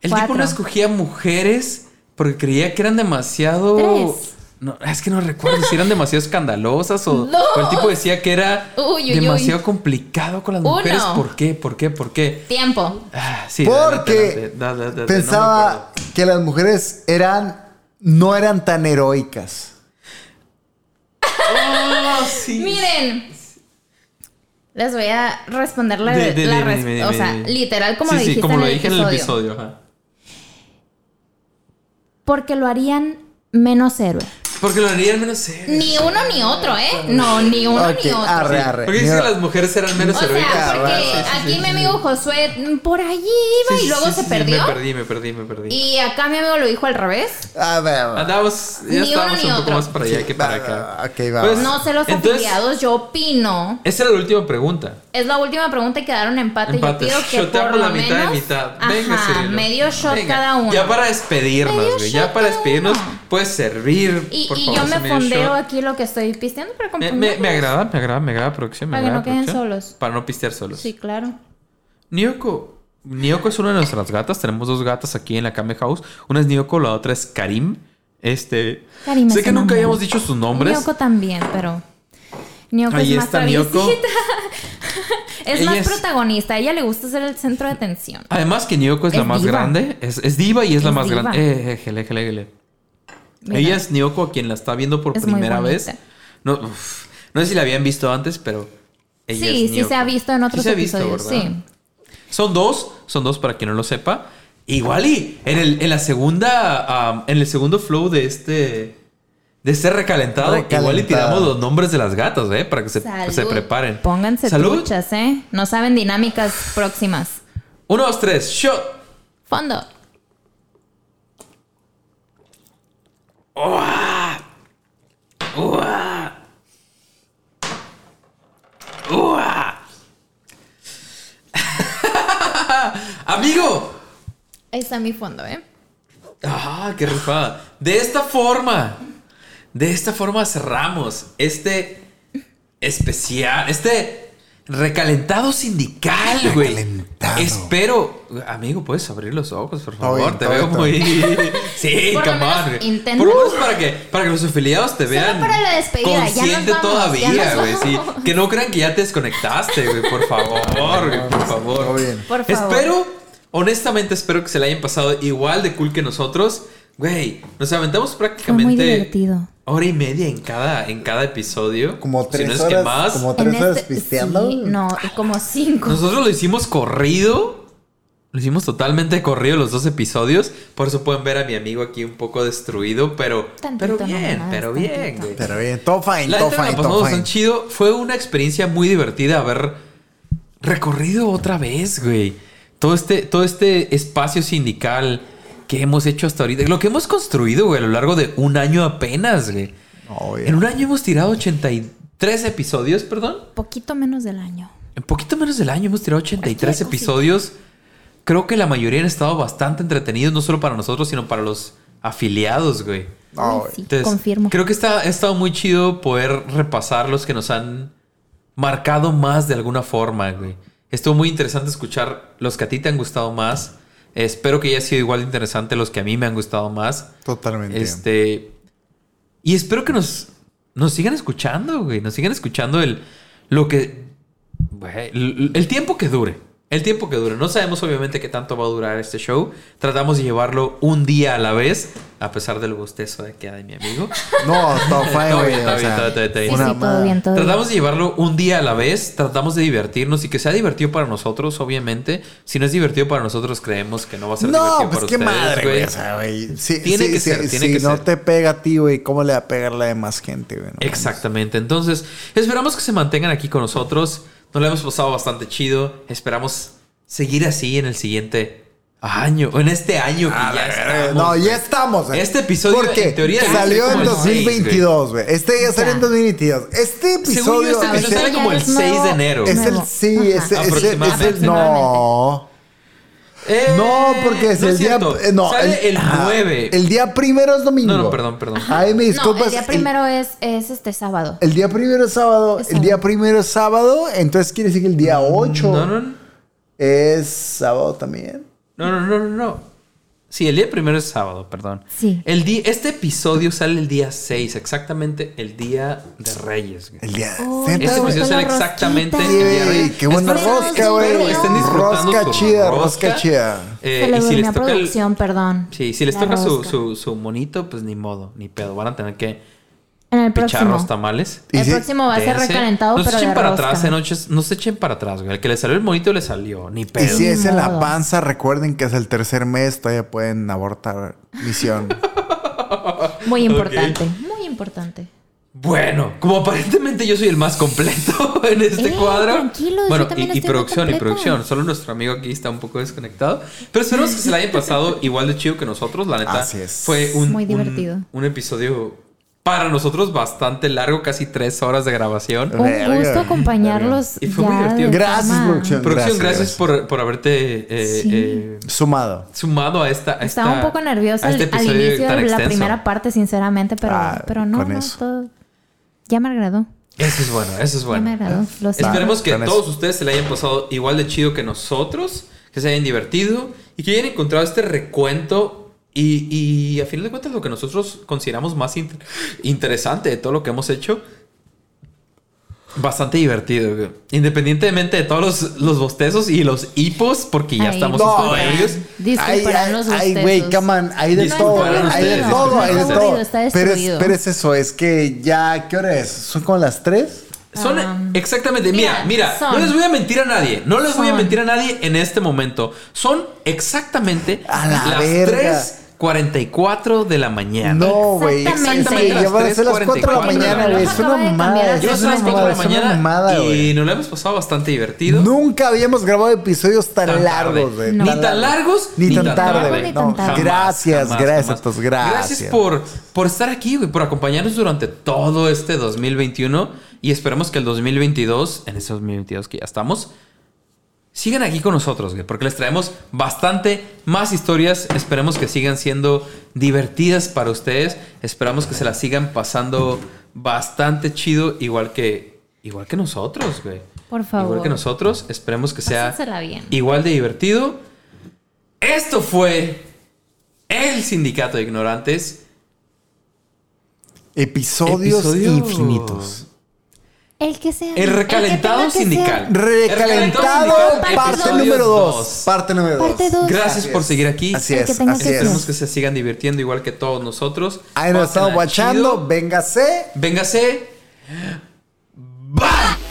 El tipo no escogía mujeres porque creía que eran demasiado. Tres. No, es que no recuerdo si eran demasiado escandalosas o, <laughs> Dos. o el tipo decía que era Uy, uy, demasiado complicado con las Uno. mujeres. ¿Por qué? ¿Por qué? ¿Por qué? Tiempo. Ah, sí, Porque adelante, adelante. Da- da- da- da- no me pensaba que las mujeres eran no eran tan heroicas. <laughs> Sí. <laughs> Miren. Les voy a responder la, De- de- la dime, res- dime, O sea, literal como Sí, lo sí, dijiste como en, lo el dije episodio. en el episodio. ajá. Porque lo harían menos héroe. Porque lo harían menos serio. Ni uno ni otro, ¿eh? No, ni uno ni otro. arre, arre. Porque dice Mira, que las mujeres eran menos O sea, heroicas. porque sí, sí, aquí mi amigo Josué mm, por allí iba Sí, y luego sí, se sí, perdió. Me perdí, me perdí, me perdí. Y acá mi amigo lo dijo al revés. A ver. Andamos, Ni ya uno ni un poco más para allá que para Va, acá. va, Pues. No sé los Entonces- afiliados, yo opino. Esa era la última pregunta. Es la última pregunta y quedaron empate. Empate. Yo pido que por lo la mitad menos, y mitad. Venga, ajá, medio shot Venga. cada uno. Ya para despedirnos, güey. Ya para despedirnos. Puedes servir. Y, por y favor, yo me fondeo aquí lo que estoy pisteando para Me, me, me agrada, me agrada, me agrada producción. Me Para que agrada no queden producción. solos. Para no pistear solos. Sí, claro. Nioko. Nioko es una de nuestras gatas. Tenemos dos gatas aquí en la Kame House. Una es Nioko, la otra es Karim. Este. Karim sé es que un nunca hayamos dicho sus nombres. Nyoko también, pero. Nyoko Ahí es más está Nyoko. traviesita. <laughs> es Ella más es- protagonista. A ella le gusta ser el centro de atención. Además que Nioko es, la más diva. grande. Es, diva y es, la más diva. grande. Eh, eh, jele, jele, jele. Mira. Ella es Nioko, a quien la está viendo por Es primera vez. No, uf, no sé si la habían visto antes, pero. Ella Sí, es sí Nyoko. se ha visto en otros Sí se ha visto, episodios. Son dos, son dos para quien no lo sepa. Igual y en, el, en la segunda, en el segundo flow de este, de este recalentado, Recalentado. igual y tiramos los nombres de las gatas, ¿eh? Para que se, Salud. se preparen. Pónganse Salud. truchas, ¿eh? No saben dinámicas próximas. Uno, dos, tres, shot. Fondo. Uah. <laughs> Uah. Amigo. Ahí está mi fondo, ¿eh? Ah, qué rifada. De esta forma, de esta forma cerramos este especial, este recalentado sindical, güey. Recalentado. Espero, amigo, puedes abrir los ojos, por favor. bien, te todo veo bien. muy. <laughs> Sí, Por come on. Por lo menos para que, para que los afiliados te vean. para la despedida, ya nos consciente vamos, todavía, güey. Sí. Que no crean que ya te desconectaste, güey. Por favor, <laughs> güey, por favor. Todo bien. Por favor. Espero, honestamente espero que se le hayan pasado igual de cool que nosotros. Güey, nos aventamos prácticamente divertido. hora y media en cada, en cada episodio. Como si tres no es horas. que más. Como tres horas este- pisteando. sí, no, como cinco. Nosotros lo hicimos corrido. Lo hicimos totalmente corrido los dos episodios. Por eso pueden ver a mi amigo aquí un poco destruido. Pero, Tantito pero bien, pero bien, güey. Pero bien, todo fine, La todo fine, todo fine. chido. Fue una experiencia muy divertida haber recorrido otra vez, güey. Todo este, todo este espacio sindical que hemos hecho hasta ahorita. Lo que hemos construido, güey, a lo largo de un año apenas, güey. Oh. En un año hemos tirado 83 episodios, perdón. Poquito menos del año. En poquito menos del año hemos tirado 83 Cualquier cosita. episodios. Creo que la mayoría han estado bastante entretenidos, no solo para nosotros, sino para los afiliados, güey. Oh, sí, Entonces, confirmo. Creo que está, ha estado muy chido poder repasar los que nos han marcado más de alguna forma, güey. Estuvo muy interesante escuchar los que a ti te han gustado más. Espero que haya sido igual de interesante los que a mí me han gustado más. Totalmente. Este. Y espero que nos, nos sigan escuchando, güey. Nos sigan escuchando el. Lo que. güey, el, el tiempo que dure. El tiempo que dure. No sabemos obviamente qué tanto va a durar este show. Tratamos de llevarlo un día a la vez, a pesar del bostezo de que hay mi amigo. <laughs> No, todo fue, güey. bien, todo o bien, sea, todo bien, todo bien. Sí, una sí, todo madre. bien, todo bien. Tratamos de llevarlo un día a la vez, tratamos de divertirnos y que sea divertido para nosotros, obviamente. Si no es divertido para nosotros, creemos que no va a ser No, divertido pues para qué ustedes, madre, güey. O sea, güey. Sí, Tiene sí, que sí, ser, tiene si que no ser. te pega a ti, güey, ¿cómo le va a pegar la demás gente, güey? No Exactamente. Entonces, esperamos que se mantengan aquí con nosotros. Nos lo hemos pasado bastante chido. Esperamos seguir así en el siguiente año, o en este año que A ya ver, estamos. no, ya estamos. güey. Este episodio, Porque en teoría, debe salió en como el seis, 2022, güey. Este ya salió en Ya. 2022. Este yo, este es episodio el- sale como el es 6 nuevo. de enero. es el sí, es, es- es el- Aproximadamente. no. Eh, No, porque es no el día eh, no, Sale el, ajá, 9. El día primero es domingo. No, no, perdón, perdón. Ay, me No, disculpas. el día primero es, es este sábado. El, el día primero es sábado. Es El día primero es sábado. Entonces quiere decir que el día 8 No, no, no. es sábado también. No, no, no, no, no. Sí, el día primero es sábado, perdón. Sí. El día, este episodio sale el día 6, exactamente el día de Reyes. güey. El día. Oh, ¿Neta, Este episodio sale exactamente el día de Reyes. Ey, qué buena Espero- rosca, güey. estén disfrutando Rosca chida, rosca. rosca chida. Eh, y si les toca el, producción, perdón. Sí, si les La toca su, su, su monito, pues ni modo, ni pedo. Van a tener que En el pichar próximo. los tamales. Y El próximo va a ser recalentado, no se pero echen de para rosca. atrás, eh, no, se echen para atrás, güey. El que le salió el monito le salió, ni Y pedo. si es en la panza, recuerden que es el tercer mes, todavía pueden abortar misión. <laughs> Muy importante, muy importante. Bueno, como aparentemente yo soy el más completo <laughs> en este Eh, cuadro. tranquilos, yo bueno, y, y producción, y producción. Solo nuestro amigo aquí está un poco desconectado. Pero esperemos que se la haya pasado <laughs> igual de chido que nosotros. La neta, Así es. fue un, Muy un- divertido. Un, episodio para nosotros bastante largo, casi tres horas de grabación. Un Verga. gusto acompañarlos. Y fue muy divertido. Gracias, producción. Producción, Gracias, gracias, por, por haberte eh, Sí. eh, Sumado. sumado a esta. a Estaba esta- un poco nerviosa este al, episodio inicio de la extenso. primera parte, sinceramente, pero, Ah, pero no, no, eso. todo. Ya me agradó. Eso es bueno, eso es Ya me bueno. agradó. Esperemos que eso. todos ustedes se le hayan pasado igual de chido que nosotros, que se hayan divertido y que hayan encontrado este recuento y, y a fin de cuentas lo que nosotros consideramos más inter- interesante de todo lo que hemos hecho. Bastante divertido, güey. Independientemente de todos los, los bostezos y los hipos, porque ya Ay, estamos no, un poco güey. nervios. Disculparán los ay, güey, come on, hay de todo, hay de todo, hay de está todo. aburrido, está Pero es, destruido. pero es eso, es que ya, ¿qué hora es? ¿Son como las 3? Son Ah. exactamente, mira, mira, no les voy a mentir a nadie, no les voy a mentir a nadie en este momento. Son exactamente A la las verga. 3:44 de la mañana. No, güey. Exactamente. Sí, ya van a ser las 4 de la 3:44 mañana, güey. Es una mamada. Es una las 4 de mamada, la es una y nos lo hemos pasado bastante divertido. Nunca habíamos grabado episodios tan, Tan largos, güey. No. Ni tan largos Ni tan tarde, güey. güey. Ni tan No, tarde. gracias, Jamás, gracias, jamás. Tos, gracias. Gracias por, por estar aquí, güey, por acompañarnos durante todo este 2021 y esperemos que el 2022, en ese 2022 que ya estamos, sigan aquí con nosotros, güey, porque les traemos bastante más historias. Esperemos que sigan siendo divertidas para ustedes. Esperamos que se las sigan pasando bastante chido, igual que, igual que nosotros, güey. Por favor. Igual que nosotros. Esperemos que sea bien. igual de divertido. Esto fue el Sindicato de Ignorantes. Episodios Episodio- infinitos. El que sea. El recalentado que sindical. Recalentado, parte número dos. 2. Parte número 2. Parte dos. Gracias por seguir aquí. Así El que es, así que. Esperemos es. que se sigan divirtiendo igual que todos nosotros. Ahí nos estamos guachando. Véngase. Véngase. Bye.